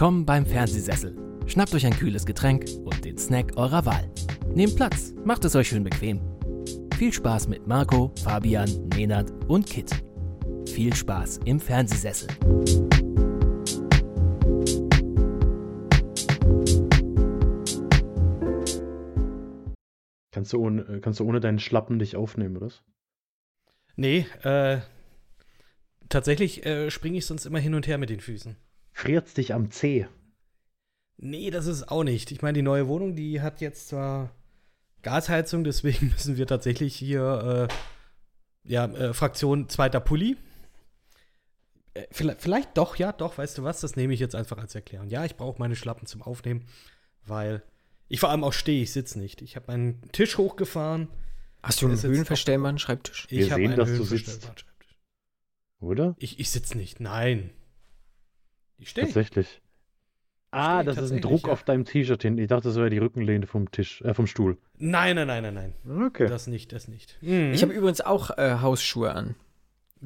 Willkommen beim Fernsehsessel. Schnappt euch ein kühles Getränk und den Snack eurer Wahl. Nehmt Platz, macht es euch schön bequem. Viel Spaß mit Marco, Fabian, Nenad und Kit. Viel Spaß im Fernsehsessel. Kannst du ohne, äh, kannst du ohne deinen Schlappen dich aufnehmen, oder? Nee, äh, tatsächlich äh, springe ich sonst immer hin und her mit den Füßen. Friert's dich am Zeh? Nee, das ist auch nicht. Ich meine, die neue Wohnung, die hat jetzt zwar Gasheizung, deswegen müssen wir tatsächlich hier, äh, ja, äh, Fraktion zweiter Pulli. Äh, vielleicht, vielleicht doch, ja, doch, weißt du was, das nehme ich jetzt einfach als Erklärung. Ja, ich brauche meine Schlappen zum Aufnehmen, weil ich vor allem auch stehe, ich sitze nicht. Ich habe meinen Tisch hochgefahren. Hast du einen höhenverstellbaren Schreibtisch? Ich Wir habe sehen, einen dass du sitzt. Schreibtisch. Oder? Ich, ich sitze nicht, nein. Ich stehe. Tatsächlich. Ah, Steht das ist ein Druck ja. auf deinem T-Shirt hin. Ich dachte, das wäre die Rückenlehne vom Tisch, äh, vom Stuhl. Nein, nein, nein, nein, nein. Okay. Das nicht, das nicht. Mhm. Ich habe übrigens auch äh, Hausschuhe an.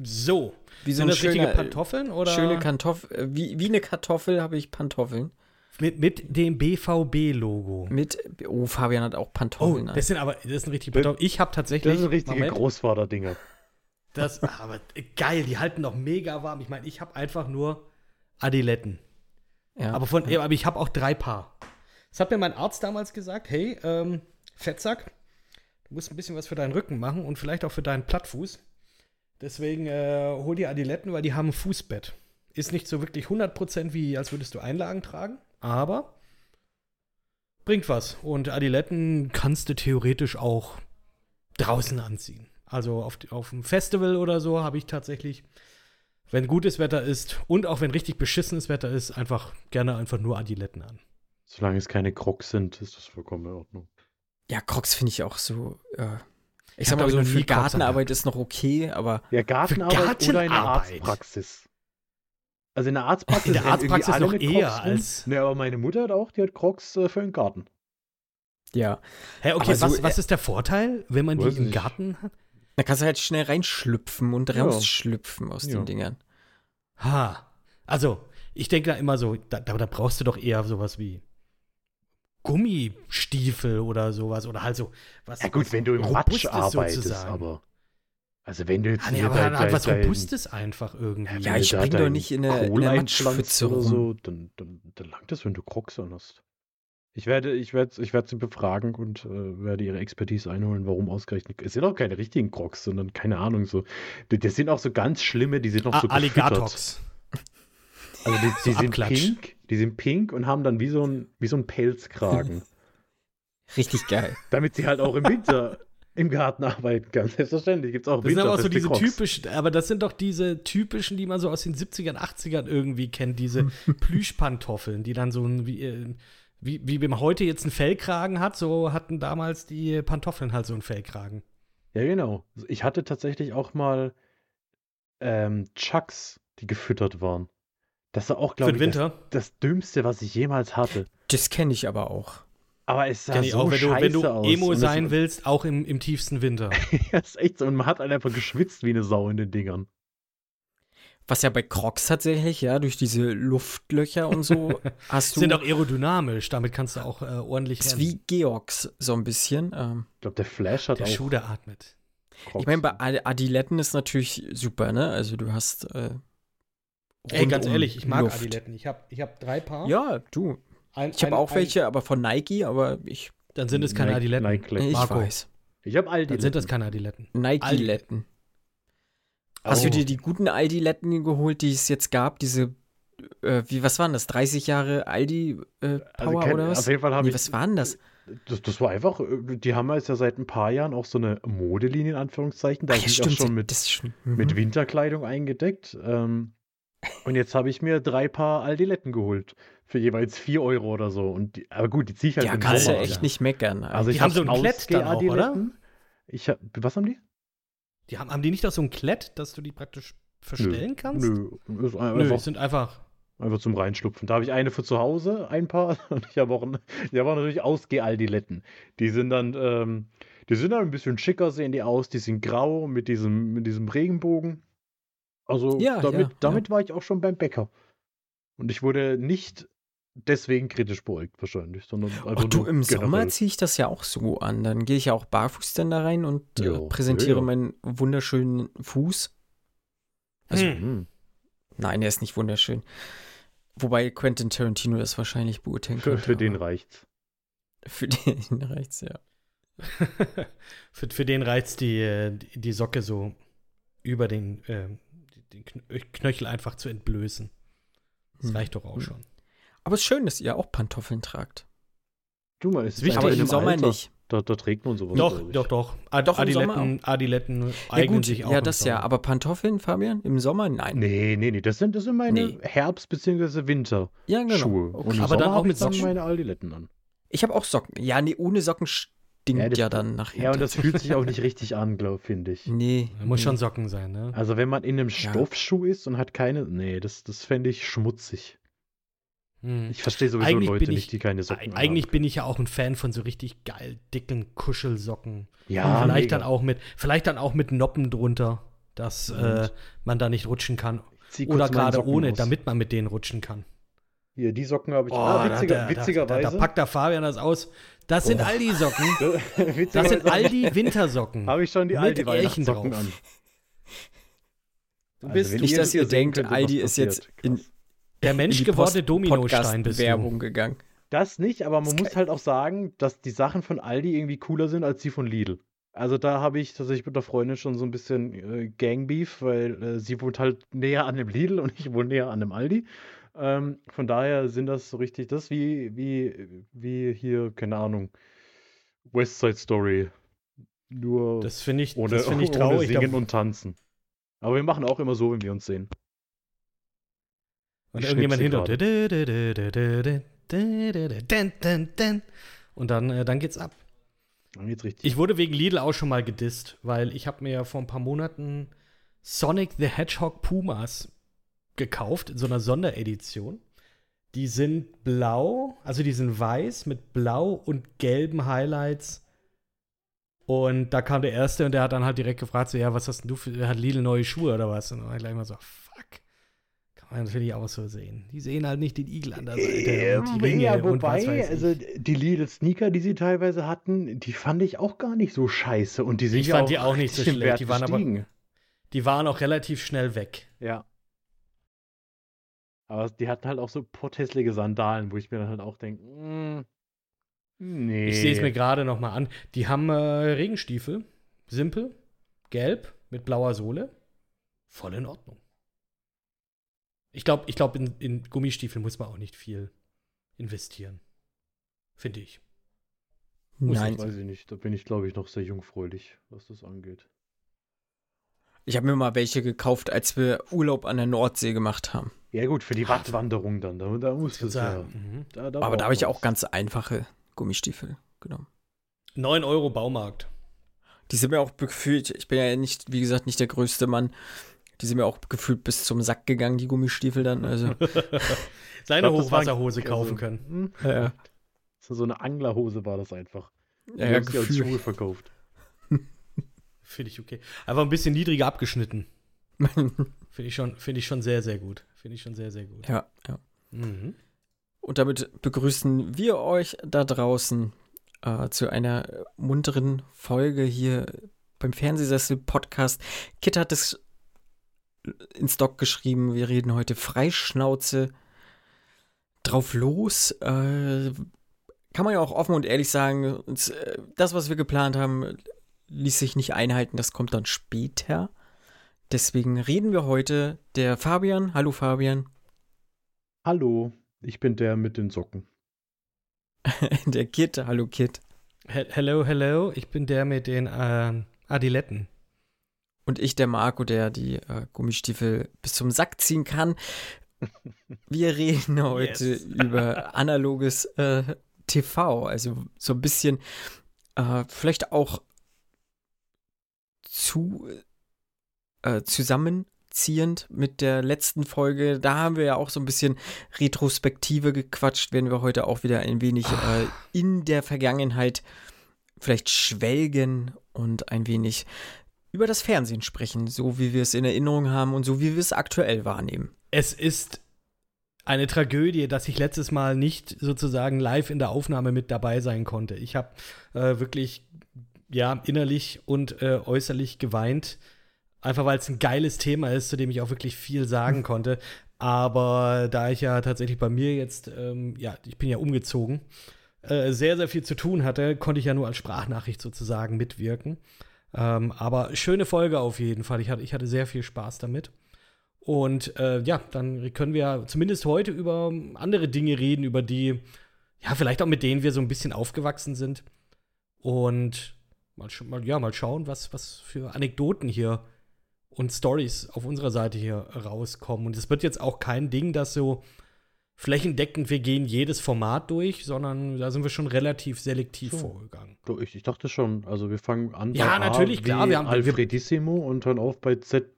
so. Wie so Sind das richtige schöner, Pantoffeln oder schöne Kartoffel, äh, wie, wie eine Kartoffel habe ich Pantoffeln. mit, mit dem BVB-Logo? Mit, oh, Fabian hat auch Oh, Pantoffeln an. das sind aber, das sind richtige Pantoffeln. Ich habe tatsächlich. das sind richtige Großvater-Dinger. das, aber geil, die halten noch mega warm. Ich meine, ich habe einfach nur Adiletten. Ja. Aber, von, aber ich habe auch drei Paar. Das hat mir mein Arzt damals gesagt: Hey, ähm, Fettsack, du musst ein bisschen was für deinen Rücken machen und vielleicht auch für deinen Plattfuß. Deswegen äh, hol dir Adiletten, weil die haben ein Fußbett. Ist nicht so wirklich 100% wie, als würdest du Einlagen tragen, aber bringt was. Und Adiletten kannst du theoretisch auch draußen anziehen. Also auf, auf dem Festival oder so habe ich tatsächlich, wenn gutes Wetter ist und auch wenn richtig beschissenes Wetter ist, einfach gerne einfach nur Adiletten an. Solange es keine Crocs sind, ist das vollkommen in Ordnung. ja, Crocs finde ich auch so. Äh, ich, Ich sag mal so, Crocs Gartenarbeit ist noch okay, aber Ja, Gartenarbeit oder in der Gartenarbeit. Arztpraxis. Also in der Arztpraxis In der Arztpraxis alle noch mit eher Crocs als- Ne, aber meine Mutter hat auch, die hat Crocs äh, für den Garten. ja. Hä, okay, Aber so, was, äh, was ist der Vorteil, wenn man die im. Garten hat? Da kannst du halt schnell reinschlüpfen und Ja. rausschlüpfen aus Ja. den Dingern. Ha. Also, ich denke da immer so, da, da brauchst du doch eher sowas wie Gummistiefel oder sowas oder halt so was. Ja gut, was wenn du im Matsch arbeitest, sozusagen. aber. Also wenn du jetzt Ah, nee, hier aber dein- halt, was dein- Robustes einfach irgendwie. Ja, ich spring doch nicht in eine- in eine Matschpfütze rum. so, dann, dann, dann langt das, wenn du Crocs an hast. Ich werde, ich werde, ich werde sie befragen und äh, werde ihre Expertise einholen, warum ausgerechnet. Es sind auch keine richtigen Crocs, sondern keine Ahnung so. Die- Das sind auch so ganz schlimme, die sind noch Ah, so gefüttert. Alligatox. Also die, die So sind Abklatsch. pink, die sind pink und haben dann wie so ein, wie so ein Pelzkragen, Richtig geil. damit sie halt auch im Winter im Garten arbeiten kann. Selbstverständlich gibt es auch Das sind aber auch so diese Crocs. typischen, aber das sind doch diese typischen, die man so aus den 70ern, 80ern irgendwie kennt, diese Plüschpantoffeln, die dann so ein, wie, äh, wie, wie wenn man heute jetzt einen Fellkragen hat, so hatten damals die Pantoffeln halt so einen Fellkragen. Ja, genau. Ich hatte tatsächlich auch mal ähm, Chucks, die gefüttert waren. Das war auch, glaube ich, das, Winter. das Dümmste, was ich jemals hatte. Das kenne ich aber auch. Aber es sah so auch, wenn du, wenn du aus. Emo sein willst, auch im, im tiefsten Winter. Ja, ist echt so. Und man hat halt einfach geschwitzt wie eine Sau in den Dingern. Was ja bei Crocs tatsächlich, ja, durch diese Luftlöcher und so, hast du. Sind auch aerodynamisch, damit kannst du auch äh, ordentlich ist rennen. wie Georgs so ein bisschen. Ähm, Ich glaube, der Flash hat Der auch. Schuh, der atmet. Crocs. ich meine, bei Ad- Adiletten ist natürlich super, ne? Also du hast. Äh, Ey, ganz ehrlich, ich mag Luft. Adiletten. Ich habe ich hab drei Paar. Ja, du. Ein- Ich habe auch ein- welche, aber von Nike, aber ich, Dann sind es keine Nike- Adiletten. Nike- ich Marco. weiß. Ich habe all die. Dann sind das keine Adiletten. Nike-Letten. Hast Oh. du dir die guten Aldi-Letten geholt, die es jetzt gab? Diese, äh, wie, was waren das? 30 Jahre Aldi-Power Also kein- oder was? Auf jeden Fall habe Nee, ich. was waren das? Das, das war einfach, äh, die haben jetzt ja seit ein paar Jahren auch so eine Modelinie in Anführungszeichen. Da Ach bin ja, auch stimmt. schon mit, das ist schon, mit mhm. Winterkleidung eingedeckt. Ähm, und jetzt habe ich mir drei Paar Aldiletten geholt. Für jeweils vier Euro oder so. Und die, aber gut, die ziehe ich halt Ja, im kannst du echt nicht meckern. Also Die ich haben hab so ein Klett dann auch, oder? Ich hab, was haben die? Die haben, haben die nicht auch so ein Klett, dass du die praktisch verstellen kannst? Nö, ist Nö, einfach, es sind einfach. einfach zum Reinschlupfen. Da habe ich eine für zu Hause, ein Paar. Und ich habe auch, ein- ich habe auch natürlich Ausgeh-Aldiletten. Die sind dann, ähm, die sind dann ein bisschen schicker, sehen die aus. Die sind grau mit diesem, mit diesem Regenbogen. Also Ja, damit, ja, damit war ich auch schon beim Bäcker. Und ich wurde nicht deswegen kritisch beäugt wahrscheinlich, sondern einfach Ach du, nur im Sommer ziehe ich das ja auch so an. Dann gehe ich ja auch barfuß dann da rein und äh, Ja, präsentiere ja, meinen wunderschönen Fuß. Also, Hm. Nein, er ist nicht wunderschön. Wobei Quentin Tarantino das wahrscheinlich beurteilen Für, könnte. für den aber reicht's. Für den reicht's, ja. für, für den reizt die, äh, die die Socke so über den, äh, den Kn- Knöchel einfach zu entblößen. Das Hm. reicht doch auch Hm. schon. Aber es ist schön, dass ihr auch Pantoffeln tragt. Du mal, ist Wichtig. Aber in im Sommer Alter, nicht. Da, da trägt man sowas. Doch, doch, doch. Ad Doch, im Sommer Adiletten, Adiletten Ja eignen gut, sich auch. ja das ja. Aber Pantoffeln, Fabian, im Sommer? Nein. Nee, nee, nee, das sind, das sind meine Nee. Herbst- bzw. Winterschuhe. Ja, genau. Und Okay. im Aber dann auch mit Socken? meine Aldiletten an. Ich habe auch Socken. Ja, nee, ohne Socken stinkt Ja, ja, das- dann nachher. Ja, und das fühlt sich auch nicht richtig an, glaube finde ich. Nee. Da muss nee. schon Socken sein, ne? Also wenn man in einem Ja. Stoffschuh ist und hat keine, nee, das, das fände ich schmutzig. Hm. Ich verstehe sowieso Eigentlich Leute bin ich- nicht, die keine Socken Eig- Eigentlich haben. bin ich ja auch ein Fan von so richtig geil dicken Kuschelsocken. Ja, vielleicht mega. dann auch mit, vielleicht dann auch mit Noppen drunter, dass äh, Und? man da nicht rutschen kann. Oder gerade Socken ohne, aus. damit man mit denen rutschen kann. Hier, die Socken habe ich. Oh, ah, da- witziger, da, da, witzigerweise. Da, da packt der Fabian das aus. Das sind Oh. Aldi-Socken. Das witzigerweise sind Aldi-Wintersocken. habe ich schon die Elchen Weihnachtssocken drauf. an. Du Also bist wenn Nicht, ihr dass ihr das könntet, was Aldi ist jetzt in. Der Mensch gewordene Dominostein bist. Podcast-Werbung gegangen. Das nicht, aber man Das muss halt auch sagen, dass die Sachen von Aldi irgendwie cooler sind als die von Lidl. Also da habe ich tatsächlich mit der Freundin schon so ein bisschen äh, Gangbeef, weil äh, sie wohnt halt näher an dem Lidl und ich wohne näher an dem Aldi. Ähm, von daher sind das so richtig das wie, wie, wie hier, keine Ahnung, West Side Story. Nur Das finde ich, ohne, das find ich ohne traurig. Singen Da, und Tanzen. Aber wir machen auch immer so, wenn wir uns sehen. Und ich irgendjemand hinter. Und dann, äh, dann geht's ab. Dann geht's richtig. Ich wurde wegen Lidl auch schon mal gedisst, weil ich habe mir ja vor ein paar Monaten Sonic the Hedgehog Pumas gekauft in so einer Sonderedition. Die sind blau, also die sind weiß mit blau und gelben Highlights. Und da kam der Erste und der hat dann halt direkt gefragt, so, ja, was hast denn du für, hat Lidl neue Schuhe oder was? Und dann war ich gleich mal so, natürlich auch so sehen. Die sehen halt nicht den Igel an der Seite und die Ringe ja, wobei, also die Lidl Sneaker, die sie teilweise hatten, die fand ich auch gar nicht so scheiße. Und die sind Ich ja fand die auch nicht so schlecht. Wert Die waren aber- gestiegen. Die waren auch relativ schnell weg. Ja. Aber die hatten halt auch so potthässliche Sandalen, wo ich mir dann halt auch denke, mm, nee. Ich sehe es mir gerade noch mal an. Die haben äh, Regenstiefel, simpel, gelb mit blauer Sohle, voll in Ordnung. Ich glaube, ich glaub, in, in Gummistiefel muss man auch nicht viel investieren. Finde ich. Muss Nein, Weiß ich nicht, da bin ich, glaube ich, noch sehr jungfräulich, was das angeht. ich habe mir mal welche gekauft, als wir Urlaub an der Nordsee gemacht haben. Ja gut, für die Wattwanderung dann, da, da muss es ja. Mhm. Da, da Aber da habe ich auch ganz einfache Gummistiefel genommen. 9 Euro Baumarkt. Die sind mir auch gefühlt, ich bin ja nicht, wie gesagt, nicht der größte Mann. Die sind mir auch gefühlt bis zum Sack gegangen, die Gummistiefel dann. Also, Seine glaub, Hochwasserhose kaufen also, können. hm, ja, So eine Anglerhose war das einfach. ja, Die ja haben sie als gefühlt. Schuhe verkauft. Finde ich okay. Einfach ein bisschen niedriger abgeschnitten. Finde ich, schon- finde ich schon sehr, sehr gut. Finde ich schon sehr, sehr gut. ja, ja. Mhm. Und damit begrüßen wir euch da draußen äh, zu einer munteren Folge hier beim Fernsehsessel-Podcast. Kit hat es ins Doc geschrieben. Wir reden heute Freischnauze drauf los. Äh, kann man ja auch offen und ehrlich sagen, äh, das, was wir geplant haben, ließ sich nicht einhalten. Das kommt dann später. Deswegen reden wir heute der Fabian. Hallo Fabian. Hallo, ich bin der mit den Socken. der Kit. Hallo Kit. He- Hello, hello. Ich bin der mit den ähm, Adiletten. Und ich, der Marco, der die äh, Gummistiefel bis zum Sack ziehen kann. Wir reden heute Yes. über analoges äh, TV. Also so ein bisschen äh, vielleicht auch zu äh, zusammenziehend mit der letzten Folge. Da haben wir ja auch so ein bisschen Retrospektive gequatscht, werden wir heute auch wieder ein wenig äh, in der Vergangenheit vielleicht schwelgen und ein wenig über das Fernsehen sprechen, so wie wir es in Erinnerung haben und so wie wir es aktuell wahrnehmen. Es ist eine Tragödie, dass ich letztes Mal nicht sozusagen live in der Aufnahme mit dabei sein konnte. Ich habe äh, wirklich ja innerlich und äh, äußerlich geweint, einfach weil es ein geiles Thema ist, zu dem ich auch wirklich viel sagen konnte. Aber da ich ja tatsächlich bei mir jetzt, ähm, ja, ich bin ja umgezogen, äh, sehr, sehr viel zu tun hatte, konnte ich ja nur als Sprachnachricht sozusagen mitwirken. Ähm, aber schöne Folge auf jeden Fall. Ich hatte, ich hatte sehr viel Spaß damit. Und äh, ja, dann können wir zumindest heute über andere Dinge reden, über die, ja, vielleicht auch mit denen wir so ein bisschen aufgewachsen sind. Und mal, mal, ja, mal schauen, was, was für Anekdoten hier und Stories auf unserer Seite hier rauskommen. Und es wird jetzt auch kein Ding, das so flächendeckend, wir gehen jedes Format durch, sondern da sind wir schon relativ selektiv so. vorgegangen. Ich, ich, dachte schon, also wir fangen an ja, bei natürlich, A klar, wir haben Alfredissimo und hören auf bei Z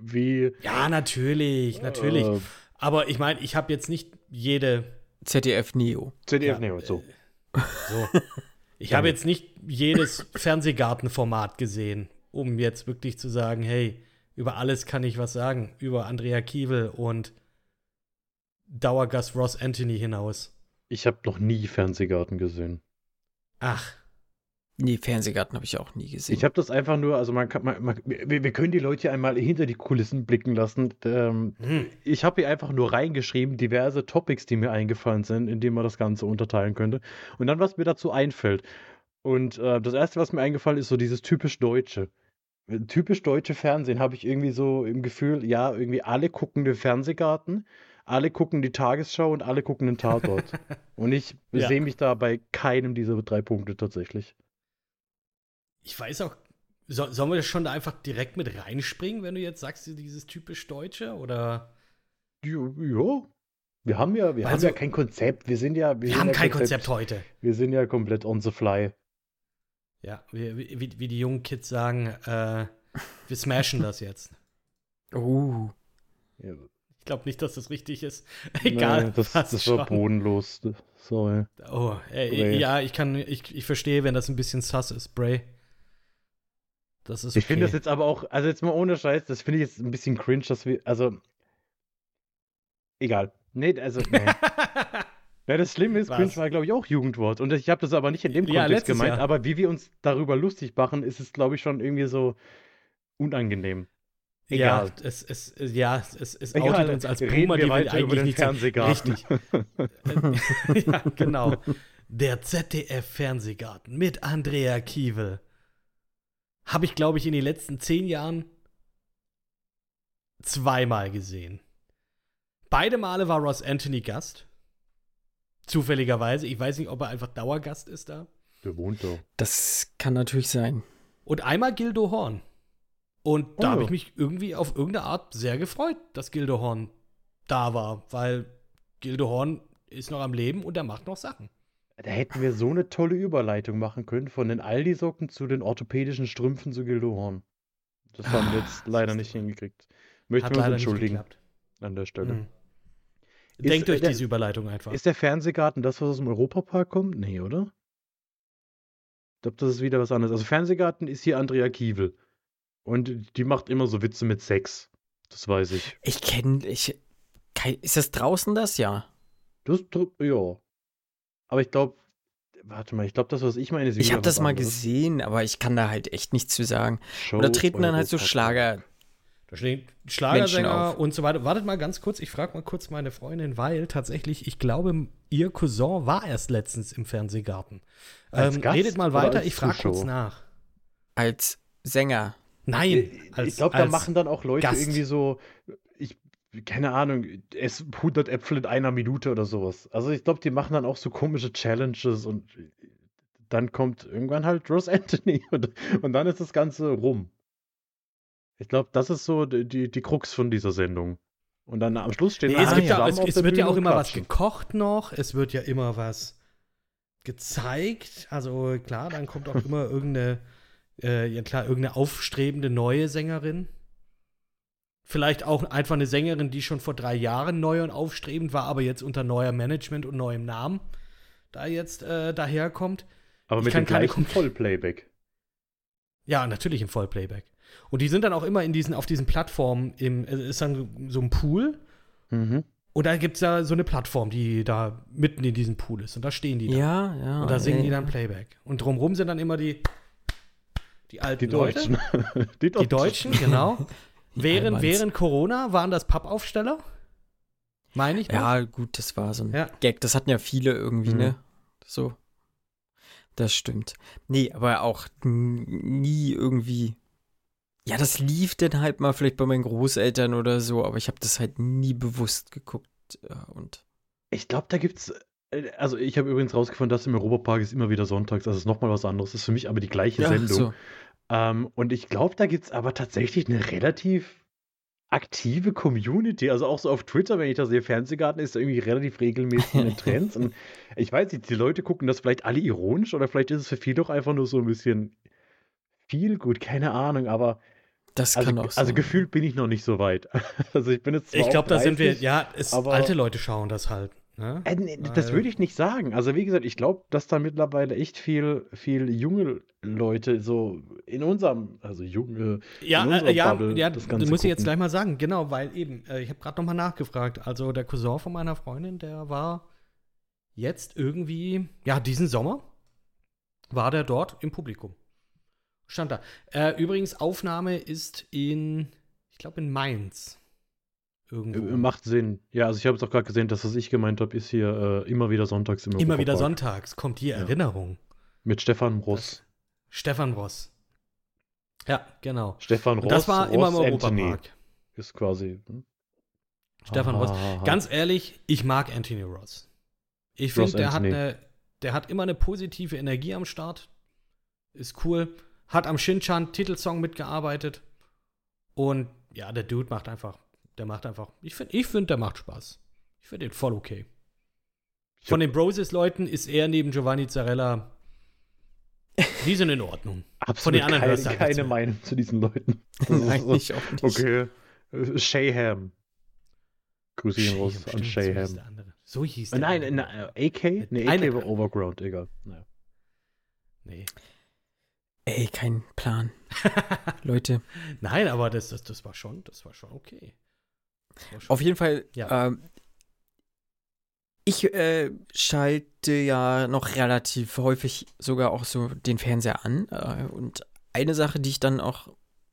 wie. Ja, natürlich, natürlich. Äh, Aber ich meine, ich habe jetzt nicht jede. ZDF Neo. ZDF ja, Neo, so. so. Ich habe jetzt nicht jedes Fernsehgartenformat gesehen, um jetzt wirklich zu sagen, hey, über alles kann ich was sagen. Über Andrea Kiewel und Dauergast Ross Anthony hinaus. Ich habe noch nie Fernsehgarten gesehen. Ach. Nee, Fernsehgarten habe ich auch nie gesehen. Ich habe das einfach nur, also man kann, man, man, wir, wir, können die Leute einmal hinter die Kulissen blicken lassen. Ähm, hm. Ich habe hier einfach nur reingeschrieben, diverse Topics, die mir eingefallen sind, in denen man das Ganze unterteilen könnte. Und dann, was mir dazu einfällt. Und äh, das Erste, was mir eingefallen ist, so dieses typisch Deutsche. Typisch deutsche Fernsehen habe ich irgendwie so im Gefühl, ja, irgendwie alle gucken den Fernsehgarten, alle gucken die Tagesschau und alle gucken den Tatort. und ich ja. sehe mich da bei keinem dieser drei Punkte tatsächlich ich weiß auch, so, sollen wir das schon da einfach direkt mit reinspringen, wenn du jetzt sagst, dieses typisch Deutsche oder? Ja, ja. Wir haben ja, wir also, haben ja kein Konzept. Wir sind ja. Wir, wir haben ja kein Konzept, Konzept heute. Wir sind ja komplett on the fly. Ja, wie, wie, wie die jungen Kids sagen, äh, wir smashen das jetzt. Oh. Ja. Ich glaube nicht, dass das richtig ist. Egal. Nein, das, das war bodenlos. Sorry. Oh, ey, ja, ich kann, ich, ich verstehe, wenn das ein bisschen sus ist, Bray. Das ist okay. Ich finde das jetzt aber auch, also jetzt mal ohne Scheiß, das finde ich jetzt ein bisschen cringe, dass wir, also. Egal. Nee, also. Nee. ja, das Schlimme ist, Was? cringe war, glaube ich, auch Jugendwort. Und ich habe das aber nicht in dem Kontext ja, gemeint, Jahr. aber wie wir uns darüber lustig machen, ist es, glaube ich, schon irgendwie so unangenehm. Egal. Ja, es, es, ja, es, es Egal, outet uns als Boomer, die wir eigentlich nicht Fernsehgarten. Richtig. ja, genau. Der ZDF-Fernsehgarten mit Andrea Kiewel habe ich, glaube ich, in den letzten zehn Jahren zweimal gesehen. Beide Male war Ross Anthony Gast. Zufälligerweise. Ich weiß nicht, ob er einfach Dauergast ist da. Der wohnt da. Das kann natürlich sein. Und einmal Gildo Horn. Und da oh. habe ich mich irgendwie auf irgendeine Art sehr gefreut, dass Gildo Horn da war, weil Gildo Horn ist noch am Leben und er macht noch Sachen. Da hätten wir so eine tolle Überleitung machen können von den Aldi-Socken zu den orthopädischen Strümpfen zu Gildo Horn. Das haben wir jetzt leider nicht hingekriegt. Möchten wir uns entschuldigen an der Stelle. Hm. Denkt ist, euch der, diese Überleitung einfach. Ist der Fernsehgarten das, was aus dem Europapark kommt? Nee, oder? Ich glaube, das ist wieder was anderes. Also Fernsehgarten ist hier Andrea Kiewel. Und die macht immer so Witze mit Sex. Das weiß ich. Ich kenne, ich, ist das draußen das? Ja. Das, ja. Aber ich glaube, warte mal, ich glaube, das, was ich meine, ist Ich habe das mal anderes. gesehen, aber ich kann da halt echt nichts zu sagen. Show Oder treten dann halt so Schlager. Da stehen Schlagersänger und so weiter. Wartet mal ganz kurz, ich frage mal kurz meine Freundin, weil tatsächlich, ich glaube, ihr Cousin war erst letztens im Fernsehgarten. Ähm, redet mal weiter, ich frage kurz nach. Als Sänger. Nein, als, ich glaube, da machen dann auch Leute Gast. irgendwie so, ich keine Ahnung, es 100 Äpfel in einer Minute oder sowas. Also ich glaube, die machen dann auch so komische Challenges und dann kommt irgendwann halt Ross Anthony und, und dann ist das Ganze rum. Ich glaube, das ist so die, die Krux von dieser Sendung. Und dann am Schluss stehen nee, es, gibt ja, es, es wird ja auch immer was gekocht noch, es wird ja immer was gezeigt. Also klar, dann kommt auch immer irgendeine, äh, ja klar, irgendeine aufstrebende neue Sängerin. Vielleicht auch einfach eine Sängerin, die schon vor drei Jahren neu und aufstrebend war, aber jetzt unter neuer Management und neuem Namen da jetzt äh, daherkommt. Aber mit dem gleichen Vollplayback. Ja, natürlich im Vollplayback. Und die sind dann auch immer in diesen, auf diesen Plattformen, im, es ist dann so ein Pool Mhm. Und da gibt es ja so eine Plattform, die da mitten in diesem Pool ist. Und da stehen die dann. Ja, ja. Und da singen ey. die dann Playback. Und drumherum sind dann immer die, die alten Die Leute. Deutschen. Die Die Deutschen, genau. während, während Corona waren das Pappaufsteller. Meine ich. noch. Ja, gut, das war so ein Ja. Gag. Das hatten ja viele irgendwie, Mhm. ne? So. Das stimmt. Nee, aber auch nie irgendwie. Ja, das lief dann halt mal vielleicht bei meinen Großeltern oder so, aber ich habe das halt nie bewusst geguckt. ja, Und Ich glaube, da gibt's. Äh, Also ich habe übrigens rausgefunden, dass im Europapark ist immer wieder sonntags. Das ist nochmal was anderes. Das ist für mich aber die gleiche ja, Sendung. so. Ähm, und ich glaube, da gibt es aber tatsächlich eine relativ aktive Community. Also auch so auf Twitter, wenn ich da sehe, Fernsehgarten ist da irgendwie relativ regelmäßig in den Trends. Und ich weiß nicht, die Leute gucken das vielleicht alle ironisch oder vielleicht ist es für viele auch einfach nur so ein bisschen viel gut, keine Ahnung, aber Das also, kann auch sein. also gefühlt bin ich noch nicht so weit. Also ich bin jetzt zwar Ich glaube, da sind wir, 30, ja, es, aber- alte Leute schauen das halt. Ne? Äh, das würde ich nicht sagen. Also wie gesagt, ich glaube, dass da mittlerweile echt viel, viel junge Leute so in unserem, also junge, Ja, äh, ja, Bubble ja das Ganze muss ich jetzt gleich mal sagen. Genau, weil eben, äh, ich habe gerade nochmal nachgefragt. Also der Cousin von meiner Freundin, der war jetzt irgendwie, ja, diesen Sommer war der dort im Publikum. Stand da. Äh, übrigens, Aufnahme ist in, ich glaube, in Mainz. Irgendwo. Äh, Macht Sinn. Ja, also ich habe es auch gerade gesehen, dass was ich gemeint habe, ist hier äh, immer wieder sonntags im Immer wieder sonntags kommt die Erinnerung. Mit Stefan Ross. Stefan Ross. Ja, genau. Stefan Ross. Und das war immer im Ross Europapark. Ist quasi. Hm? Stefan Ross. Ah, Ganz ehrlich, ich mag Anthony Ross. Ich Ross finde, der hat, eine, der hat immer eine positive Energie am Start. Ist cool. Hat am Shinchan Titelsong mitgearbeitet. Und ja, der Dude macht einfach, der macht einfach, ich finde, ich find, der macht Spaß. Ich finde den voll okay. Ich Von den Broses-Leuten ist er neben Giovanni Zarella, die sind in Ordnung. Absolut den anderen keine, hörst du halt keine. Meinung zu diesen Leuten. Das ist so- Eigentlich auch nicht. Okay. Shayham. Grüße ihn raus an Shayham. So hieß Äh, der Nein, andere. na, äh, AK? Nee, AK war Overground, egal. Naja. Nee. Ey, kein Plan. Leute. Nein, aber das, das, das war schon, das war schon okay. Auf jeden Fall, Ja. ähm, ich äh, schalte ja noch relativ häufig sogar auch so den Fernseher an. Äh, und eine Sache, die ich dann auch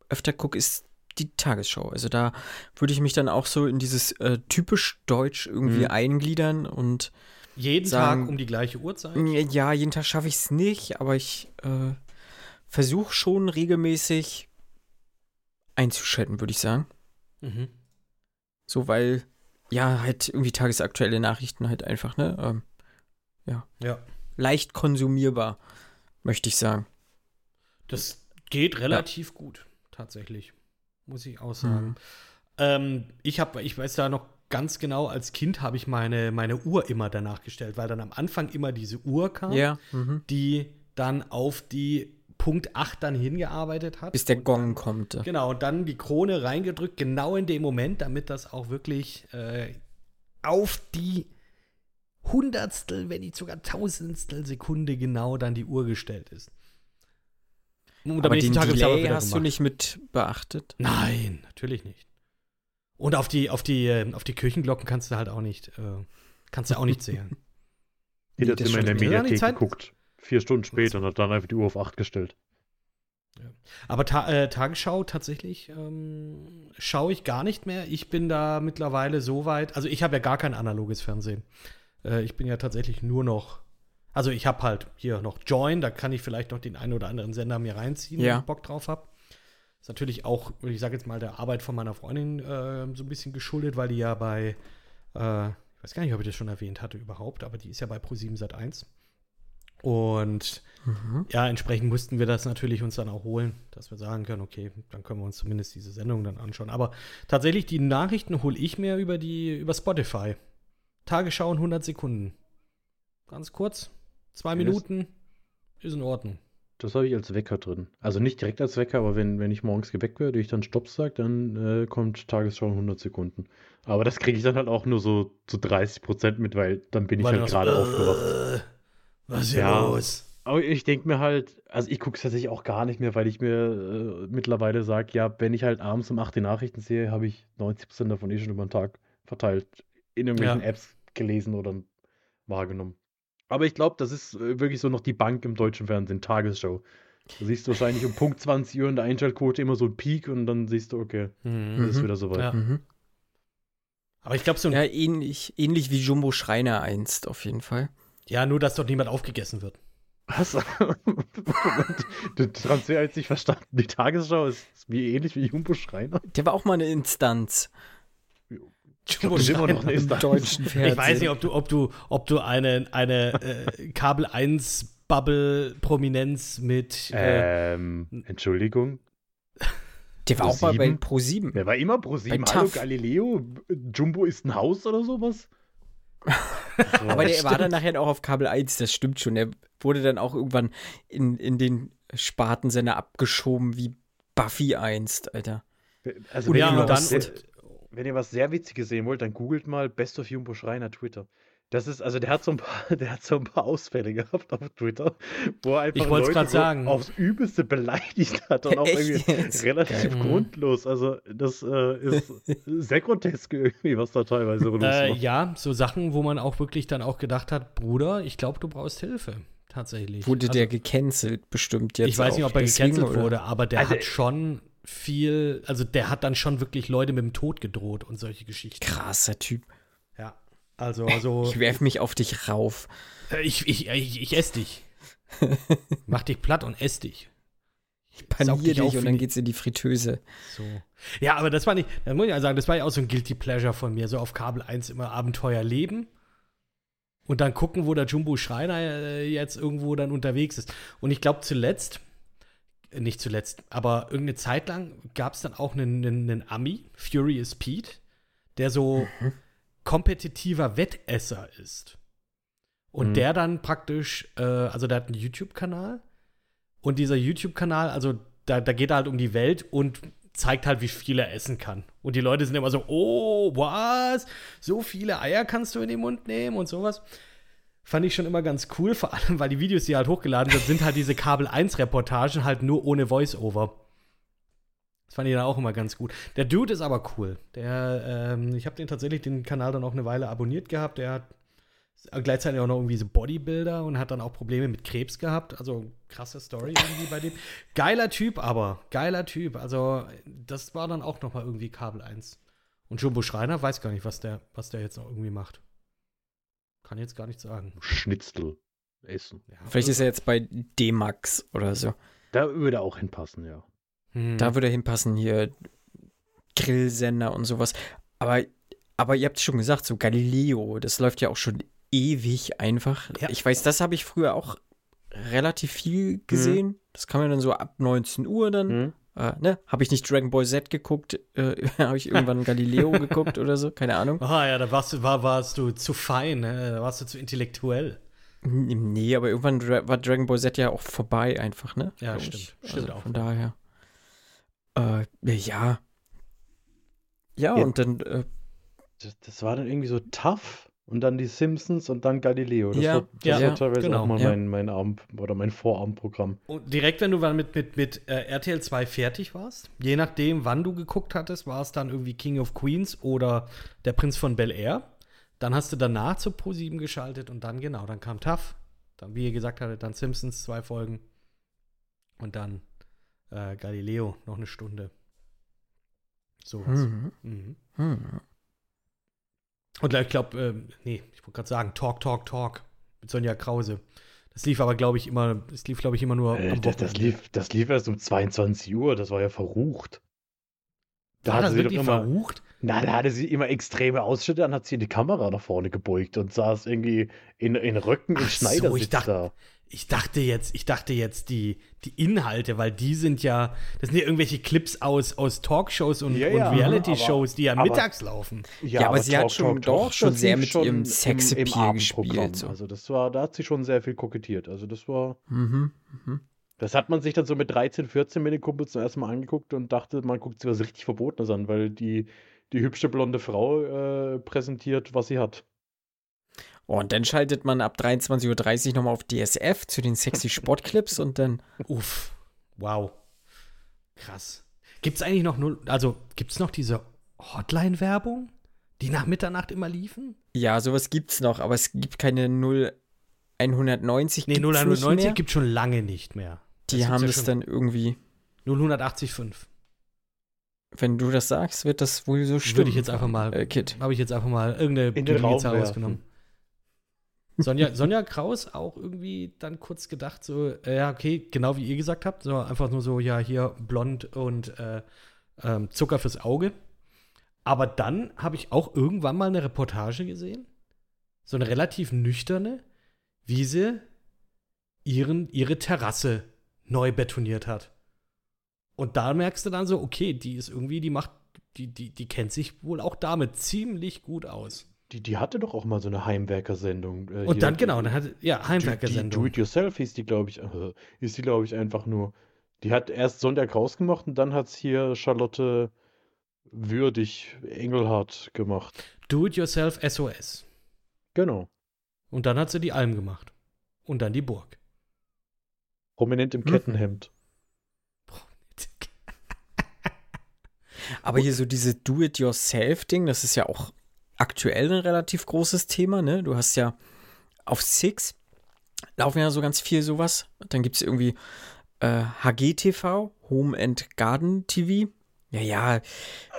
öfter gucke, ist die Tagesschau. Also da würde ich mich dann auch so in dieses äh, typisch Deutsch irgendwie Mhm. eingliedern und Jeden sagen- Tag um die gleiche Uhrzeit. ja, jeden Tag schaffe ich es nicht, aber ich äh, versuche schon regelmäßig einzuschalten, würde ich sagen. Mhm. So, weil, ja, halt irgendwie tagesaktuelle Nachrichten halt einfach, ne? Ähm, Ja. leicht konsumierbar, möchte ich sagen. Das geht relativ gut, tatsächlich. Muss ich auch sagen. Mhm. Ähm, ich habe, ich weiß da noch ganz genau, als Kind habe ich meine, meine Uhr immer danach gestellt, weil dann am Anfang immer diese Uhr kam, Ja. Mhm. die dann auf die Punkt 8 dann hingearbeitet hat. Bis der Gong kommt. Genau, und dann die Krone reingedrückt, genau in dem Moment, damit das auch wirklich äh, auf die Hundertstel, wenn nicht sogar Tausendstel Sekunde genau dann die Uhr gestellt ist. Und Aber den Tag Delay hast du nicht mit beachtet. Nein, natürlich nicht. Und auf die, auf die, äh, auf die Kirchenglocken kannst du halt auch nicht, äh, kannst du auch nicht zählen. Nee, hat das immer in der Mediathek Zeit- geguckt. Vier Stunden später und hat dann einfach die Uhr auf 8 gestellt. Aber Ta äh, Tagesschau tatsächlich ähm, schaue ich gar nicht mehr. Ich bin da mittlerweile so weit. Also ich habe ja gar kein analoges Fernsehen. Äh, ich bin ja tatsächlich nur noch. Also ich habe halt hier noch Join, da kann ich vielleicht noch den einen oder anderen Sender mir reinziehen, Ja. wenn ich Bock drauf habe. Ist natürlich auch, ich sage jetzt mal, der Arbeit von meiner Freundin äh, so ein bisschen geschuldet, weil die ja bei, äh, ich weiß gar nicht, ob ich das schon erwähnt hatte überhaupt, aber die ist ja bei Pro7 Sat 1. Und Mhm. ja, entsprechend mussten wir das natürlich uns dann auch holen, dass wir sagen können, okay, dann können wir uns zumindest diese Sendung dann anschauen. Aber tatsächlich, die Nachrichten hole ich mir über die, über Spotify. Tagesschau in 100 Sekunden. Ganz kurz, zwei Ja, Minuten, ist in Ordnung. Das habe ich als Wecker drin. Also nicht direkt als Wecker, aber wenn, wenn ich morgens geweckt werde, ich dann Stopp sage, dann äh, kommt Tagesschau in 100 Sekunden. Aber das kriege ich dann halt auch nur so zu 30 Prozent mit, weil dann bin ich Weil halt du gerade so, aufgewacht. Was ist hier Ja. los? Aber ich denke mir halt, also ich gucke es tatsächlich auch gar nicht mehr, weil ich mir äh, mittlerweile sage, ja, wenn ich halt abends um 8 die Nachrichten sehe, habe ich 90 Prozent davon eh schon über den Tag verteilt in irgendwelchen Ja. Apps gelesen oder wahrgenommen. Aber ich glaube, das ist äh, wirklich so noch die Bank im deutschen Fernsehen, Tagesschau. Du siehst wahrscheinlich um Punkt 20 Uhr in der Einschaltquote immer so einen Peak und dann siehst du, okay, Mhm. das ist Mhm. wieder soweit. Ja. Mhm. Aber ich glaube, so ein, Ja, ja. ähnlich, ähnlich wie Jumbo Schreiner einst auf jeden Fall. Nur, dass dort niemand aufgegessen wird. Was? Der Transfer hat sich verstanden. Die Tagesschau ist wie ähnlich wie Jumbo Schreiner. Der war auch mal eine Instanz Jumbo immer noch eine Instanz. deutschen Fernsehen. Ich weiß nicht, ob du, ob du, ob du eine, eine äh, Kabel 1 Bubble Prominenz mit äh, Ähm, Entschuldigung. Der war auch mal bei ProSieben? Pro7. Der war immer pro 7. Bei Hallo. Galileo. Jumbo ist ein Haus oder sowas? Aber der war dann nachher auch auf Kabel 1, das stimmt schon. Der wurde dann auch irgendwann in, in den Spartensender abgeschoben wie Buffy einst, Alter. Also, wenn, ja, ihr was dann- sehr, wenn ihr was sehr Witziges sehen wollt, dann googelt mal Best of Jumbo Schreiner Twitter. Das ist, also der hat so ein paar, der hat so ein paar Ausfälle gehabt auf Twitter, wo er einfach Leute so sagen. aufs Übelste beleidigt hat und auch Echt irgendwie jetzt? relativ Geil. grundlos. Also das äh, ist sehr grotesk irgendwie, was da teilweise los äh, war. ja, so Sachen, wo man auch wirklich dann auch gedacht hat, Bruder, ich glaube, du brauchst Hilfe. Tatsächlich. Wurde Also, der gecancelt bestimmt jetzt Ich weiß nicht, ob er gecancelt oder? wurde, aber der Also- hat schon viel, also der hat dann schon wirklich Leute mit dem Tod gedroht und solche Geschichten. Krasser Typ. Also, also Ich werf mich auf dich rauf. äh, ich, ich, ich, ich ess dich. Mach dich platt und ess dich. Ich panier dich dich auf und dann die- geht's in die Fritteuse. So. Ja, aber das war nicht, das muss ich ja sagen, das war ja auch so ein Guilty Pleasure von mir, so auf Kabel 1 immer Abenteuer leben und dann gucken, wo der Jumbo Schreiner äh, jetzt irgendwo dann unterwegs ist. Und ich glaube zuletzt, äh, nicht zuletzt, aber irgendeine Zeit lang gab es dann auch einen, einen, einen Ami, Furious Pete, der so kompetitiver Wettesser ist. Und Mhm. der dann praktisch, äh, also der hat einen YouTube-Kanal und dieser YouTube-Kanal, also da, da geht er halt um die Welt und zeigt halt, wie viel er essen kann. Und die Leute sind immer so, oh, was? So viele Eier kannst du in den Mund nehmen und sowas. Fand ich schon immer ganz cool, vor allem, weil die Videos, die halt hochgeladen sind, sind halt diese Kabel 1-Reportagen halt nur ohne Voice-Over. Das fand ich dann auch immer ganz gut. Der Dude ist aber cool. Der, ähm, ich habe den tatsächlich den Kanal dann auch eine Weile abonniert gehabt. Der hat gleichzeitig auch noch irgendwie so Bodybuilder und hat dann auch Probleme mit Krebs gehabt. Also krasse Story irgendwie bei dem. Geiler Typ, aber geiler Typ. Also das war dann auch noch mal irgendwie Kabel 1. Und Jumbo Schreiner weiß gar nicht, was der, was der jetzt noch irgendwie macht. Kann jetzt gar nicht sagen. Schnitzel essen. Ja, Vielleicht ist er jetzt bei D-Max oder so. Da würde er auch hinpassen, ja. Hm. Da würde er hinpassen, hier Grillsender und sowas. Aber, aber ihr habt schon gesagt, so Galileo, das läuft ja auch schon ewig einfach. Ja. Ich weiß, das habe ich früher auch relativ viel gesehen. Das kam ja dann so ab 19 Uhr dann. Hm? Äh, ne? Habe ich nicht Dragon Ball Z geguckt? Äh, habe ich irgendwann Galileo geguckt oder so? Keine Ahnung. Ah ja, da warst du, war, warst du zu fein, ne? da warst du zu intellektuell. Nee, aber irgendwann war Dragon Ball Z ja auch vorbei einfach, ne? Ja, stimmt. ich. Stimmt also auch. Von daher. Äh, ja. Ja, Ja. und dann, äh, Das, das war dann irgendwie so tough und dann die Simpsons und dann Galileo. Das Ja, war, das ja, war teilweise genau, auch mal ja. mein, mein Abend oder mein Vorabendprogramm. Und direkt, wenn du dann mit, mit, mit äh, RTL 2 fertig warst, je nachdem, wann du geguckt hattest, war es dann irgendwie King of Queens oder Der Prinz von Bel Air. Dann hast du danach zu Pro7 geschaltet und dann, genau, dann kam TAF. Dann, wie ihr gesagt hattet, dann Simpsons, zwei Folgen. Und dann äh, Galileo, noch eine Stunde. Sowas. hm, Mhm. hm. Und ich glaube, ähm, nee, ich wollte gerade sagen, Talk, Talk, Talk mit Sonja Krause. Das lief aber, glaube ich, immer, das lief, glaube ich, immer nur Äh, am das, das, lief, das lief erst um 22 Uhr, das war ja verrucht. Da War hatte das sie doch wirklich immer, verrucht? na, da hatte sie immer extreme Ausschnitte, dann hat sie die Kamera nach vorne gebeugt und saß irgendwie in, in Röcken, in Ach so, Schneidersitz ich dachte- da. Ich dachte jetzt, ich dachte jetzt die, die Inhalte, weil die sind ja, das sind ja irgendwelche Clips aus, aus Talkshows und, Ja, und ja, Reality-Shows, die ja aber- mittags laufen. Ja, aber sie hat schon- doch schon sehr mit schon ihrem im- Sexappeal gespielt, so. Also das war, da hat sie schon sehr viel kokettiert. Also das war, Mhm. Mhm. das hat man sich dann so mit 13, 14 mit den Kumpels zum ersten Mal angeguckt und dachte, man guckt sich was richtig Verbotenes an, weil die, die hübsche blonde Frau äh, präsentiert, was sie hat. Oh, und dann schaltet man ab 23.30 Uhr nochmal auf DSF zu den sexy Sportclips und dann. Uff. Wow. Krass. Gibt es eigentlich noch null, also gibt es noch diese Hotline-Werbung? Die nach Mitternacht immer liefen? Ja, sowas gibt's noch, aber es gibt keine 0190. Nee, gibt's nicht 0190 mehr. gibt schon lange nicht mehr. Die gibt's haben ja das dann irgendwie. 0185. Wenn du das sagst, wird das wohl so stimmen. Würde ich jetzt einfach mal. Äh, Kit. Habe ich jetzt einfach mal irgendeine Gegenzahl werfen. rausgenommen. Sonja, Sonja Kraus auch irgendwie dann kurz gedacht, so, äh, ja, okay, genau wie ihr gesagt habt, so einfach nur so, ja, hier blond und äh, ähm, Zucker fürs Auge. Aber dann habe ich auch irgendwann mal eine Reportage gesehen, so eine relativ nüchterne, wie sie ihren, ihre Terrasse neu betoniert hat. Und da merkst du dann so, okay, die ist irgendwie, die macht, die, die, die kennt sich wohl auch damit ziemlich gut aus. Die, die hatte doch auch mal so eine Heimwerkersendung. äh, Und dann, die- genau, dann hat, ja, Heimwerkersendung. Do-It-Yourself hieß die, glaube ich, äh, ist die, glaube ich, einfach nur. Die hat erst Sonntag rausgemacht und dann hat es hier Charlotte Würdig Engelhardt gemacht. Do-it-yourself SOS. Genau. Und dann hat sie die Alm gemacht. Und dann die Burg. Prominent im Mhm. Kettenhemd. Aber hier so diese Do-it-yourself-Ding, das ist ja auch aktuell ein relativ großes Thema, ne? Du hast ja auf Six laufen ja so ganz viel sowas. Dann gibt es irgendwie äh, HGTV, Home and Garden TV. Ja, ja,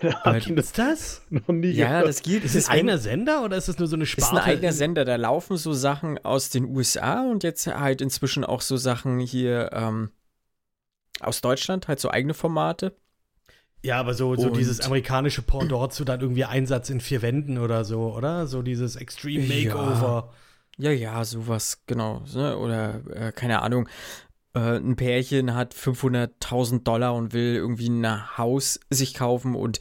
ich Ist das? noch nie ja, das gibt Ist es ein eigener Sender oder ist es nur so eine Ist Sparte? ein eigener Sender, da laufen so Sachen aus den USA und jetzt halt inzwischen auch so Sachen hier ähm, aus Deutschland, halt so eigene Formate. Ja, aber so, so Und- dieses amerikanische Pendant zu dann irgendwie Einsatz in vier Wänden oder so, oder? So dieses Extreme Ja. Makeover. Ja, ja, sowas, genau. Ne? Oder, äh, keine Ahnung, äh, ein Pärchen hat 500.000 Dollar und will irgendwie ein Haus sich kaufen und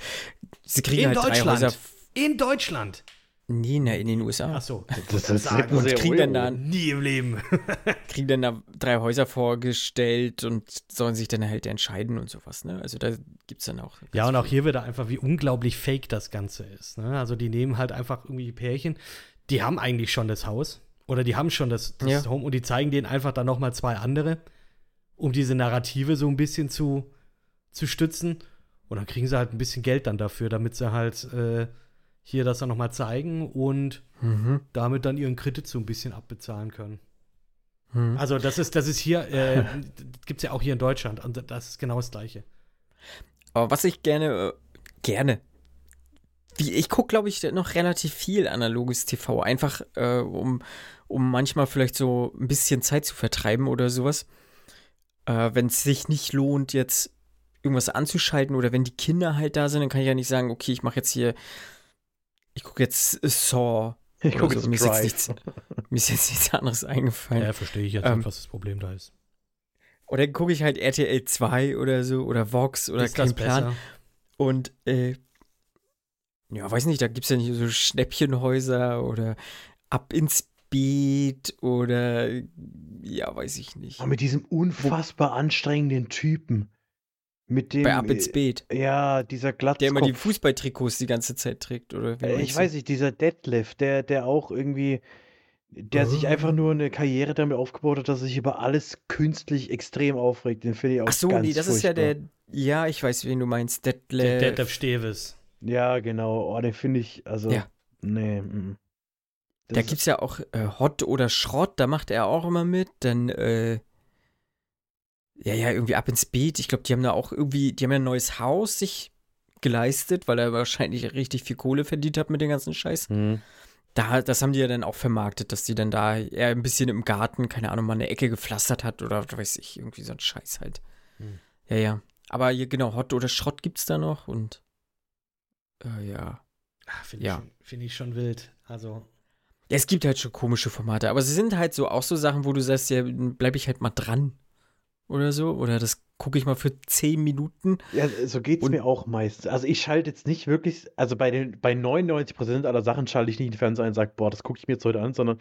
sie kriegen In halt drei Deutschland. Häuser. In Deutschland. Nee, ne, in den USA. Ach so. Das, das das sagen und kriegen dann Euro. da, Nie im Leben. kriegen dann da drei Häuser vorgestellt und sollen sich dann halt entscheiden und sowas, ne? Also da gibt's dann auch. Ja, und auch hier wieder einfach, wie unglaublich fake das Ganze ist. Ne? Also die nehmen halt einfach irgendwie Pärchen, die haben eigentlich schon das Haus oder die haben schon das, das Ja. Home und die zeigen denen einfach dann noch mal zwei andere, um diese Narrative so ein bisschen zu, zu stützen. Und dann kriegen sie halt ein bisschen Geld dann dafür, damit sie halt äh, hier das dann noch mal zeigen und Mhm. damit dann ihren Kredit so ein bisschen abbezahlen können. Mhm. Also das ist, das ist hier, äh, gibt es ja auch hier in Deutschland und das ist genau das Gleiche. Aber was ich gerne, äh, gerne, wie, ich gucke, glaube ich, noch relativ viel analoges TV, einfach äh, um, um manchmal vielleicht so ein bisschen Zeit zu vertreiben oder sowas. Äh, wenn es sich nicht lohnt, jetzt irgendwas anzuschalten oder wenn die Kinder halt da sind, dann kann ich ja nicht sagen, okay, ich mache jetzt hier, ich gucke jetzt Saw. Ich gucke so. jetzt Mir ist jetzt Drive. nichts, mir ist jetzt nichts anderes eingefallen. Ja, verstehe ich jetzt Ähm, nicht, was das Problem da ist. Oder gucke ich halt RTL 2 oder so oder Vox oder ist kein das Plan. besser? Und äh, ja, weiß nicht, da gibt es ja nicht so Schnäppchenhäuser oder ab ins Beet oder ja, weiß ich nicht. Aber mit diesem unfassbar anstrengenden Typen. Mit dem. Bei Ab ins äh, Beet, Ja, dieser Glatzkopf. der immer die Fußballtrikots die ganze Zeit trägt, oder? wie Äh, Ich weiß nicht, dieser Detlef, der, der auch irgendwie, der sich Oh. einfach nur eine Karriere damit aufgebaut hat, dass er sich über alles künstlich extrem aufregt. Den finde ich auch Ach so, ganz nee, das ist ja furchtbar. der, ja, ich weiß, wen du meinst, Der, Detlef. der, der Steves. Ja, genau. Oh, den finde ich, also, Ja. nee. mm. Da gibt es ja auch äh, Hot oder Schrott, da macht er auch immer mit. Dann, äh, ja, ja, irgendwie ab ins Beet. Ich glaube, die haben da auch irgendwie, die haben ja ein neues Haus sich geleistet, weil er wahrscheinlich richtig viel Kohle verdient hat mit dem ganzen Scheiß. Hm. Da, das haben die ja dann auch vermarktet, dass die dann da eher ein bisschen im Garten, keine Ahnung, mal eine Ecke gepflastert hat oder was weiß ich, irgendwie so ein Scheiß halt. Hm. Ja, ja. Aber hier, genau, Hot oder Schrott gibt's da noch und, äh, ja. Ah, Finde Ja. ich, schon- find ich schon wild. Also, Ja, es gibt halt schon komische Formate, aber sie sind halt so auch so Sachen, wo du sagst, ja, bleib ich halt mal dran. Oder so. Oder das gucke ich mal für 10 Minuten. Ja, so geht es mir auch meist. Also ich schalte jetzt nicht wirklich, also bei den bei 99% aller Sachen schalte ich nicht den Fernseher ein und sage, boah, das gucke ich mir jetzt heute an, sondern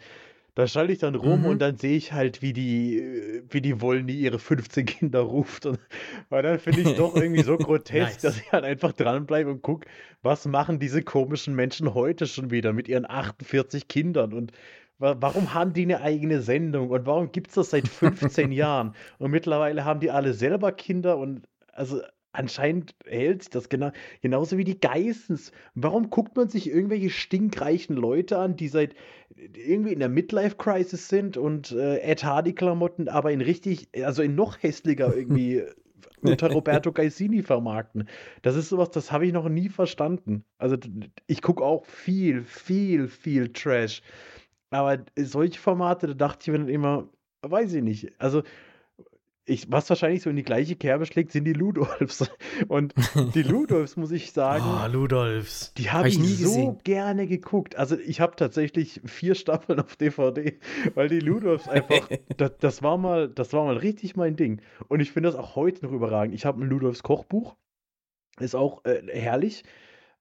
da schalte ich dann rum Mhm. und dann sehe ich halt, wie die, wie die Wollny ihre 15 Kinder ruft. Und, weil dann finde ich es doch irgendwie so grotesk, Nice. dass ich halt einfach dranbleibe und gucke, was machen diese komischen Menschen heute schon wieder mit ihren 48 Kindern und Warum haben die eine eigene Sendung und warum gibt es das seit 15 Jahren? Und mittlerweile haben die alle selber Kinder und also anscheinend hält sich das genau, genauso wie die Geissens. Warum guckt man sich irgendwelche stinkreichen Leute an, die seit irgendwie in der Midlife-Crisis sind und äh, Ed Hardy-Klamotten, aber in richtig, also in noch hässlicher irgendwie unter Roberto Gaisini vermarkten. Das ist sowas, das habe ich noch nie verstanden. Also ich gucke auch viel, viel, viel Trash. Aber solche Formate, da dachte ich mir dann immer, weiß ich nicht. Also ich, was wahrscheinlich so in die gleiche Kerbe schlägt, sind die Ludolfs. Und die Ludolfs, muss ich sagen. Ah, Ludolfs. Die habe hab ich, ich so gesehen. gerne geguckt. Also ich habe tatsächlich vier Staffeln auf DVD, weil die Ludolfs einfach, das, das, war mal, das war mal richtig mein Ding. Und ich finde das auch heute noch überragend. Ich habe ein Ludolfs Kochbuch. Ist auch äh, herrlich.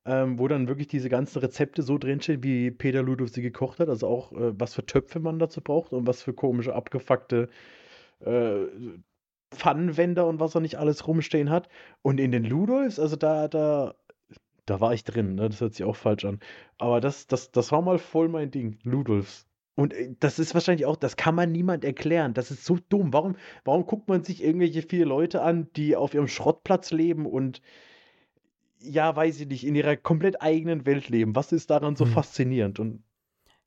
Ähm, wo dann wirklich diese ganzen Rezepte so drinstehen, wie Peter Ludolf sie gekocht hat. Also auch, äh, was für Töpfe man dazu braucht und was für komische, abgefuckte äh, Pfannenwender und was er nicht alles rumstehen hat. Und in den Ludolfs, also da, da, da war ich drin, ne? das hört sich auch falsch an. Aber das, das, das war mal voll mein Ding, Ludolfs. Und äh, das ist wahrscheinlich auch, das kann man niemand erklären. Das ist so dumm. Warum, warum guckt man sich irgendwelche vier Leute an, die auf ihrem Schrottplatz leben und ja, weiß ich nicht, in ihrer komplett eigenen Welt leben? Was ist daran so hm. faszinierend? Und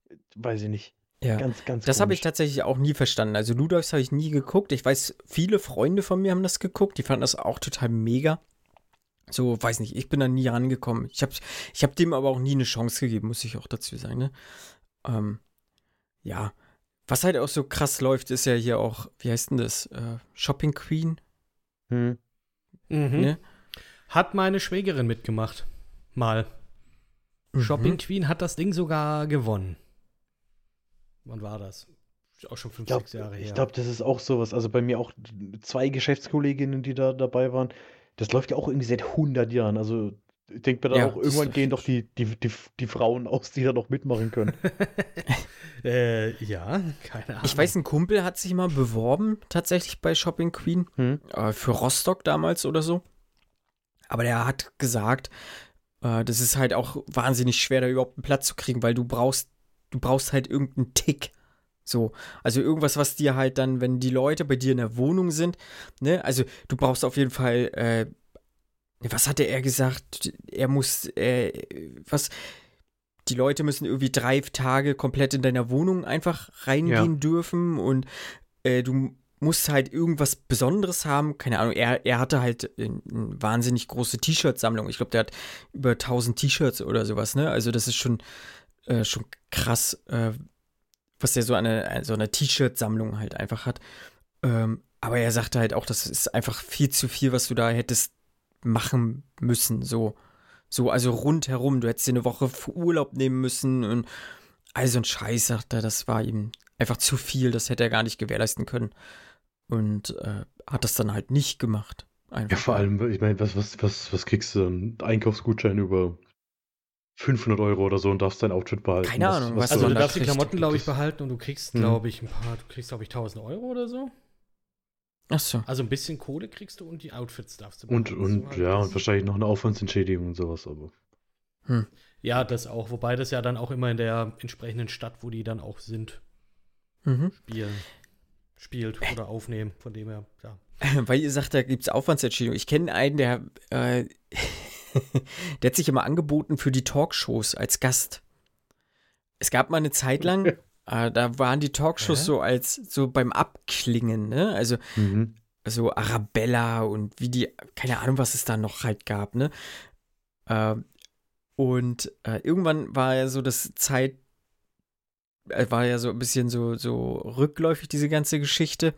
äh, weiß ich nicht. Ja, ganz, ganz das habe ich tatsächlich auch nie verstanden. Also Ludolfs habe ich nie geguckt. Ich weiß, viele Freunde von mir haben das geguckt. Die fanden das auch total mega. So, weiß nicht, ich bin da nie rangekommen. Ich habe ich hab dem aber auch nie eine Chance gegeben, muss ich auch dazu sagen. Ne? Ähm, ja, was halt auch so krass läuft, ist ja hier auch, wie heißt denn das? Äh, Shopping Queen? Hm. Mhm. Ne? Hat meine Schwägerin mitgemacht. Mal. Mhm. Shopping Queen hat das Ding sogar gewonnen. Wann war das? Auch schon fünf, glaub, sechs Jahre her. Ich glaube, das ist auch sowas. Also bei mir auch zwei Geschäftskolleginnen, die da dabei waren. Das läuft ja auch irgendwie seit 100 Jahren. Also ich denke mir da ja, auch, irgendwann gehen doch die, die, die, die Frauen aus, die da noch mitmachen können. äh, ja, keine Ahnung. Ich weiß, ein Kumpel hat sich mal beworben, tatsächlich bei Shopping Queen. Hm? Äh, für Rostock damals oder so. Aber der hat gesagt, äh, das ist halt auch wahnsinnig schwer, da überhaupt einen Platz zu kriegen, weil du brauchst du brauchst halt irgendeinen Tick. So, also irgendwas, was dir halt dann, wenn die Leute bei dir in der Wohnung sind, ne, also du brauchst auf jeden Fall, äh, was hatte er gesagt? Er muss, äh, was, die Leute müssen irgendwie drei Tage komplett in deiner Wohnung einfach reingehen ja. dürfen und äh, du musst halt irgendwas Besonderes haben. Keine Ahnung, er, er hatte halt eine wahnsinnig große T-Shirt-Sammlung. Ich glaube, der hat über 1000 T-Shirts oder sowas, ne? Also das ist schon, äh, schon krass, äh, was der so eine, so eine T-Shirt-Sammlung halt einfach hat. Ähm, aber er sagte halt auch, das ist einfach viel zu viel, was du da hättest machen müssen. So, so also rundherum. Du hättest dir eine Woche Urlaub nehmen müssen und all so ein Scheiß, sagt er, das war ihm einfach zu viel, das hätte er gar nicht gewährleisten können. Und äh, hat das dann halt nicht gemacht. Einfach. Ja, vor allem, ich meine, was, was, was, was kriegst du? Ein Einkaufsgutschein über 500 Euro oder so und darfst dein Outfit behalten. Keine Ahnung. Was, was also du darfst die Klamotten, glaube ich, behalten und du kriegst, hm. glaube ich, ein paar, du kriegst, glaube ich, 1000 Euro oder so. Ach so. Also ein bisschen Kohle kriegst du und die Outfits darfst du behalten. Und, und so ja, und wahrscheinlich noch eine Aufwandsentschädigung und sowas, aber. Hm. Ja, das auch. Wobei das ja dann auch immer in der entsprechenden Stadt, wo die dann auch sind, mhm. spielen. Spielt oder aufnehmen, von dem her, ja. Weil ihr sagt, da gibt es Aufwandsentschädigung. Ich kenne einen, der äh, der hat sich immer angeboten für die Talkshows als Gast. Es gab mal eine Zeit lang, äh, da waren die Talkshows äh? so als so beim Abklingen, ne? Also mhm. so Arabella und wie die, keine Ahnung, was es da noch halt gab, ne? Äh, und äh, irgendwann war ja so das Zeit, äh, war ja so ein bisschen so, so rückläufig, diese ganze Geschichte.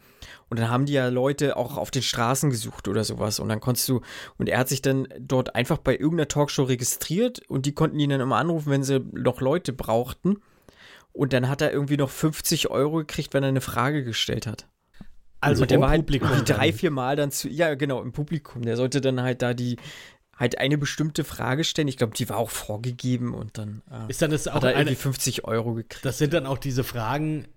Und dann haben die ja Leute auch auf den Straßen gesucht oder sowas. Und dann konntest du, und er hat sich dann dort einfach bei irgendeiner Talkshow registriert und die konnten ihn dann immer anrufen, wenn sie noch Leute brauchten. Und dann hat er irgendwie noch 50 Euro gekriegt, wenn er eine Frage gestellt hat. Also und der war halt Publikum drei, vier Mal dann zu, ja genau, im Publikum. Der sollte dann halt da die, halt eine bestimmte Frage stellen. Ich glaube, die war auch vorgegeben und dann, äh, ist dann das auch hat er eine, irgendwie 50 Euro gekriegt. Das sind dann auch diese Fragen,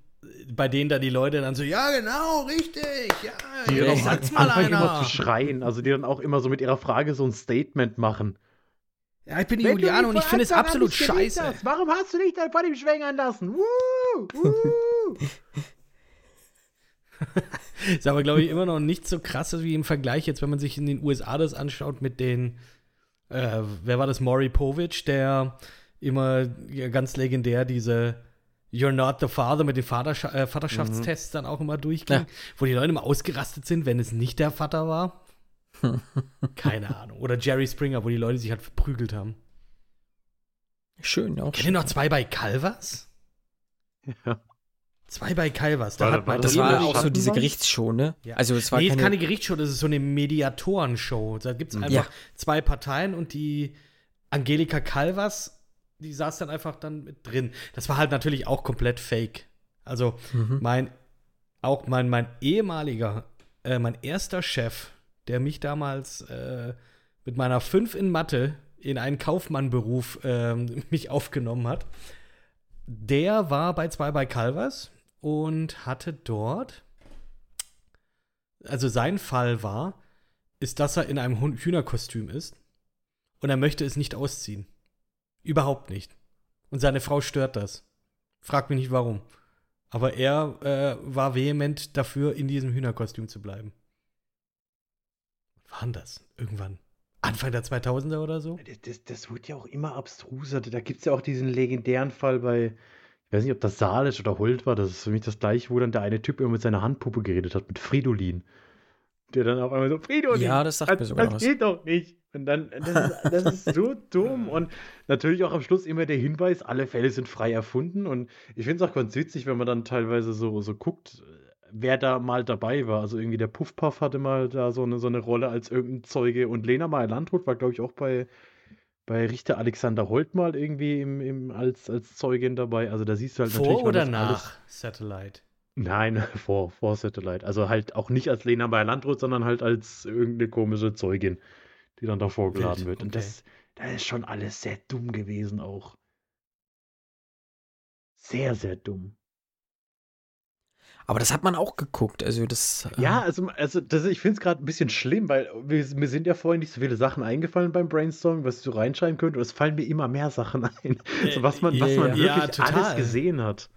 bei denen da die Leute dann so, ja genau, richtig, ja, die ja, sag's mal einer. immer zu schreien, also die dann auch immer so mit ihrer Frage so ein Statement machen. Ja, ich bin die Juliane und ich finde es absolut scheiße. Das. Warum hast du dich dann von ihm schwängern lassen? Woo, woo. ist aber, glaube ich, immer noch nicht so krass wie im Vergleich jetzt, wenn man sich in den USA das anschaut mit den, äh, wer war das, Maury Povich, der immer ja, ganz legendär diese You're not the father mit den Vaterscha äh, Vaterschaftstests dann auch immer durchging, Ja. wo die Leute immer ausgerastet sind, wenn es nicht der Vater war. Keine Ahnung. Oder Jerry Springer, wo die Leute sich halt verprügelt haben. Schön, auch Kennt ihr noch zwei bei Calvas? Ja. Zwei bei Calvas. Da War- hat man Das war auch so diese? Gerichtsshow, ne? Ja. Also es war nee, ist keine, keine Gerichtsshow, das ist so eine Mediatorenshow. Da gibt es Mhm. einfach Ja. zwei Parteien und die Angelika Calvas, die saß dann einfach dann mit drin. Das war halt natürlich auch komplett fake. Also Mhm. mein, auch mein, mein ehemaliger, äh, mein erster Chef, der mich damals äh, mit meiner 5 in Mathe in einen Kaufmannberuf ähm, mich aufgenommen hat, der war bei zwei bei Calvas und hatte dort, also sein Fall war, ist, dass er in einem Hühnerkostüm ist und er möchte es nicht ausziehen. Überhaupt nicht. Und seine Frau stört das. Frag mich nicht warum. Aber er äh, war vehement dafür, in diesem Hühnerkostüm zu bleiben. Wann das? Irgendwann. Anfang der 2000er oder so? Das, das, das wird ja auch immer abstruser. Da gibt es ja auch diesen legendären Fall bei, ich weiß nicht, ob das Salisch oder Holt war, das ist für mich das gleiche, wo dann der eine Typ immer mit seiner Handpuppe geredet hat, mit Fridolin. Der dann auf einmal so, Fridolin, Ja, das sagt mir sogar das was. geht doch nicht. Und dann, das ist, das ist so dumm. Und natürlich auch am Schluss immer der Hinweis, alle Fälle sind frei erfunden. Und ich finde es auch ganz witzig, wenn man dann teilweise so, so guckt, wer da mal dabei war. Also irgendwie der Puffpuff hatte mal da so eine, so eine Rolle als irgendein Zeuge. Und Lena Meyer-Landrut war, glaube ich, auch bei, bei Richter Alexander Holt mal irgendwie im, im, als, als Zeugin dabei. Also da siehst du halt natürlich Vor oder nach Satellite? Nein, vor, vor Satellite. Also halt auch nicht als Lena Meyer-Landrut, sondern halt als irgendeine komische Zeugin, die dann da vorgeladen Wild, wird. Und okay. das, das ist schon alles sehr dumm gewesen auch. Sehr, sehr dumm. Aber das hat man auch geguckt. Also das. äh, Ja, also, also das, ich finde es gerade ein bisschen schlimm, weil wir, mir sind ja vorhin nicht so viele Sachen eingefallen beim Brainstorming, was so reinschreiben könnte. Und es fallen mir immer mehr Sachen ein, so was man, was ja, man ja. wirklich Ja, alles gesehen hat.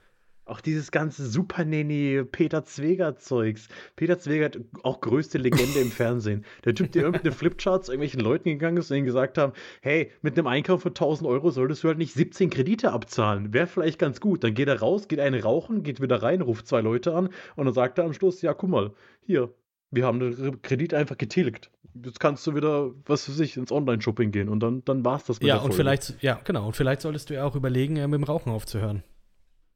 Auch dieses ganze Super Nanny Peter Zweger Zeugs. Peter Zweger, auch größte Legende im Fernsehen. Der Typ, der irgendeine Flipcharts irgendwelchen Leuten gegangen ist und ihnen gesagt haben, hey, mit einem Einkauf von 1000 Euro solltest du halt nicht 17 Kredite abzahlen. Wäre vielleicht ganz gut. Dann geht er raus, geht eine rauchen, geht wieder rein, ruft zwei Leute an und dann sagt er am Schluss, ja, guck mal, hier, wir haben den Kredit einfach getilgt. Jetzt kannst du wieder, was weiß ich, ins Online-Shopping gehen und dann, dann war's das mit Ja, und Folge. vielleicht, ja, genau. Und vielleicht solltest du ja auch überlegen, äh, mit dem Rauchen aufzuhören.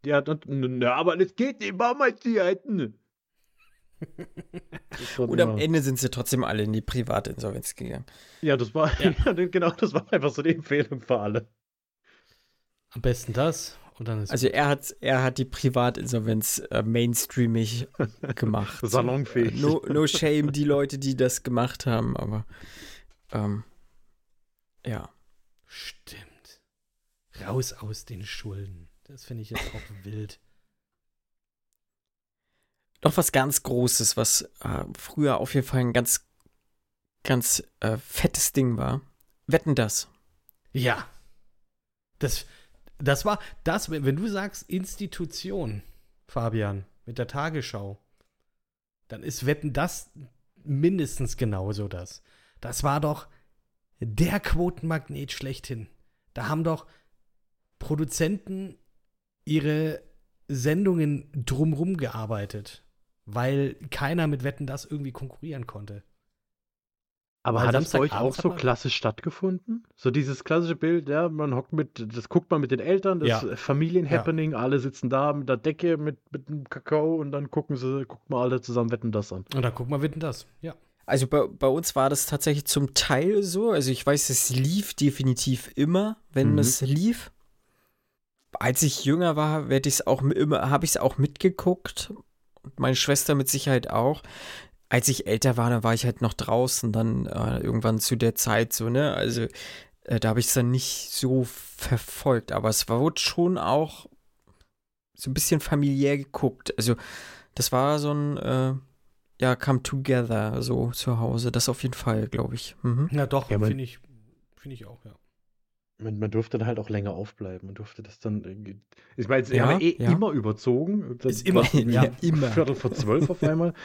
Ja, dann, na, aber das geht nicht, warum du die Alten? Das war Und am Ende sind sie trotzdem alle in die Privatinsolvenz gegangen. Ja, das war, Ja. ja. genau, das war einfach so die Empfehlung für alle. Am besten das. Und dann ist Also er hat, er hat die Privatinsolvenz äh, mainstreamig gemacht. Salonfähig. Äh, no, no shame, die Leute, die das gemacht haben, aber ähm, ja. Stimmt. Raus aus den Schulden. Das finde ich jetzt auch wild. Noch was ganz Großes, was äh, früher auf jeden Fall ein ganz, ganz äh, fettes Ding war. Wetten das? Ja. Das, das war, das, wenn wenn du sagst Institution, Fabian, mit der Tagesschau, dann ist Wetten das mindestens genauso das. Das war doch der Quotenmagnet schlechthin. Da haben doch Produzenten ihre Sendungen drumrum gearbeitet, weil keiner mit Wetten das irgendwie konkurrieren konnte. Aber Weil hat das bei euch auch so klassisch stattgefunden? So dieses klassische Bild, ja, man hockt mit, das guckt man mit den Eltern, das Ja. Familienhappening, alle sitzen da mit der Decke, mit, mit dem Kakao und dann gucken sie, guckt mal alle zusammen wetten das an. Und dann guck mal, Wetten das. Ja. Also bei, bei uns war das tatsächlich zum Teil so. Also ich weiß, es lief definitiv immer, wenn Mhm. es lief. Als ich jünger war, werde ich es auch immer, habe ich es auch mitgeguckt. Und meine Schwester mit Sicherheit auch. Als ich älter war, da war ich halt noch draußen, dann äh, irgendwann zu der Zeit so, ne? Also äh, da habe ich es dann nicht so verfolgt. Aber es war wurde schon auch so ein bisschen familiär geguckt. Also das war so ein, äh, ja, come together so zu Hause. Das auf jeden Fall, glaube ich. Mhm. Ja, doch, Ja, finde ich, finde ich auch, ja. Man, man durfte dann halt auch länger aufbleiben. Man durfte das dann. äh, Ich meine, sie Ja, haben eh ja. immer überzogen. Das Ist immer- ja, immer. Viertel vor zwölf auf einmal.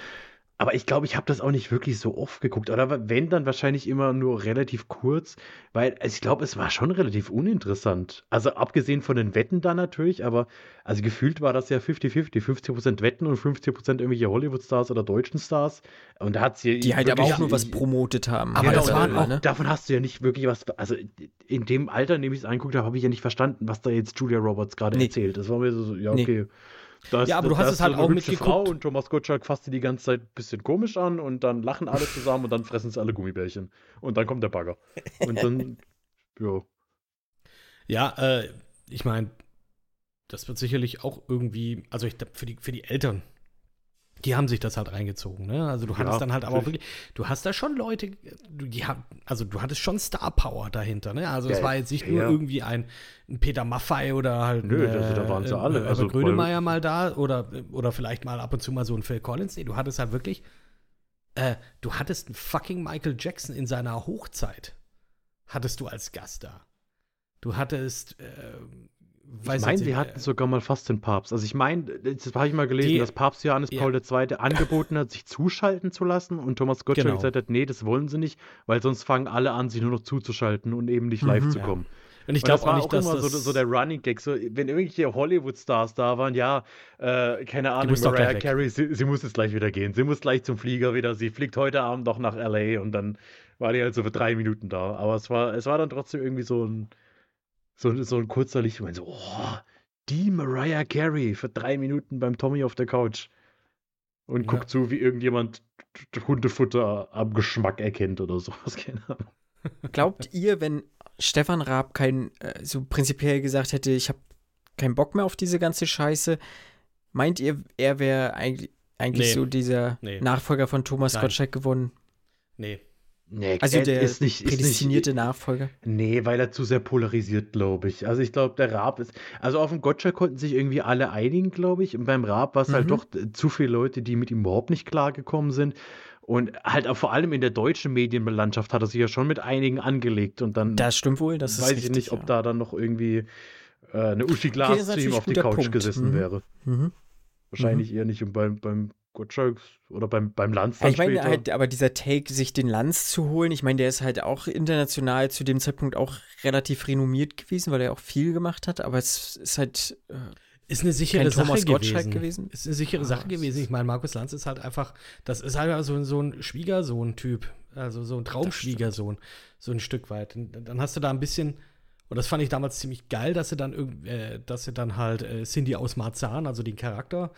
Aber ich glaube, ich habe das auch nicht wirklich so oft geguckt. Oder wenn, dann wahrscheinlich immer nur relativ kurz. Weil also ich glaube, es war schon relativ uninteressant. Also abgesehen von den Wetten da natürlich. Aber also gefühlt war das ja 50-50. 50% Wetten und 50% irgendwelche Hollywood-Stars oder deutschen Stars. Und da hat sie Die halt aber auch nur was promotet haben. Aber ja, das aber waren auch, ne? davon hast du ja nicht wirklich was. Also in dem Alter, in dem ich es angeguckt habe, habe ich ja nicht verstanden, was da jetzt Julia Roberts gerade Nee. erzählt. Das war mir so, ja, Nee. okay. Da ist- Ja, aber du hast es halt so auch mitgeguckt. Frau und Thomas Gottschalk fasst die die ganze Zeit ein bisschen komisch an und dann lachen alle zusammen und dann fressen sie alle Gummibärchen. Und dann kommt der Bagger. Und dann, ja. Ja, äh, ich meine, das wird sicherlich auch irgendwie, also ich für die, für die Eltern, die haben sich das halt reingezogen, ne? Also du hattest Ja, dann halt aber auch wirklich, du hast da schon Leute, du, die haben, also du hattest schon Star Power dahinter, ne? Also es Ja, war jetzt nicht ja, nur irgendwie ein, ein Peter Maffei oder halt Nö, ein, also da waren sie äh, alle. Herbert Also, Grönemeyer mal da oder, oder vielleicht mal ab und zu mal so ein Phil Collins. Nee, du hattest halt wirklich, äh, du hattest einen fucking Michael Jackson in seiner Hochzeit, hattest du als Gast da. Du hattest, äh, Ich weiß meine, jetzt sie hatten sogar mal fast den Papst. Also ich meine, das habe ich mal gelesen, Die- dass Papst Johannes Ja. Paul II. angeboten hat, sich zuschalten zu lassen und Thomas Gottschalk Genau. gesagt hat, nee, das wollen sie nicht, weil sonst fangen alle an, sich nur noch zuzuschalten und eben nicht live Mhm. zu Ja. kommen. Und ich Und das glaube auch nicht, dass immer das so, so der Running Gag. So, wenn irgendwelche Hollywood-Stars da waren, ja, äh, keine Ahnung, Mariah. Carey, sie, sie muss jetzt gleich wieder gehen. Sie muss gleich zum Flieger wieder. Sie fliegt heute Abend doch nach L.A. und dann war die halt so für drei Minuten da. Aber es war, es war dann trotzdem irgendwie so ein, so, ein- so ein kurzer Licht. Ich meine so, oh, die Mariah Carey für drei Minuten beim Tommy auf der Couch. Und Ja. guckt zu, wie irgendjemand Hundefutter am Geschmack erkennt oder sowas. Keine Ahnung. Glaubt ihr, wenn Stefan Raab kein äh, so prinzipiell gesagt hätte, ich habe keinen Bock mehr auf diese ganze Scheiße, meint ihr, er wäre eigentlich, eigentlich Nee. so dieser Nee. Nachfolger von Thomas Nein. Gottschalk geworden? Nee. Nee, Also er der ist nicht, ist prädestinierte nicht, Nachfolger? Nee, weil er zu sehr polarisiert, glaube ich. Also ich glaube, der Raab ist. Also auf dem Gottschalk konnten sich irgendwie alle einigen, glaube ich. Und beim Raab war es halt Mhm. doch äh, zu viele Leute, die mit ihm überhaupt nicht klargekommen sind. Und halt auch vor allem in der deutschen Medienlandschaft hat er sich ja schon mit einigen angelegt. Und dann Das stimmt wohl, das ist weiß richtig, ich nicht, ob ja. da dann noch irgendwie äh, eine Uschi Glas ist zu ihm auf die Couch Punkt. gesessen Mhm. wäre. Mhm. Wahrscheinlich eher nicht. Und beim, beim Gottschalk oder beim, beim Lanz Ja, dann ich meine später. halt, aber dieser Take, sich den Lanz zu holen, ich meine, der ist halt auch international zu dem Zeitpunkt auch relativ renommiert gewesen, weil er auch viel gemacht hat, aber es ist halt äh, Ist eine sichere Kein Sache Thomas Gottschalk gewesen. gewesen? Ist eine sichere Ah, Sache gewesen. Ich meine, Markus Lanz ist halt einfach, das ist halt so, so ein Schwiegersohn-Typ. Also so ein Traumschwiegersohn. So ein Stück weit. Und dann hast du da ein bisschen, und das fand ich damals ziemlich geil, dass sie dann äh, dass sie dann halt äh, Cindy aus Marzahn, also den Charakter,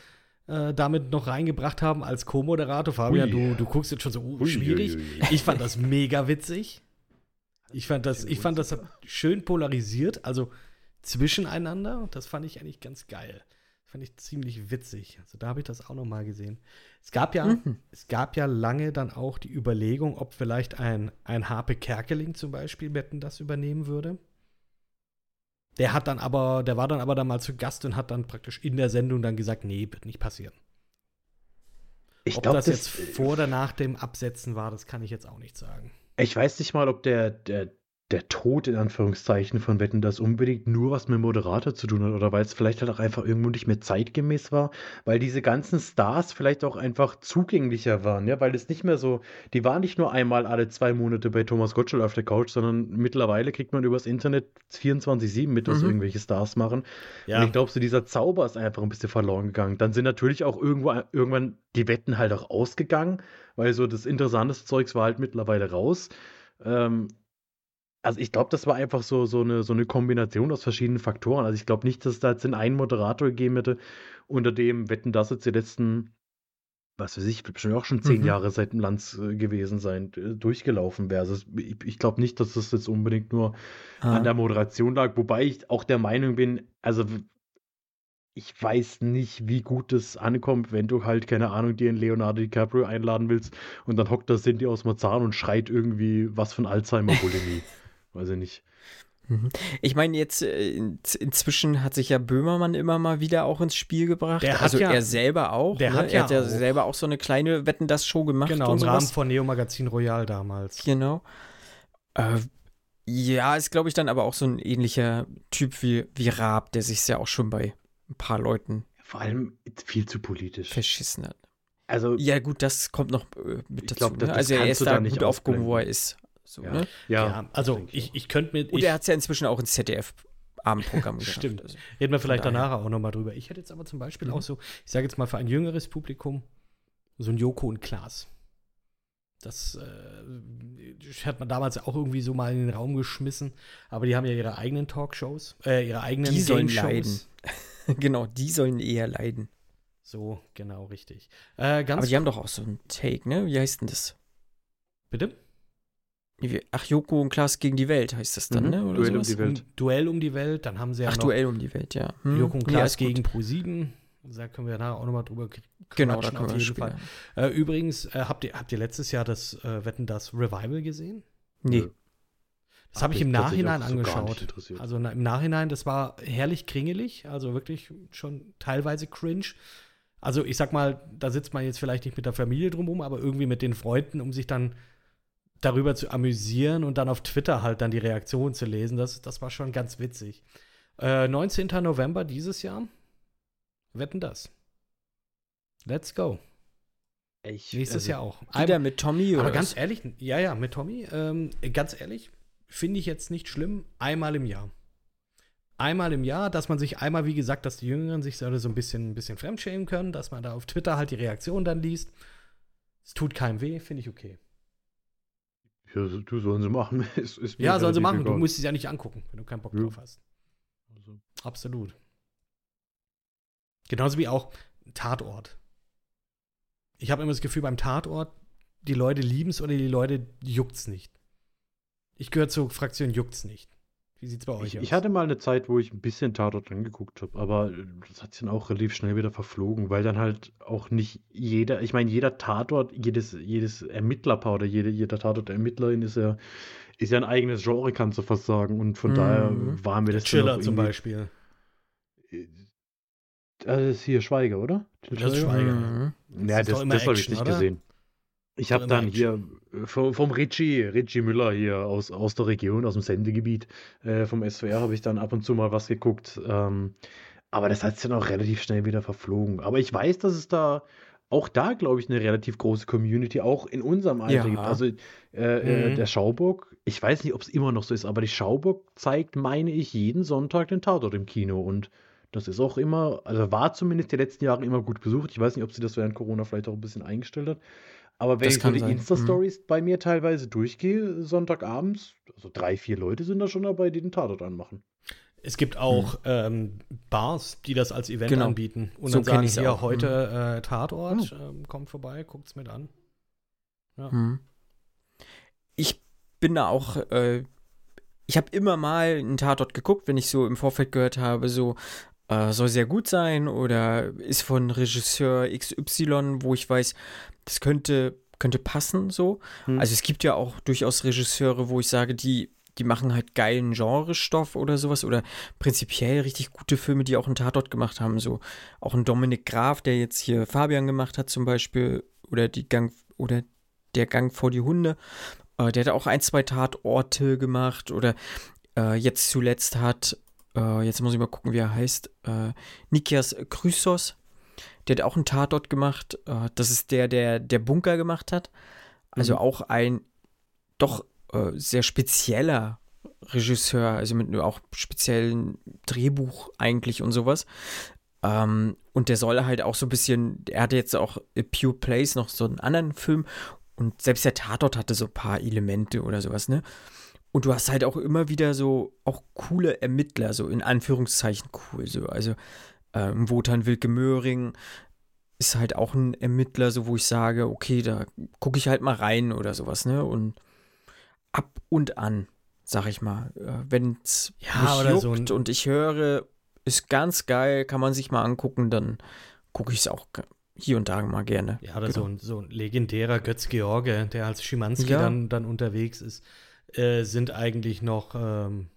äh, damit noch reingebracht haben als Co-Moderator. Fabian, Ui. du, du guckst jetzt schon so, uh, Ui, schwierig. ui, ui. Ich fand das mega witzig. Ich fand das, ich fand das schön polarisiert, also zwischeneinander. Das fand ich eigentlich ganz geil. Das fand ich ziemlich witzig. Also da habe ich das auch noch mal gesehen. Es gab ja, Mhm. es gab ja lange dann auch die Überlegung, ob vielleicht ein, ein Harpe Kerkeling zum Beispiel Wetten das übernehmen würde. Der hat dann aber, der war dann aber dann mal zu Gast und hat dann praktisch in der Sendung dann gesagt, nee, wird nicht passieren. ich Ob glaube, das, das, jetzt vor oder nach dem Absetzen war, das kann ich jetzt auch nicht sagen. Ich weiß nicht mal, ob der, der, der Tod in Anführungszeichen von Wetten das unbedingt nur was mit Moderator zu tun hat oder weil es vielleicht halt auch einfach irgendwo nicht mehr zeitgemäß war, weil diese ganzen Stars vielleicht auch einfach zugänglicher waren, ja, weil es nicht mehr so, die waren nicht nur einmal alle zwei Monate bei Thomas Gottschalk auf der Couch, sondern mittlerweile kriegt man übers Internet 24-7 mit, was Mhm. irgendwelche Stars machen. Und ich glaube, so dieser Zauber ist einfach ein bisschen verloren gegangen. Dann sind natürlich auch irgendwo irgendwann die Wetten halt auch ausgegangen, weil so das interessanteste Zeugs war halt mittlerweile raus. Ähm, also ich glaube, das war einfach so, so, eine, so eine Kombination aus verschiedenen Faktoren. Also ich glaube nicht, dass es da jetzt den einen Moderator gegeben hätte, unter dem Wetten das jetzt die letzten, was weiß ich, bestimmt auch schon zehn Mhm. Jahre seit dem Lanz äh, gewesen sein, äh, durchgelaufen wäre. Also ich, ich glaube nicht, dass das jetzt unbedingt nur Ah. an der Moderation lag, wobei ich auch der Meinung bin, also ich weiß nicht, wie gut es ankommt, wenn du halt, keine Ahnung, dir einen Leonardo DiCaprio einladen willst und dann hockt da Cindy aus Marzahn und schreit irgendwie was von Alzheimer-Bulimie. weiß ich nicht. Mhm. Ich meine, jetzt äh, in, inzwischen hat sich ja Böhmermann immer mal wieder auch ins Spiel gebracht. Der hat also ja- er selber auch. der ne? hat er ja hat ja auch- selber auch so eine kleine Wetten das Show gemacht Genau, und im Rahmen sowas. von Neo Magazin Royal damals. Genau. Äh, Ja, ist, glaube ich, dann aber auch so ein ähnlicher Typ wie, wie Raab, der sich ja auch schon bei ein paar Leuten Vor allem viel zu politisch. verschissen hat. Also, Ja, gut, das kommt noch äh, mit Ich dazu. glaub, das- ne? das Also er kannst ist du da da nicht gut aufgehoben, wo er ist. So, ja. ne? ja, Ja, also ich, ich könnte mir. Und er hat es ja inzwischen auch ins ZDF-Abendprogramm geschafft. Stimmt. Also. Reden wir vielleicht danach auch nochmal drüber. Ich hätte jetzt aber zum Beispiel Mhm. auch so, ich sage jetzt mal für ein jüngeres Publikum, so ein Joko und Klaas. Das äh, hat man damals auch irgendwie so mal in den Raum geschmissen. Aber die haben ja ihre eigenen Talkshows, äh, ihre eigenen Die sollen Game-Shows. leiden. genau, die sollen eher leiden. So, genau, richtig. Äh, ganz Aber die haben doch auch so einen Take, ne? Wie heißt denn das? bitte? Ach, Joko und Klaas gegen die Welt heißt das dann, Mhm. ne? Oder Duell um sowas? die Welt. Um, Duell um die Welt, dann haben sie ja Ach, noch Duell um die Welt, ja. Hm. Joko und Klaas gut. gegen Pro7. Da können wir nachher auch nochmal drüber k- Genau, da quatschen, können auf wir jeden. Äh, übrigens, äh, habt, ihr, habt ihr letztes Jahr das äh, Wetten, das Revival gesehen? Nee. Das habe ich im Nachhinein so angeschaut. interessiert. Also na, im Nachhinein, das war herrlich kringelig, also wirklich schon teilweise cringe. Also ich sag mal, da sitzt man jetzt vielleicht nicht mit der Familie drumherum, aber irgendwie mit den Freunden, um sich dann darüber zu amüsieren und dann auf Twitter halt dann die Reaktion zu lesen. Das, das war schon ganz witzig. Äh, 19. November dieses Jahr. Wetten das. Let's go. Ich, Nächstes also, Jahr auch. Wieder mit Tommy Aber oder ganz was? ehrlich, ja, ja, mit Tommy, ähm, ganz ehrlich, finde ich jetzt nicht schlimm, einmal im Jahr. Einmal im Jahr, dass man sich einmal, wie gesagt, dass die Jüngeren sich so so ein bisschen, ein bisschen fremdschämen können, dass man da auf Twitter halt die Reaktion dann liest. Es tut keinem weh, finde ich okay. Ja, du sollen sie machen. ist, ist Ja, sollen sie machen. Du egal. musst es ja nicht angucken, wenn du keinen Bock Ja. drauf hast. Also, Absolut. Genauso wie auch Tatort. Ich habe immer das Gefühl, beim Tatort, die Leute lieben es oder die Leute juckt's nicht. Ich gehöre zur Fraktion juckt's nicht. Wie sieht's bei euch ich, aus? ich hatte mal eine Zeit, wo ich ein bisschen Tatort angeguckt habe, aber äh, das hat sich dann auch relativ schnell wieder verflogen, weil dann halt auch nicht jeder, ich meine, jeder Tatort, jedes, jedes Ermittlerpaar oder jede, jeder Tatort der Ermittlerin ist ja, ist ja ein eigenes Genre, kannst du fast sagen. Und von Mhm. daher waren wir das Chiller auch zum Beispiel. Äh, Das ist hier Schweiger, oder? Das ist Schweiger. ja. Mhm. Ja, das, immer das habe ich nicht oder? gesehen. Ich habe dann hier äh, vom, vom Richie, Richie Müller hier aus, aus der Region, aus dem Sendegebiet äh, vom SWR, habe ich dann ab und zu mal was geguckt. Ähm, aber das hat sich dann auch relativ schnell wieder verflogen. Aber ich weiß, dass es da auch da, glaube ich, eine relativ große Community auch in unserem Alter Ja. gibt. Also äh, äh, Mhm. der Schauburg, ich weiß nicht, ob es immer noch so ist, aber die Schauburg zeigt, meine ich, jeden Sonntag den Tatort im Kino und das ist auch immer, also war zumindest die letzten Jahre immer gut besucht. Ich weiß nicht, ob sie das während Corona vielleicht auch ein bisschen eingestellt hat. Aber wenn Das ich so die sein. Mhm. Insta-Stories bei mir teilweise durchgehe, Sonntagabends, also drei, vier Leute sind da schon dabei, die den Tatort anmachen. Es gibt auch ähm, Bars, die das als Event Genau. anbieten. Und So dann kenn sagen, hier, auch. heute äh, Tatort, ähm, kommt vorbei, guckt's mit an. Hm. Ich bin da auch, äh, ich habe immer mal einen Tatort geguckt, wenn ich so im Vorfeld gehört habe, so äh, soll sehr gut sein oder ist von Regisseur XY, wo ich weiß, das könnte, könnte passen so. Hm. Also es gibt ja auch durchaus Regisseure, wo ich sage, die, die machen halt geilen Genrestoff oder sowas oder prinzipiell richtig gute Filme, die auch einen Tatort gemacht haben. So auch ein Dominik Graf, der jetzt hier Fabian gemacht hat zum Beispiel oder die Gang oder der Gang vor die Hunde. Äh, der hat auch ein, zwei Tatorte gemacht oder äh, jetzt zuletzt hat, äh, jetzt muss ich mal gucken, wie er heißt, äh, Nikias Chrysos. Der hat auch einen Tatort gemacht. Äh, das ist der, der der Bunker gemacht hat. Also Mhm. auch ein doch äh, sehr spezieller Regisseur, also mit einem auch speziellen Drehbuch eigentlich und sowas. Ähm, und der soll halt auch so ein bisschen, er hatte jetzt auch A Pure Place noch so einen anderen Film und selbst der Tatort hatte so ein paar Elemente oder sowas, ne? Und du hast halt auch immer wieder so auch coole Ermittler, so in Anführungszeichen cool, so. Also ähm, Wotan Wilke Möhring ist halt auch ein Ermittler, so wo ich sage, okay, da gucke ich halt mal rein oder sowas, ne? Und ab und an, sag ich mal, äh, wenn es Ja, mich juckt so und ich höre, ist ganz geil, kann man sich mal angucken, dann gucke ich es auch hier und da mal gerne. Ja, oder Genau. so, ein, so ein legendärer Götz George, der als Schimanski Ja. dann, dann unterwegs ist, äh, sind eigentlich noch, ähm,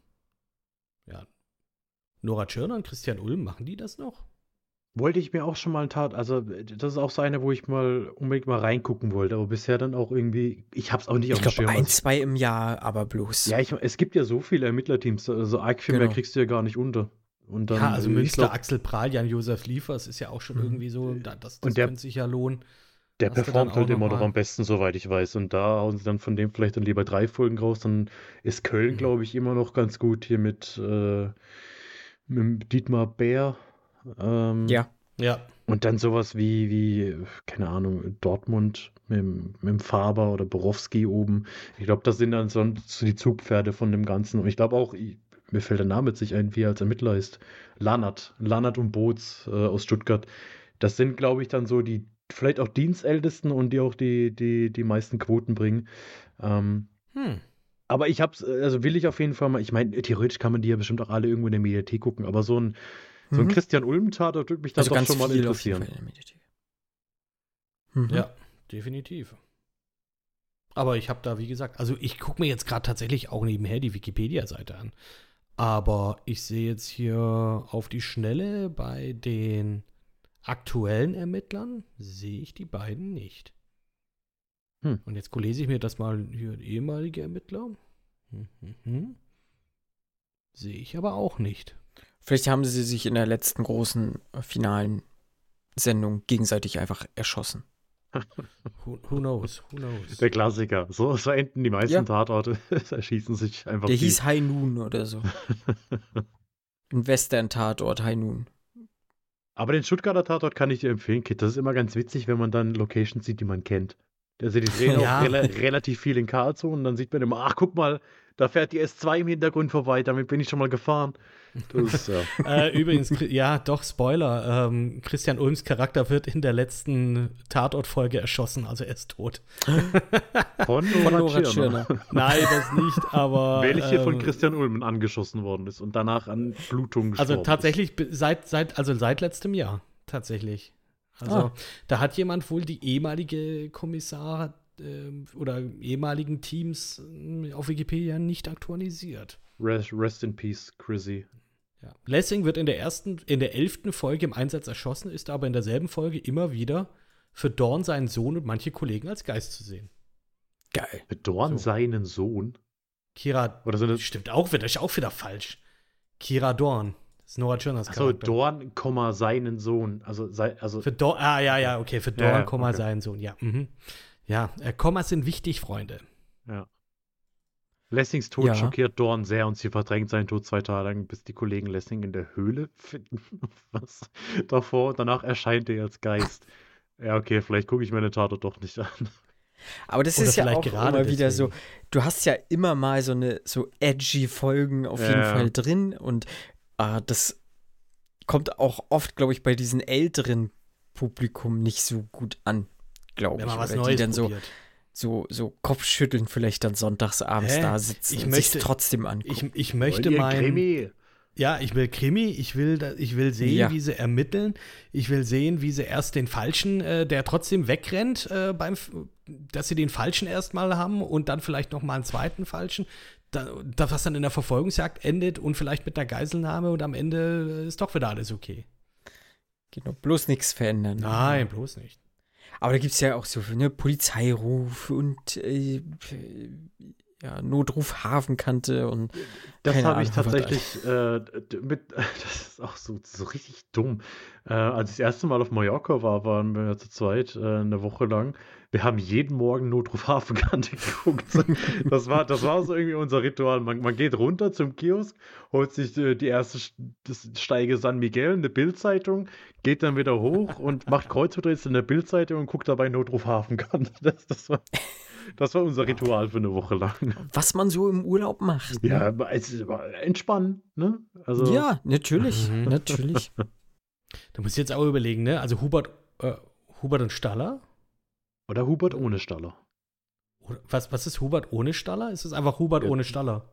Nora Tschirner und Christian Ulm, machen die das noch? Wollte ich mir auch schon mal einen Tat, also das ist auch so eine, wo ich mal unbedingt mal reingucken wollte, aber bisher dann auch irgendwie, ich hab's auch nicht Ich auf dem glaube, Schirm. ein, zwei im Jahr, aber bloß. Ja, ich, es gibt ja so viele Ermittlerteams, also arg viel mehr Genau. kriegst du ja gar nicht unter. Und dann, ja, also äh, Münster, glaub, Axel Prahl, Jan-Josef Liefers ist ja auch schon Mhm. irgendwie so, da, das, das Und der- könnte sich ja lohnen. der performt halt immer noch am besten, soweit ich weiß. Und da hauen sie dann von dem vielleicht dann lieber drei Folgen raus. Dann ist Köln, Mhm. glaube ich, immer noch ganz gut hier mit, äh, mit Dietmar Bär. Ähm, Ja. Ja, Und dann sowas wie, wie, keine Ahnung, Dortmund mit, dem- mit Faber oder Borowski oben. Ich glaube, das sind dann so, die Zugpferde von dem Ganzen. Und ich glaube auch, ich, mir fällt der Name jetzt nicht ein, wie er als Ermittler ist. Lannert. Lannert und Boots äh, aus Stuttgart. Das sind, glaube ich, dann so die, vielleicht auch Dienstältesten und die auch die, die, die meisten Quoten bringen. Ähm, hm. Aber ich hab's, äh, also will ich auf jeden Fall mal, ich meine, theoretisch kann man die ja bestimmt auch alle irgendwo in der Mediathek gucken, aber so ein, so ein Mhm. Christian Ulm-Tatort würde mich dann Also doch ganz schon mal interessieren. Mhm. Ja, definitiv. Aber ich habe da, wie gesagt, also ich gucke mir jetzt gerade tatsächlich auch nebenher die Wikipedia-Seite an. Aber ich sehe jetzt hier auf die Schnelle bei den aktuellen Ermittlern, sehe ich die beiden nicht. Hm. Und jetzt lese ich mir das mal hier, ehemalige Ermittler. Hm, hm, hm. Sehe ich aber auch nicht. Vielleicht haben sie sich in der letzten großen äh, finalen Sendung gegenseitig einfach erschossen. Who, who knows? Who knows? Der Klassiker. So, so enden die meisten Ja. Tatorte. erschießen sich einfach Der die. hieß High Noon oder so. Ein Western-Tatort, High Noon. Aber den Stuttgarter Tatort kann ich dir empfehlen, Kit. Das ist immer ganz witzig, wenn man dann Locations sieht, die man kennt. Also die drehen Ja. auch rela relativ viel in Karlsruhe und dann sieht man immer, ach guck mal, da fährt die S2 im Hintergrund vorbei, damit bin ich schon mal gefahren. Das ist, ja. äh, übrigens, ja, doch, Spoiler. Ähm, Christian Ulms Charakter wird in der letzten Tatort-Folge erschossen, also er ist tot. Von Von Tschirner. Tschirner. Nein, das nicht, aber. Welche von ähm, Christian Ulmen angeschossen worden ist und danach an Blutung gestorben Also tatsächlich be- seit, seit, also seit letztem Jahr, tatsächlich. Also Ah. da hat jemand wohl die ehemalige Kommissar ähm, oder ehemaligen Teams ähm, auf Wikipedia nicht aktualisiert. Rest, rest in peace, Chrissy. Ja. Lessing wird in der ersten, in der elften Folge im Einsatz erschossen, ist aber in derselben Folge immer wieder für Dorn seinen Sohn und manche Kollegen als Geist zu sehen. Geil. Dorn So. seinen Sohn. Kira, Oder so eine. stimmt auch wieder, ist auch wieder falsch. Kira Dorn, das ist Nora Tschirners Achso. Dorn, seinen Sohn. Also, sei, also Für Dorn, ah, ja, ja, okay, für Dorn, Ja, okay. sein Sohn, ja. Mhm. Ja, äh, Kommas sind wichtig, Freunde. Ja. Lessings Tod Ja. schockiert Dorn sehr und sie verdrängt seinen Tod zwei Tage lang, bis die Kollegen Lessing in der Höhle finden. Was davor und danach erscheint er als Geist. Ja, okay, vielleicht gucke ich mir den Tatort doch nicht an. Aber das Oder ist ja auch gerade immer wieder so, du hast ja immer mal so eine so edgy Folgen auf jeden Ja. Fall drin und äh, das kommt auch oft, glaube ich, bei diesem älteren Publikum nicht so gut an, glaube ich. was Neues die dann so, probiert. so, so Kopfschütteln vielleicht dann sonntags abends Hä? da sitzen Ich und möchte- sich trotzdem Ich, angucken. ich möchte Wollt ihr mein, Krimi? Ja, ich will Krimi, ich will, ich will sehen, Ja. wie sie ermitteln. Ich will sehen, wie sie erst den Falschen, äh, der trotzdem wegrennt, äh, beim, dass sie den Falschen erstmal haben und dann vielleicht noch mal einen zweiten Falschen. Da, da, was dann in der Verfolgungsjagd endet und vielleicht mit einer Geiselnahme und am Ende ist doch wieder alles okay. Genau, bloß nichts verändern. Nein, bloß nicht. Aber da gibt es ja auch so ne, Polizeiruf und äh, ja, Notruf Hafenkante und Das habe ich tatsächlich äh, mit, das ist auch so, so richtig dumm. Äh, als ich das erste Mal auf Mallorca war, waren wir zu zweit äh, eine Woche lang. Wir haben jeden Morgen Notruf Hafenkante geguckt. Das war, das war so irgendwie unser Ritual. Man, man geht runter zum Kiosk, holt sich äh, die erste Steige San Miguel, eine Bildzeitung, geht dann wieder hoch und macht Kreuzverdrehs in der Bildzeitung und guckt dabei Notruf Hafenkante. Das, das, war, das war unser Ritual für eine Woche lang. was man so im Urlaub macht. ne? Ja, aber es war entspannen, ne? Also, ja, natürlich, Mhm. natürlich. Du musst jetzt auch überlegen, ne? Also Hubert, äh, Hubert und Staller? Oder Hubert ohne Staller. Was, was ist Hubert ohne Staller? Ist es einfach Hubert Ja. ohne Staller?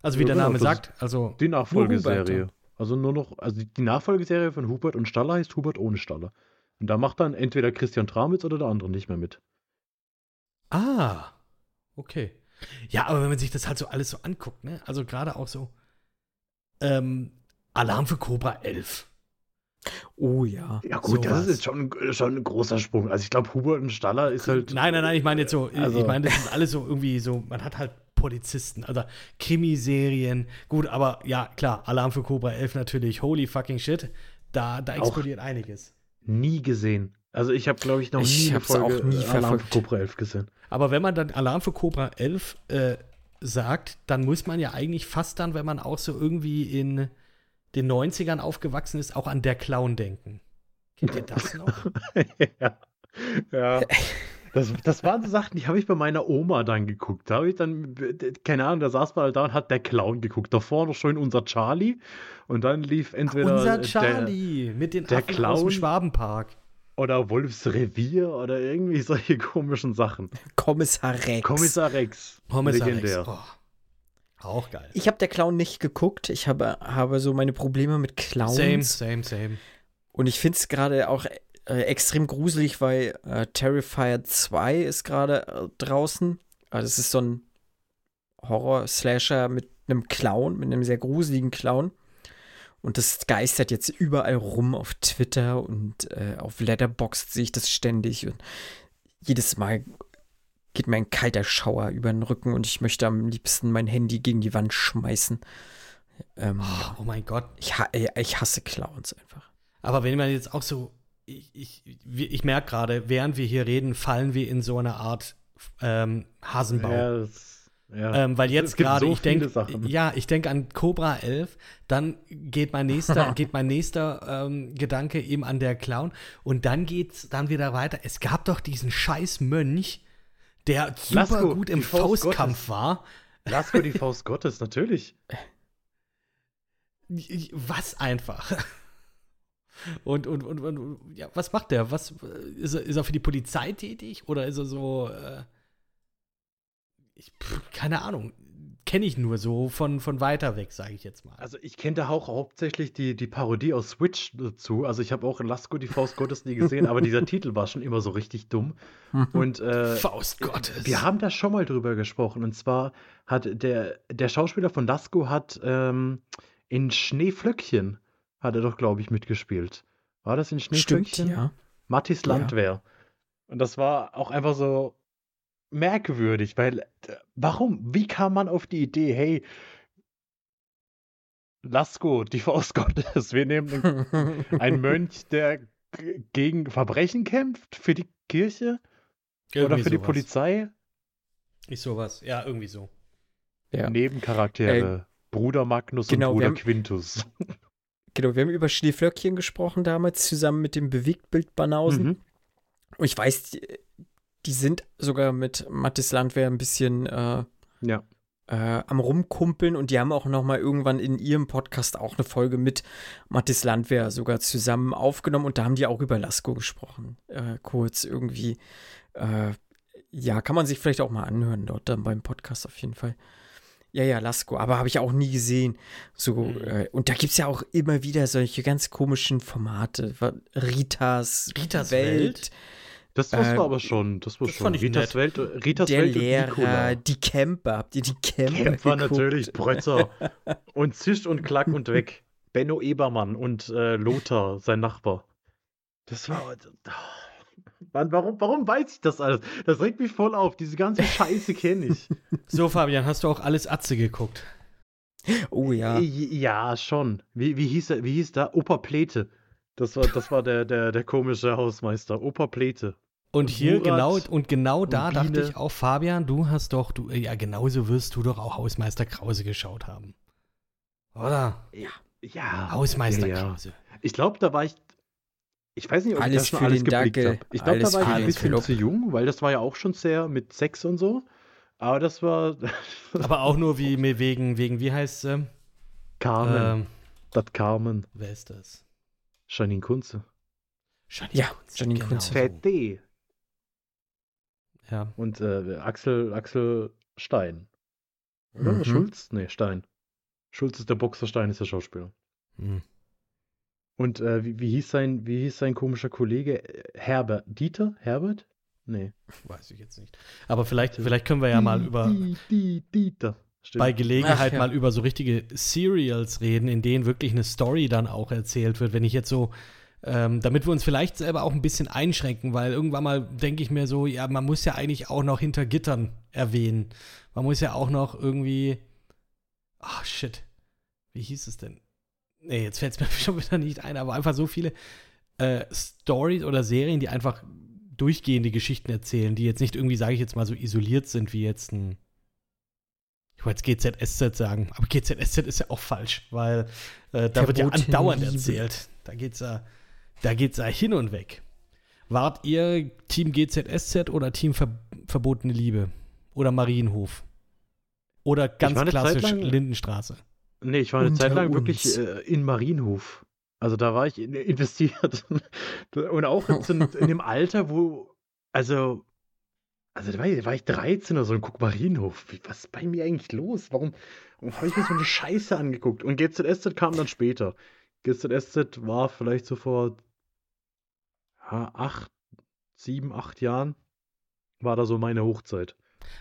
Also wie Ja, der genau, Name sagt, also Die Nachfolgeserie. Also nur noch, also die Nachfolgeserie von Hubert und Staller heißt Hubert ohne Staller. Und da macht dann entweder Christian Tramitz oder der andere nicht mehr mit. Ah, okay. Ja, aber wenn man sich das halt so alles so anguckt, ne? Also gerade auch so ähm, Alarm für Cobra 11. Oh ja. Ja, gut, das Sowas. ist jetzt schon, schon ein großer Sprung. Also, ich glaube, Hubert und Staller ist halt. Nein, nein, nein, ich meine jetzt so, Also- ich meine, das ist alles so irgendwie so, man hat halt Polizisten, also Krimiserien, gut, aber ja, klar, Alarm für Cobra 11 natürlich, holy fucking shit, da, da Auch- explodiert einiges. nie gesehen. Also, ich habe, glaube ich, noch Ich nie eine hab's auch Folge nie äh, Alarm für. Cobra 11 gesehen. Aber wenn man dann Alarm für Cobra 11 äh, sagt, dann muss man ja eigentlich fast dann, wenn man auch so irgendwie in den 90ern aufgewachsen ist, auch an der Clown denken. Kennt ihr das noch? ja. ja. Das, das waren so Sachen, die habe ich bei meiner Oma dann geguckt. Da habe ich dann, keine Ahnung, da saß man halt da und hat der Clown geguckt. Davor noch schön unser Charlie. Und dann lief entweder Unser der, Charlie mit den der Affen aus Clown- dem Schwabenpark. oder Wolfsrevier oder irgendwie solche komischen Sachen. Kommissar Rex. Kommissar Rex. Kommissar Rex. Legendär. Oh, auch geil. Ich habe der Clown nicht geguckt. Ich habe, habe so meine Probleme mit Clowns. Same, same, same. Und ich finde es gerade auch äh, extrem gruselig, weil äh, Terrifier 2 ist gerade äh, draußen. Also das ist so ein Horror-Slasher mit einem Clown, mit einem sehr gruseligen Clown. Und das geistert jetzt überall rum auf Twitter und äh, auf Letterboxd sehe ich das ständig. Und jedes Mal geht mir ein kalter Schauer über den Rücken und ich möchte am liebsten mein Handy gegen die Wand schmeißen. Ähm, Oh, oh mein Gott. ich, ha äh, ich hasse Clowns einfach. Aber wenn man jetzt auch so, ich, ich, ich merke gerade, während wir hier reden, fallen wir in so eine Art ähm, Hasenbau. Ja, das, ja. Ähm, weil jetzt gerade, so ich denke, ja, ich denke an Cobra 11, dann geht mein nächster, geht mein nächster ähm, Gedanke eben an der Clown und dann geht's dann wieder weiter. Es gab doch diesen scheiß Mönch, der super Lasko, gut im Faust Faustkampf Gottes. war. Lasko die Faust Gottes, natürlich. Was einfach. Und, und, und, und ja, was macht der? Was, ist, er, ist er für die Polizei tätig? Oder ist er so, äh, ich, keine Ahnung, kenne ich nur so von, von weiter weg, sage ich jetzt mal. Also ich kenne da auch hauptsächlich die, die Parodie aus Switch dazu. Also ich habe auch Lasko die Faust Gottes nie gesehen, aber dieser Titel war schon immer so richtig dumm. Und äh, Faust Gottes. wir haben da schon mal drüber gesprochen. Und zwar hat der, der Schauspieler von Lasko hat ähm, in Schneeflöckchen hat er doch, glaube ich, mitgespielt. War das in Stimmt, Schneeflöckchen? ja. Mattis Ja. Landwehr. Und das war auch einfach so merkwürdig, weil äh, warum? Wie kam man auf die Idee, hey, Lasko, die Faust Gottes, wir nehmen einen, Mönch, der gegen Verbrechen kämpft, für die Kirche oder Irgendwie für die sowas. Polizei? Nicht sowas. Ja, irgendwie so. ja. Nebencharaktere. Bruder Magnus genau, und Bruder haben- Quintus. Genau, wir haben über Schneeflöckchen gesprochen damals, zusammen mit dem Bewegtbild Banausen. Mhm. Und ich weiß, die, sind sogar mit Mathis Landwehr ein bisschen äh, Ja. äh, am Rumkumpeln und die haben auch noch mal irgendwann in ihrem Podcast auch eine Folge mit Mathis Landwehr sogar zusammen aufgenommen und da haben die auch über Lasko gesprochen. Äh, kurz irgendwie. Äh, ja, kann man sich vielleicht auch mal anhören dort dann beim Podcast auf jeden Fall. Ja, ja, Lasko, aber habe ich auch nie gesehen. So, Mhm. äh, und da gibt es ja auch immer wieder solche ganz komischen Formate. Ritas, Ritas Welt? Das wussten Äh, wir aber schon. Das, war das schon. fand ich Ritas nett. Welt, Ritas der Welt und Lehrer, Nicola. die Camper. Habt ihr die Camper Kämpfer geguckt? natürlich, Brötzer. und Zisch und Klack und weg. Benno Ebermann und äh, Lothar, sein Nachbar. Das war. Mann, warum, warum weiß ich das alles? Das regt mich voll auf. Diese ganze Scheiße kenne ich. So, Fabian, hast du auch alles Atze geguckt? Oh ja. Ja, schon. Wie, wie, hieß er, wie hieß der? Opa Plete. Das war, das war der, der, der komische Hausmeister. Opa Plete. Und hier Murat genau, und genau da und dachte ich auch, Fabian, du hast doch, du, ja, genauso wirst du doch auch Hausmeister Krause geschaut haben. Oder? Ja. Hausmeister ja. Krause. Ich glaube, da war ich. Ich weiß nicht, ob Alles ich das schon für alles geblickt habe. Ich glaube, da war ich ein bisschen zu jung, weil das war ja auch schon sehr mit Sex und so. Aber das war Aber auch nur wie, wegen, wegen, wie heißt sie? Carmen. Ähm, das Carmen. wer ist das? Janine Kunze. Janine Ja, Kunze, Janine genau Kunze. Fette. Ja. Und äh, Axel, Axel Stein. Oder? Mhm. Schulz? Nee, Stein. Schulz ist der Boxer, Stein ist der Schauspieler. Hm. Und äh, wie, wie, hieß sein, wie hieß sein komischer Kollege? Herbert. Dieter? Herbert? Nee. Weiß ich jetzt nicht. Aber vielleicht, vielleicht können wir ja mal über. Die, die, Dieter. Stimmt. bei Gelegenheit Ach, ja. mal über so richtige Serials reden, in denen wirklich eine Story dann auch erzählt wird. Wenn ich jetzt so, ähm, damit wir uns vielleicht selber auch ein bisschen einschränken, weil irgendwann mal denke ich mir so, ja, man muss ja eigentlich auch noch hinter Gittern erwähnen. Man muss ja auch noch irgendwie, ach shit, wie hieß es denn? Nee, jetzt fällt es mir schon wieder nicht ein, aber einfach so viele äh, Stories oder Serien, die einfach durchgehende Geschichten erzählen, die jetzt nicht irgendwie, sage ich jetzt mal, so isoliert sind wie jetzt ein ich wollte jetzt GZSZ sagen, aber GZSZ ist ja auch falsch, weil äh, da wird ja andauernd Liebe. erzählt. Da geht's ja, da geht's ja hin und weg. Wart ihr Team GZSZ oder Team Ver Verbotene Liebe? Oder Marienhof? Oder ganz klassisch lang- Lindenstraße? Nee, ich war eine Unter Zeit lang uns. wirklich äh, in Marienhof. Also da war ich in, investiert. Und auch in, in dem Alter, wo, also, also da war ich, war ich 13 oder so und guck Marienhof. Was ist bei mir eigentlich los? Warum, warum habe ich mir so eine Scheiße angeguckt? Und GZSZ kam dann später. GZSZ war vielleicht so vor acht, sieben, acht Jahren. War da so meine Hochzeit.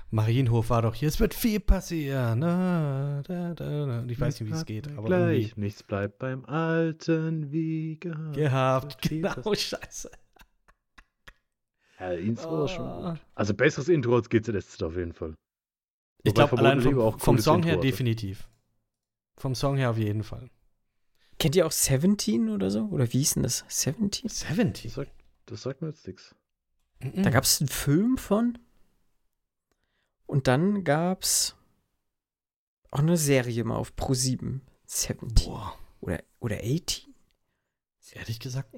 Marienhof war doch hier, es wird viel passieren. Na, da, da, da. Und ich weiß nicht, wie es geht, aber Gleich, irgendwie nichts bleibt beim Alten wie gehabt. gehabt. Genau, scheiße. Ja, Intro war schon Ah. gut. Also besseres Intro als GZSZ auf jeden Fall. Ich glaube, allein vom, vom Song Intro her hatte. definitiv. Vom Song her auf jeden Fall. Kennt ihr auch Seventeen oder so? Oder wie hieß denn das? Seventeen? 70. Das sagt, das sagt mir jetzt nichts. Da gab es einen Film von. Und dann gab es auch eine Serie mal auf Pro 7. Seventeen. Boah, Oder, oder 18? ehrlich gesagt.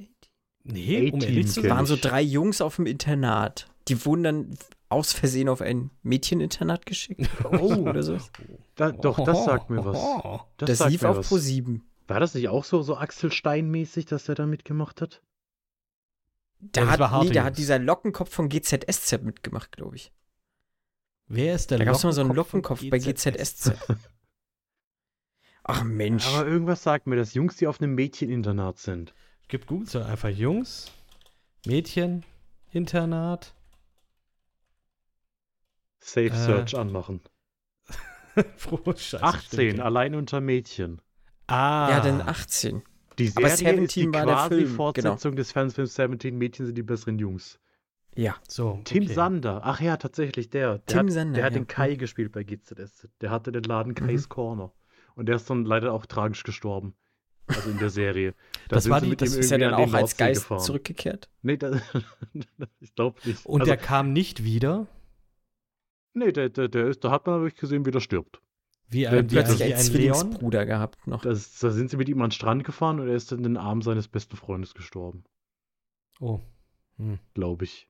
Nee, um 18 ehrlich zu waren so drei Jungs auf dem Internat. Die wurden dann aus Versehen auf ein Mädcheninternat geschickt. Oh, oder so. da, doch, das sagt mir was. Das, Das, sagt lief mir auf was. Pro 7. War das nicht auch so, so Axel Stein-mäßig, dass der da mitgemacht hat? Da Ja, hat, nee, da hat dieser Lockenkopf von GZSZ mitgemacht, glaube ich. Wer ist der Da gab es mal so einen Lockenkopf Lockenkopf von bei GZSZ. Ach Mensch. Aber irgendwas sagt mir, dass Jungs, die auf einem Mädcheninternat sind. Gibt Google so einfach Jungs, Mädchen, Internat. Safe Äh, Search anmachen. Frohe Scheiße. 18, stimmt. allein unter Mädchen. Ah. ja, dann 18. Die Aber Serie ist die 17 war der quasi Film, genau. Fortsetzung des Fernsehfilms 17 Mädchen sind die besseren Jungs. Ja. So. Tim okay. Sander, ach ja, tatsächlich der. der Tim hat, Sander, Der hat ja. den Kai gespielt bei GZS. Der hatte den Laden Kais Mhm. Corner. Und der ist dann leider auch tragisch gestorben. Also in der Serie. Da Das war die- das Ist irgendwie dann auch als Nordsee Geist gefahren. zurückgekehrt? Nee, da, ich glaube nicht. Und also, der kam nicht wieder, nee, der, der, der ist, da hat man wirklich gesehen, wie der stirbt. Wie Der ein, Plötzlich wie ein Leon. Zwillingsbruder gehabt noch. Das, da sind sie mit ihm an den Strand gefahren und er ist in den Armen seines besten Freundes gestorben. Oh. Hm. Glaube ich.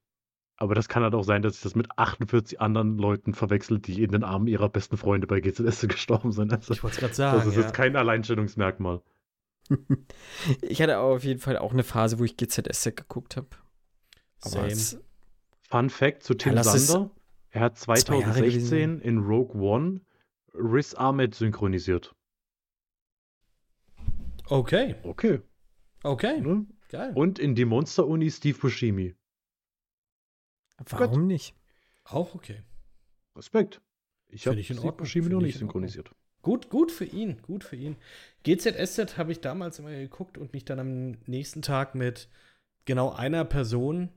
Aber das kann halt auch sein, dass ich das mit 48 anderen Leuten verwechselt, die in den Armen ihrer besten Freunde bei GZS gestorben sind. Also, Ich wollte es gerade sagen. das ist ja. jetzt kein Alleinstellungsmerkmal. Ich hatte aber auf jeden Fall auch eine Phase, wo ich GZSZ geguckt habe. Fun Fact zu Tim Ja, Sander. Er hat zwei Jahre gewesen 2016 in Rogue One Riz Ahmed synchronisiert. Okay, Okay. okay, Ne? geil. Und in die Monster-Uni Steve Buscemi. Warum nicht? Auch okay. Respekt. Ich habe Steve. Buscemi noch ich nicht synchronisiert. Gut, gut für ihn, gut für ihn. GZSZ habe ich damals immer geguckt und mich dann am nächsten Tag mit genau einer Person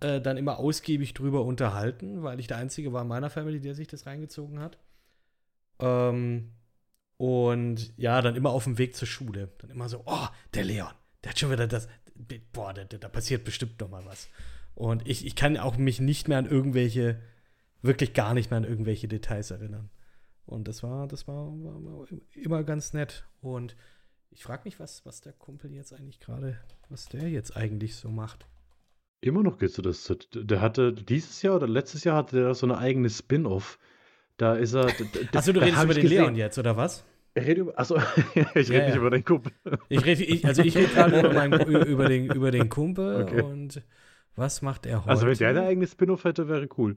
äh, dann immer ausgiebig drüber unterhalten, weil ich der Einzige war in meiner Family, der sich das reingezogen hat. Ähm, und ja, dann immer auf dem Weg zur Schule. Dann immer so, oh, der Leon, der hat schon wieder das, boah, da, passiert bestimmt noch mal was. Und ich, ich kann auch mich nicht mehr an irgendwelche, wirklich gar nicht mehr an irgendwelche Details erinnern. Und das war, das war, war, immer ganz nett. Und ich frage mich, was, was der Kumpel jetzt eigentlich gerade, was der jetzt eigentlich so macht. Immer noch GZS. Der hatte dieses Jahr oder letztes Jahr hatte der so eine eigene Spin-off. Da ist er. Achso, du redest über den gesehen- Leon jetzt, oder was? Redet über. Achso, ich Ja, rede ja. nicht über deinen Kumpel. Ich rede, ich, also ich rede gerade über, meinen- über, den, über den Kumpel Okay. und was macht er heute? Also, wenn der eine eigene Spin-off hätte, wäre cool.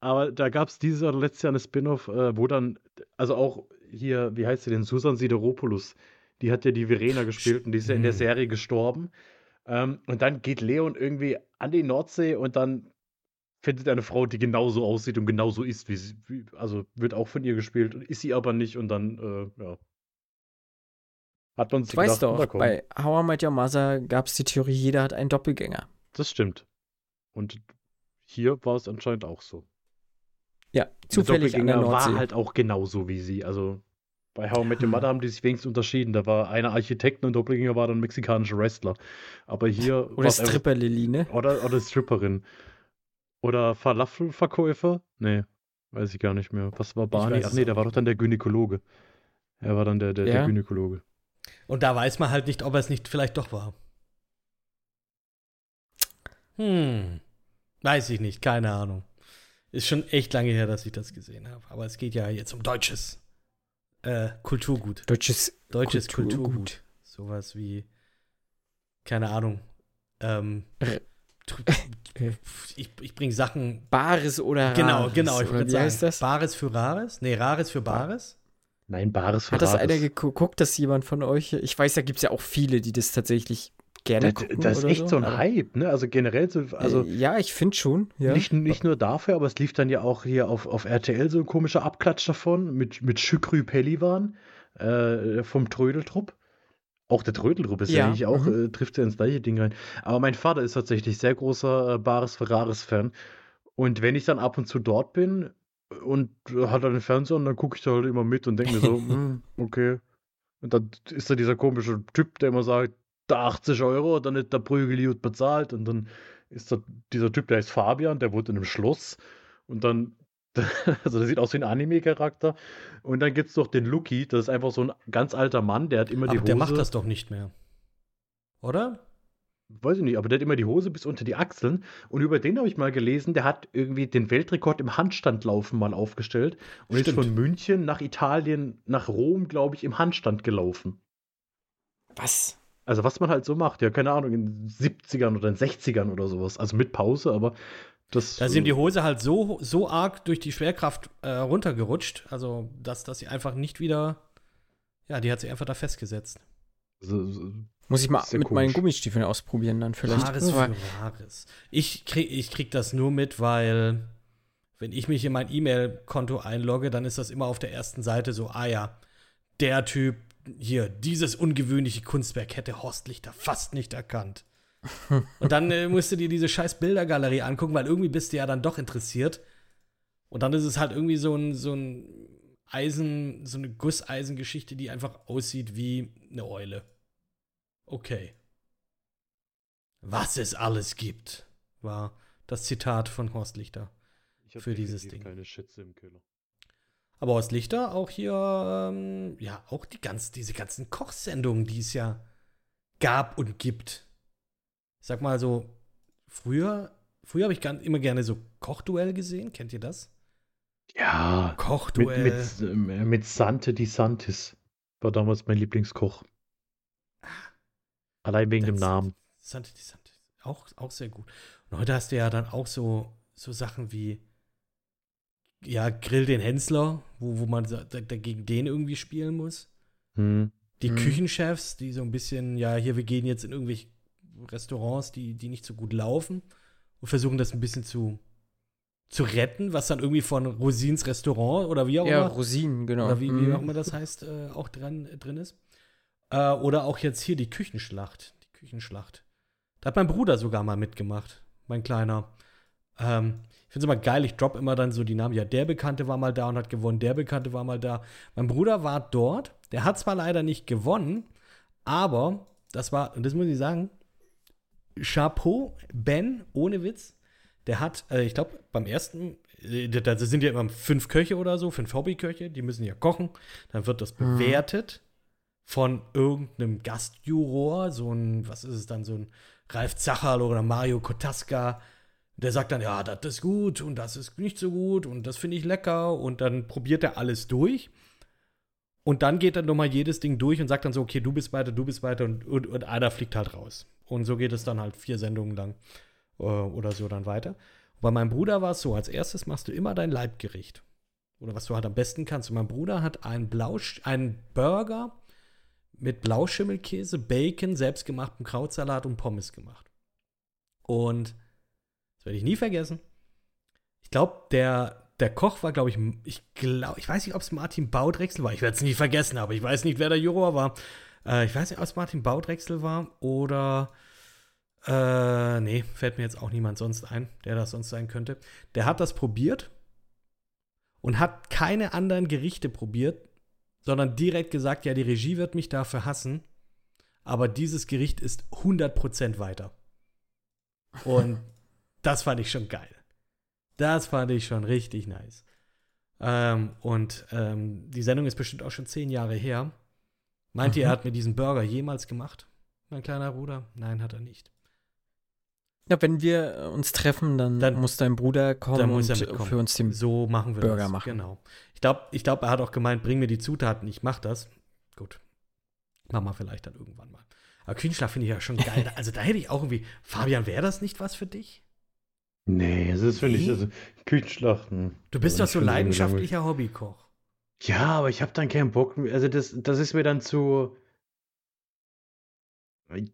Aber da gab es dieses oder letztes Jahr eine Spin-off, äh, wo dann, also auch hier, wie heißt sie denn, Susan Sideropoulos, die hat ja die Verena gespielt und die ist ja in der Hm. Serie gestorben. Ähm, und dann geht Leon irgendwie an die Nordsee und dann findet eine Frau, die genauso aussieht und genauso ist, wie sie, wie, also wird auch von ihr gespielt, ist sie aber nicht und dann, äh, ja. Hat man sich weißt gedacht, na doch, bei How I Met Your Mother gab es die Theorie, jeder hat einen Doppelgänger. Das stimmt. Und hier war es anscheinend auch so. Ja, Der zufällig der Doppelgänger war halt auch genauso wie sie. Also bei How I Met Your Mother haben die sich wenigstens unterschieden. Da war einer Architekt und Doppelgänger war dann ein mexikanischer Wrestler. Aber hier Oder Stripper Lilly, ne? Oder, oder Stripperin. Oder Falafelverkäufer? Nee, weiß ich gar nicht mehr. Was war Barney? Ach nee, der war doch dann der Gynäkologe. Er war dann der, der, Ja. der Gynäkologe. Und da weiß man halt nicht, ob er es nicht vielleicht doch war. Hm. Weiß ich nicht, keine Ahnung. Ist schon echt lange her, dass ich das gesehen habe. Aber es geht ja jetzt um deutsches äh, Kulturgut. Deutsches Deutsches Kulturgut. Kulturgut. Sowas wie, keine Ahnung. Ähm, R- äh. Ich ich bringe Sachen. Bares oder Genau, Rares, genau. Ich oder würde wie heißt das? Bares für Rares? Nee, Rares für Bares? Nein, Bares für Hat das Rares. einer geguckt, dass jemand von euch, ich weiß, da gibt es ja auch viele, die das tatsächlich gerne Das, gucken das ist oder echt so ein aber- Hype, ne? Also generell so, also äh, ja, ich finde schon, ja. nicht, nicht nur dafür, aber es lief dann ja auch hier auf, auf RTL so ein komischer Abklatsch davon mit, mit Şükrü Pelivan äh, vom Trödeltrupp. Auch der Trödeltrupp ist ja, Ja, eigentlich auch, mhm. äh, trifft ja ins gleiche Ding rein. Aber mein Vater ist tatsächlich sehr großer äh, Bares Ferraris-Fan. Und wenn ich dann ab und zu dort bin und äh, hat er den Fernseher und dann gucke ich da halt immer mit und denke mir so, hm, okay. Und dann ist da dieser komische Typ, der immer sagt, da 80 Euro, dann ist der Prügel gut bezahlt. Und dann ist da dieser Typ, der heißt Fabian, der wohnt in einem Schloss. Und dann, also der sieht aus wie ein Anime-Charakter. Und dann gibt es doch den Lucky, das ist einfach so ein ganz alter Mann, der hat immer die Aber Hose. der macht das doch nicht mehr. Oder? Weiß ich nicht, aber der hat immer die Hose bis unter die Achseln. Und über den habe ich mal gelesen, der hat irgendwie den Weltrekord im Handstandlaufen mal aufgestellt. Und ist Stimmt. von München nach Italien, nach Rom, glaube ich, im Handstand gelaufen. Was? Also was man halt so macht, ja, keine Ahnung, in den 70ern oder in den 60ern oder sowas. Also mit Pause, aber das. Da sind die Hose halt so, so arg durch die Schwerkraft äh, runtergerutscht, also dass, dass sie einfach nicht wieder. Ja, die hat sich einfach da festgesetzt. so, so, Muss ich mal mit meinen komisch. Gummistiefeln ausprobieren dann vielleicht. Wahres Aber- für Wahres. Ich krieg, ich krieg das nur mit, weil wenn ich mich in mein E-Mail-Konto einlogge, dann ist das immer auf der ersten Seite so, ah ja, der Typ hier, dieses ungewöhnliche Kunstwerk hätte Horst Lichter fast nicht erkannt. Und dann äh, musst du dir diese scheiß Bildergalerie angucken, weil irgendwie bist du ja dann doch interessiert. Und dann ist es halt irgendwie so ein, so ein Eisen, so eine Gusseisengeschichte, die einfach aussieht wie eine Eule. Okay. Was es alles gibt, war das Zitat von Horst Lichter. für dieses Ding. Keine Schätze im Keller. Aber Horst Lichter auch hier, ähm, ja, auch die ganz, diese ganzen Kochsendungen, die es ja gab und gibt. Ich sag mal so, früher, früher habe ich immer gerne so Kochduell gesehen. Kennt ihr das? Ja, mit, Kochduell. mit, äh, mit Sante Di Santis. War damals mein Lieblingskoch. Allein wegen dem Das- Namen. Sante di Sante. Auch, auch sehr gut. Und heute hast du ja dann auch so, so Sachen wie, ja, Grill den Hensler, wo, wo man da- dagegen den irgendwie spielen muss. Hm. Die Mhm. Küchenchefs, die so ein bisschen, ja, hier, wir gehen jetzt in irgendwelche Restaurants, die, die nicht so gut laufen und versuchen das ein bisschen zu, zu retten, was dann irgendwie von Rosins Restaurant oder wie auch Ja, immer, Rosinen, genau. oder wie, wie Mhm. auch immer das heißt, äh, auch dran, äh, drin ist. Äh, oder auch jetzt hier die Küchenschlacht. Die Küchenschlacht. Da hat mein Bruder sogar mal mitgemacht, mein Kleiner. Ähm, ich finde es immer geil, ich drop immer dann so die Namen. Ja, der Bekannte war mal da und hat gewonnen, der Bekannte war mal da. Mein Bruder war dort, der hat zwar leider nicht gewonnen, aber das war, und das muss ich sagen, Chapeau, Ben, ohne Witz, der hat, äh, ich glaube, beim ersten, äh, da sind ja immer fünf Köche oder so, fünf Hobbyköche, die müssen ja kochen. Dann wird das Mhm. bewertet von irgendeinem Gastjuror, so ein, was ist es dann, so ein Ralf Zacherl oder Mario Kotaska. Der sagt dann, ja, das ist gut und das ist nicht so gut und das finde ich lecker und dann probiert er alles durch. Und dann geht er nochmal jedes Ding durch und sagt dann so, okay, du bist weiter, du bist weiter und, und, und einer fliegt halt raus. Und so geht es dann halt vier Sendungen lang äh, oder so dann weiter. Und bei meinem Bruder war es so, als erstes machst du immer dein Leibgericht. Oder was du halt am besten kannst. Und mein Bruder hat einen, Blausch einen Burger mit Blauschimmelkäse, Bacon, selbstgemachtem Krautsalat und Pommes gemacht. Und das werde ich nie vergessen. Ich glaube, der, der Koch war, glaube ich, ich glaube, ich weiß nicht, ob es Martin Baudrechsel war. Ich werde es nicht vergessen, aber ich weiß nicht, wer der Juror war. Äh, ich weiß nicht, ob es Martin Baudrechsel war oder äh, nee, fällt mir jetzt auch niemand sonst ein, der das sonst sein könnte. Der hat das probiert und hat keine anderen Gerichte probiert, sondern direkt gesagt, ja, die Regie wird mich dafür hassen, aber dieses Gericht ist 100% weiter. Und das fand ich schon geil. Das fand ich schon richtig nice. Ähm, und ähm, die Sendung ist bestimmt auch schon zehn Jahre her. Meint ihr, er hat mir diesen Burger jemals gemacht? Mein kleiner Bruder? Nein, hat er nicht. Ja, wenn wir uns treffen, dann, Dann- muss dein Bruder kommen dann muss er und mitkommen. für uns den. So machen wir Burger das. machen. Genau. Ich glaube, ich glaub, er hat auch gemeint, bring mir die Zutaten, ich mach das. Gut. Machen wir vielleicht dann irgendwann mal. Aber Küchenschlaf finde ich ja schon geil. Also da hätte ich auch irgendwie, Fabian, wäre das nicht was für dich? Nee, das ist, finde ich, Nee? also Küchenschlachten. Du bist Also, doch so leidenschaftlicher Hobbykoch. Ja, aber ich habe dann keinen Bock. mehr. Also, das, das ist mir dann zu.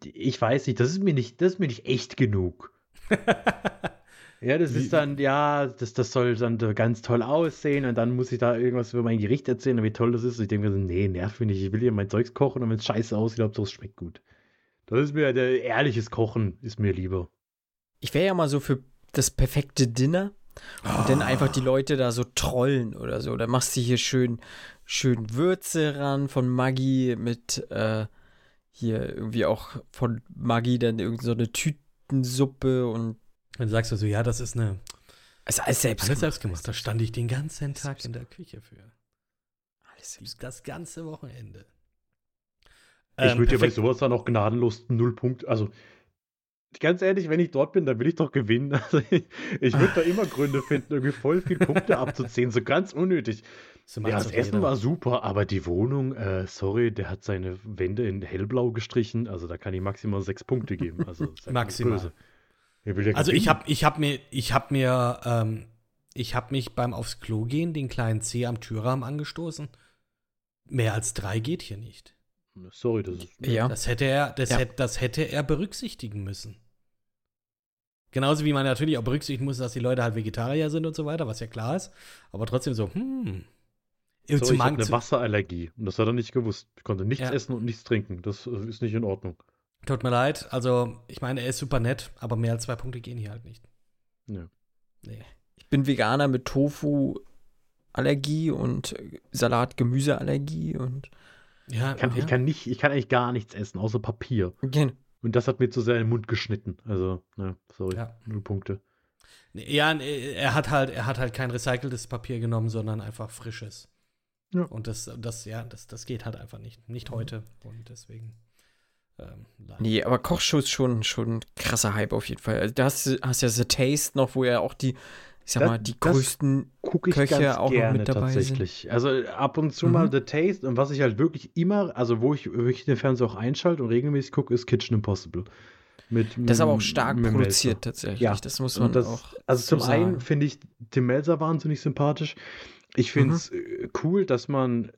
Ich weiß nicht, das ist mir nicht, das ist mir nicht echt genug. Ja, das ist dann, ja, das, das soll dann ganz toll aussehen und dann muss ich da irgendwas über mein Gericht erzählen und wie toll das ist. Und ich denke mir so, nee, nervt mich nicht. Ich will hier mein Zeugs kochen und wenn es scheiße aussieht, Hauptsache es schmeckt gut. Das ist mir, der ehrliches Kochen ist mir lieber. Ich wäre ja mal so für das perfekte Dinner und dann einfach die Leute da so trollen oder so. Da machst du hier schön, schön Würze ran von Maggi mit äh, hier irgendwie auch von Maggi dann irgend so eine Tütensuppe und Dann sagst du so, ja, das ist eine also alles selbst. alles gemacht. selbst gemacht. Da stand ich den ganzen Tag in der Küche für. Alles selbst. Das ganze Wochenende. ich Ähm, würde ja bei sowas dann auch gnadenlos null Punkt. Also, ganz ehrlich, wenn ich dort bin, dann will ich doch gewinnen. Also, ich ich würde da immer Gründe finden, irgendwie voll viel Punkte abzuziehen. So ganz unnötig. So macht's Ja, das Essen jeder. war super, aber die Wohnung, äh, sorry, der hat seine Wände in hellblau gestrichen. Also da kann ich maximal sechs Punkte geben. Also Maximal. ja Also ich habe ich hab mir, ich habe mir, ähm, ich habe mich beim aufs Klo gehen den kleinen C am Türrahmen angestoßen. Mehr als drei geht hier nicht. Sorry, das ist. Ja. Das hätte er, das, Ja. hätte, das hätte er berücksichtigen müssen. Genauso wie man natürlich auch berücksichtigen muss, dass die Leute halt Vegetarier sind und so weiter, was ja klar ist. Aber trotzdem so, hm. Sorry, Zum ich habe eine Wasserallergie und das hat er nicht gewusst. Ich konnte nichts Ja. essen und nichts trinken. Das äh, ist nicht in Ordnung. Tut mir leid. Also, ich meine, er ist super nett, aber mehr als zwei Punkte gehen hier halt nicht. Ja. Nee. Ich bin Veganer mit Tofu-Allergie und Salat-Gemüse-Allergie und Ja, Ich kann, ja. ich, kann nicht, ich kann eigentlich gar nichts essen, außer Papier. Gen- Und das hat mir zu sehr in den Mund geschnitten. Also, ne, sorry, Ja. null Punkte. Ja, nee, er hat halt, er hat halt kein recyceltes Papier genommen, sondern einfach frisches. Ja. Und das, das, ja, das, das geht halt einfach nicht. Nicht heute. Und deswegen. Ähm, leider. Nee, aber Kochshow ist schon, schon ein krasser Hype auf jeden Fall. Also, da hast du hast ja The Taste noch, wo ja auch die, ich sag Das- mal, die das- größten Köche ganz auch noch gerne mit dabei sind. tatsächlich. Also ab und zu Mhm. mal The Taste und was ich halt wirklich immer, also wo ich wirklich den Fernseher auch einschalte und regelmäßig gucke, ist Kitchen Impossible. Mit, Das ist aber auch stark mit Melzer. produziert tatsächlich. Ja, Das muss man das, auch. also so zum einen sagen. finde ich Tim Melzer wahnsinnig sympathisch. Ich finde Mhm. es cool, dass man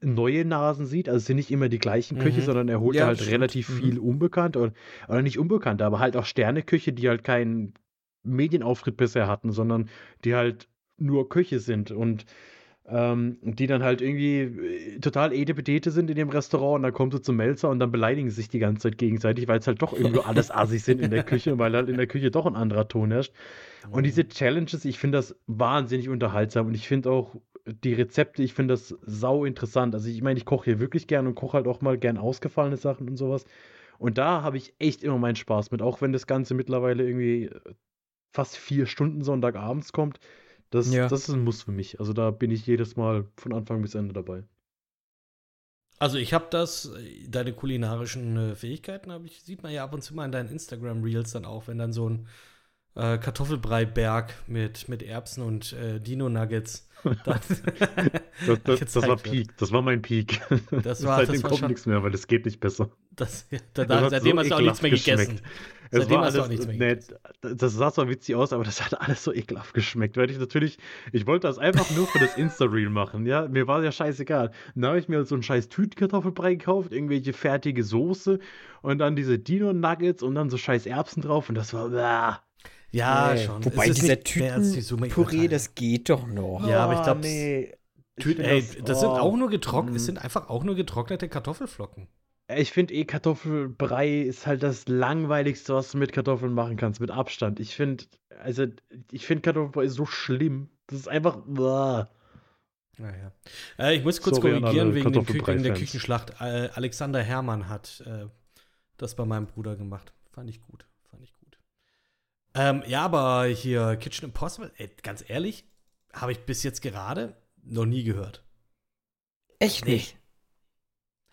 neue Nasen sieht. Also es sind nicht immer die gleichen Köche, Mhm. sondern er holt Ja, halt stimmt. relativ Mhm. viel unbekannt oder, oder nicht unbekannt, aber halt auch Sterneküche, die halt keinen Medienauftritt bisher hatten, sondern die halt nur Köche sind und ähm, die dann halt irgendwie äh, total edepetete sind in dem Restaurant und dann kommt sie zum Melzer und dann beleidigen sie sich die ganze Zeit gegenseitig, weil es halt doch irgendwo alles Assis sind in der Küche, weil halt in der Küche doch ein anderer Ton herrscht. Und diese Challenges, ich finde das wahnsinnig unterhaltsam und ich finde auch die Rezepte, ich finde das sau interessant. Also ich meine, ich koche hier wirklich gern und koche halt auch mal gern ausgefallene Sachen und sowas. Und da habe ich echt immer meinen Spaß mit, auch wenn das Ganze mittlerweile irgendwie äh, fast vier Stunden Sonntagabends kommt. Das, Ja. das ist ein Muss für mich. Also da bin ich jedes Mal von Anfang bis Ende dabei. Also ich habe das, äh, deine kulinarischen äh, Fähigkeiten habe ich, sieht man ja ab und zu mal in deinen Instagram-Reels dann auch, wenn dann so ein äh, Kartoffelbrei-Berg mit, mit Erbsen und äh, Dino-Nuggets. Das, das, das gezeigt war. Peak. Das war mein Peak. Das war- Seitdem das kommt nichts mehr, weil es geht nicht besser. Das, da, Das hat seitdem so hast du auch nichts mehr gegessen. geschmeckt. Es Seitdem hast du auch nichts mehr nee, gegessen. das sah zwar witzig aus, aber das hat alles so ekelhaft geschmeckt. Weil ich natürlich, ich wollte das einfach nur für das Insta-Reel machen, ja. Mir war ja scheißegal. Dann habe ich mir so einen scheiß Tütenkartoffelbrei gekauft, irgendwelche fertige Soße und dann diese Dino-Nuggets und dann so scheiß Erbsen drauf und das war, bäh. Ja, Nee. schon. Wobei dieser die Tütenpüree, das geht doch noch. Ja, aber ich glaub, nee. Ich Tü- find ey, das, sind oh. auch nur getrocknet, es Mm. sind einfach auch nur getrocknete Kartoffelflocken. Ich finde eh Kartoffelbrei ist halt das langweiligste, was du mit Kartoffeln machen kannst, mit Abstand. Ich finde, also ich finde Kartoffelbrei so schlimm. Das ist einfach. Uah. Naja. Äh, ich muss kurz Sorry korrigieren wegen, dem Kü wegen der. Küchenschlacht. Äh, Alexander Herrmann hat äh, das bei meinem Bruder gemacht. Fand ich gut. Fand ich gut. Ähm, ja, aber hier Kitchen Impossible, ey, ganz ehrlich, habe ich bis jetzt gerade noch nie gehört. Echt nicht.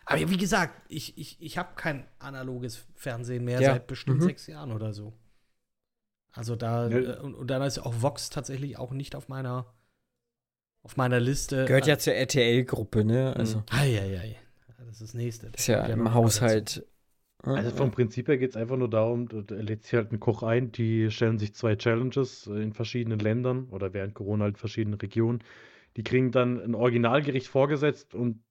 Aber wie gesagt, ich, ich, ich habe kein analoges Fernsehen mehr Ja. seit bestimmt Mhm. sechs Jahren oder so. Also da, Ja. äh, und, und dann ist auch Vox tatsächlich auch nicht auf meiner, auf meiner Liste. Gehört ja zur RTL-Gruppe, ne? Also, Eieiei. Das ist das nächste. ist ja im. Haushalt. Also vom Prinzip her geht es einfach nur darum, da da lädt sich halt ein Koch ein, die stellen sich zwei Challenges äh, in verschiedenen Ländern oder während Corona halt in verschiedenen Regionen. Die kriegen dann ein Originalgericht vorgesetzt und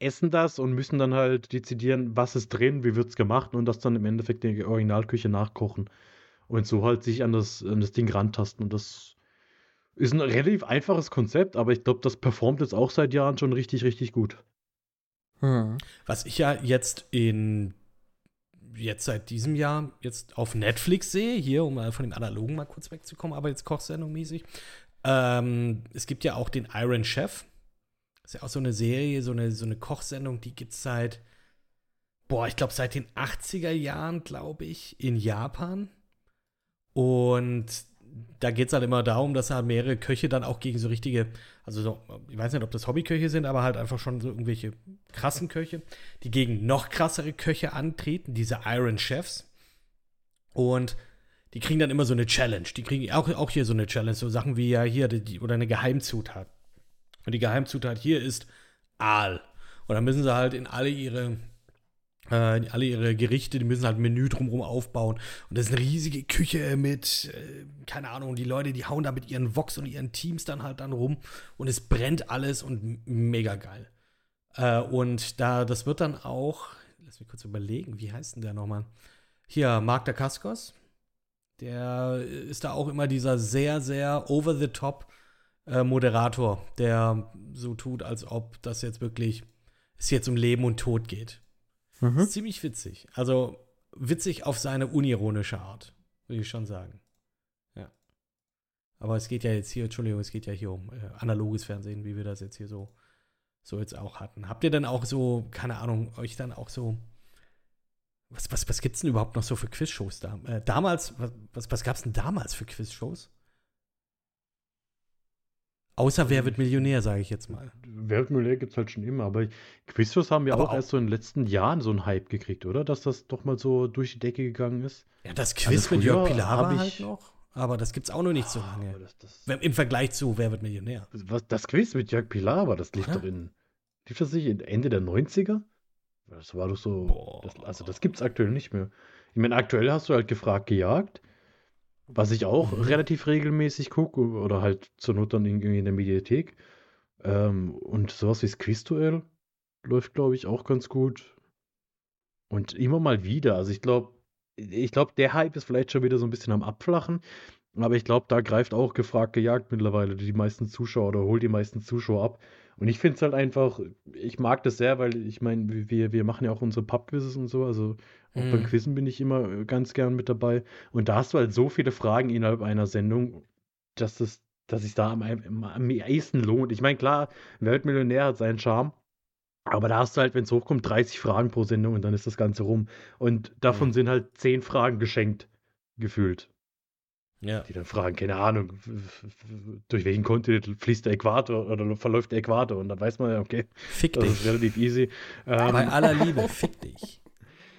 essen das und müssen dann halt dezidieren, was ist drin, wie wird es gemacht und das dann im Endeffekt in der Originalküche nachkochen. Und so halt sich an das, an das Ding rantasten. Und das ist ein relativ einfaches Konzept, aber ich glaube, das performt jetzt auch seit Jahren schon richtig, richtig gut. Hm. Was ich ja jetzt in jetzt seit diesem Jahr jetzt auf Netflix sehe, hier, um mal von dem Analogen mal kurz wegzukommen, aber jetzt Kochsendung mäßig. Ähm, es gibt ja auch den Iron Chef. Ist ja auch so eine Serie, so eine, so eine Kochsendung, die gibt es seit, boah, ich glaube seit den 80er Jahren, glaube ich, in Japan. Und da geht es halt immer darum, dass halt mehrere Köche dann auch gegen so richtige, also so, ich weiß nicht, ob das Hobbyköche sind, aber halt einfach schon so irgendwelche krassen Köche, die gegen noch krassere Köche antreten, diese Iron Chefs. Und die kriegen dann immer so eine Challenge. Die kriegen auch, auch hier so eine Challenge, so Sachen wie ja hier, die, oder eine Geheimzutat. Und die Geheimzutat hier ist Aal. Und dann müssen sie halt in alle ihre äh, alle ihre Gerichte, die müssen halt ein Menü drumherum aufbauen. Und das ist eine riesige Küche mit, äh, keine Ahnung, die Leute, die hauen da mit ihren Vox und ihren Teams dann halt dann rum und es brennt alles und mega geil. Äh, und da, das wird dann auch, lass mich kurz überlegen, wie heißt denn der nochmal? Hier, Marc Dacascos. Der ist da auch immer dieser sehr, sehr over-the-top äh, Moderator, der so tut, als ob das jetzt wirklich, es jetzt um Leben und Tod geht. Mhm. Ziemlich witzig. Also witzig auf seine unironische Art, würde ich schon sagen. Ja. Aber es geht ja jetzt hier, Entschuldigung, es geht ja hier um äh, analoges Fernsehen, wie wir das jetzt hier so, so jetzt auch hatten. Habt ihr denn auch so, keine Ahnung, euch dann auch so. Was, was, was gibt's denn überhaupt noch so für Quizshows da? Äh, damals, was, was, was gab's denn damals für Quizshows? Außer Wer wird Millionär, sage ich jetzt mal. Weltmüller gibt es halt schon immer, aber Quizshows haben ja Aber auch, auch- erst so in den letzten Jahren so einen Hype gekriegt, oder? Dass das doch mal so durch die Decke gegangen ist. Ja, das Also Quiz mit Jörg früher Pilawa hab ich- halt noch. Aber das gibt's auch noch nicht so Aber lange. das, das, Im Vergleich zu Wer wird Millionär? was, das Quiz mit Jörg Pilawa, das lief Oder? doch in. Lief das nicht in Ende der 90er? Das war doch so. Das, also, das gibt's aktuell nicht mehr. Ich meine, aktuell hast du halt gefragt, gejagt. Was ich auch Mhm. relativ regelmäßig gucke oder halt zur Not dann irgendwie in der Mediathek. Ähm, und sowas wie das Quizduell läuft, glaube ich, auch ganz gut. Und immer mal wieder. Also ich glaube, ich glaube, der Hype ist vielleicht schon wieder so ein bisschen am Abflachen. Aber ich glaube, da greift auch gefragt gejagt mittlerweile die meisten Zuschauer oder holt die meisten Zuschauer ab. Und ich finde es halt einfach, ich mag das sehr, weil ich meine, wir, wir machen ja auch unsere Pub-Quizzes und so. Also auch Mhm. beim Quizzen bin ich immer äh, ganz gern mit dabei. Und da hast du halt so viele Fragen innerhalb einer Sendung, dass das, dass sich da am, am, am ehesten lohnt. Ich meine, klar, Weltmillionär hat seinen Charme. Aber da hast du halt, wenn es hochkommt, 30 Fragen pro Sendung und dann ist das Ganze rum. Und davon Mhm. sind halt 10 Fragen geschenkt, gefühlt. Ja. Die dann fragen, keine Ahnung, durch welchen Kontinent fließt der Äquator oder verläuft der Äquator? Und dann weiß man ja, okay, Fick das ist dich. relativ easy. Ähm, Bei aller Liebe, fick dich.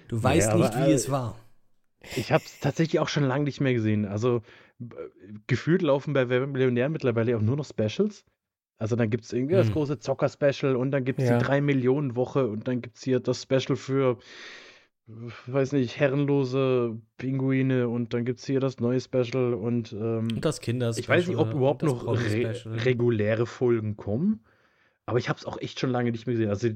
Du weißt aber, nicht, wie äh, es war. Ich habe es tatsächlich auch schon lange nicht mehr gesehen. Also gefühlt laufen bei Wer wird Millionär mittlerweile auch nur noch Specials. Also dann gibt es irgendwie das Hm. große Zocker-Special und dann gibt es Ja. die 3-Millionen-Woche und dann gibt es hier das Special für, weiß nicht, herrenlose Pinguine und dann gibt es hier das neue Special und ähm, Und das Kinder ich weiß nicht, ob überhaupt noch re reguläre Folgen kommen, aber ich habe es auch echt schon lange nicht mehr gesehen. Also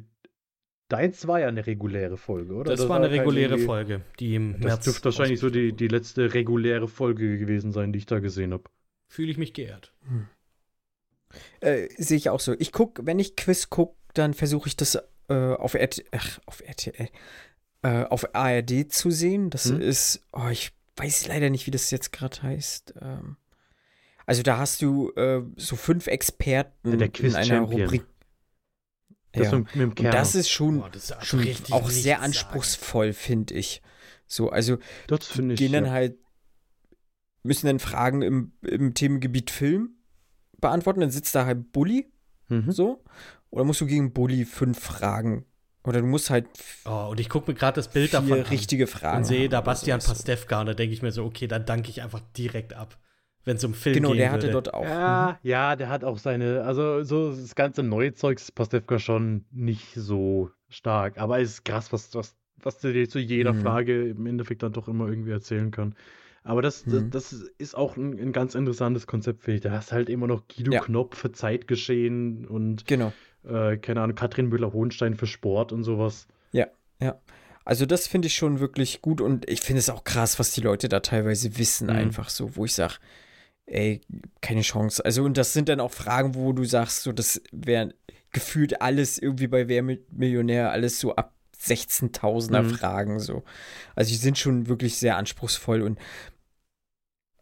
deins war ja eine reguläre Folge, oder? Das, war eine reguläre Folge, die im Das März. dürfte wahrscheinlich so die, die letzte reguläre Folge gewesen sein, die ich da gesehen habe. Fühle ich mich geehrt. Äh, Sehe ich auch so. Ich gucke, wenn ich Quiz gucke, dann versuche ich das äh, auf, RT ach, auf RTL, äh, auf ARD zu sehen. Das Hm. ist, oh, ich weiß leider nicht, wie das jetzt gerade heißt. Ähm, also da hast du äh, so fünf Experten Ja, der Quiz in einer Champion. Rubrik. Das Ja. mit, mit das ist schon, Boah, das ist schon auch sehr anspruchsvoll, finde ich. So, also das finde ich. gehen dann ja. halt, müssen dann Fragen im, im Themengebiet Film beantworten. Dann sitzt da halt Bully, Mhm. so. Oder musst du gegen Bully fünf Fragen. Oder du musst halt Oh, und ich gucke mir gerade das Bild vier davon an richtige Fragen. und sehe da Bastian sowas. Pastewka und da denke ich mir so, okay, dann danke ich einfach direkt ab, wenn es um Film Genau, gehen der hatte würde. dort auch. Ja, ja, der hat auch seine, also so das ganze neue Zeug ist Pastewka schon nicht so stark. Aber es ist krass, was, was, was der dir zu jeder Mhm. Frage im Endeffekt dann doch immer irgendwie erzählen kann. Aber das, Mhm. das, das ist auch ein, ein ganz interessantes Konzept, finde ich. Da hast halt immer noch Guido Ja. Knopp für Zeitgeschehen und, Genau. Äh, keine Ahnung, Katrin Müller-Hohenstein für Sport und sowas. Also das finde ich schon wirklich gut und ich finde es auch krass, was die Leute da teilweise wissen, Mhm. einfach so, wo ich sage, ey, keine Chance. Also und das sind dann auch Fragen, wo du sagst, so, das wäre gefühlt alles irgendwie bei Wer Millionär, alles so ab 16.000er Mhm. Fragen so. Also die sind schon wirklich sehr anspruchsvoll und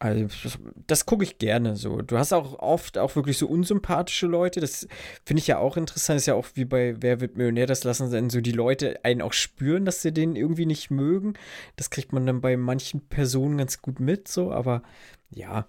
also, das, das gucke ich gerne so. Du hast auch oft auch wirklich so unsympathische Leute. Das finde ich ja auch interessant. ist ja auch wie bei Wer wird Millionär. Das lassen dann so die Leute einen auch spüren, dass sie den irgendwie nicht mögen. Das kriegt man dann bei manchen Personen ganz gut mit, so. Aber ja,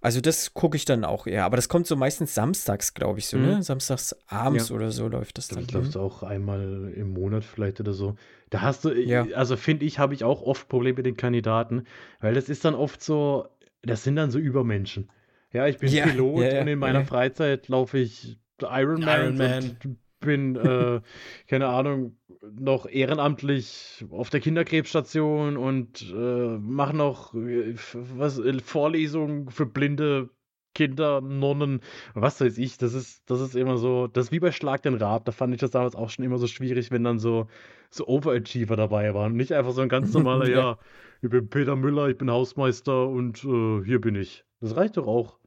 also das gucke ich dann auch eher. Aber das kommt so meistens samstags, glaube ich, so, Mhm. ne? Samstags abends Ja. oder so läuft das Ich dann. es läuft auch einmal im Monat vielleicht oder so. Da hast du, Ja. also finde ich, habe ich auch oft Probleme mit den Kandidaten, weil das ist dann oft so, das sind dann so Übermenschen. Ja, ich bin Ja, Pilot ja, ja, und in meiner. Freizeit laufe ich Ironman Ironman. und bin, äh, keine Ahnung, noch ehrenamtlich auf der Kinderkrebsstation und äh, mache noch äh, was, äh, Vorlesungen für blinde Kinder, Nonnen, was weiß ich, das ist, das ist immer so, das ist wie bei Schlag den Rab, da fand ich das damals auch schon immer so schwierig, wenn dann so, so Overachiever dabei waren. Nicht einfach so ein ganz normaler, Ja. Ich bin Peter Müller, ich bin Hausmeister und äh, hier bin ich. Das reicht doch auch.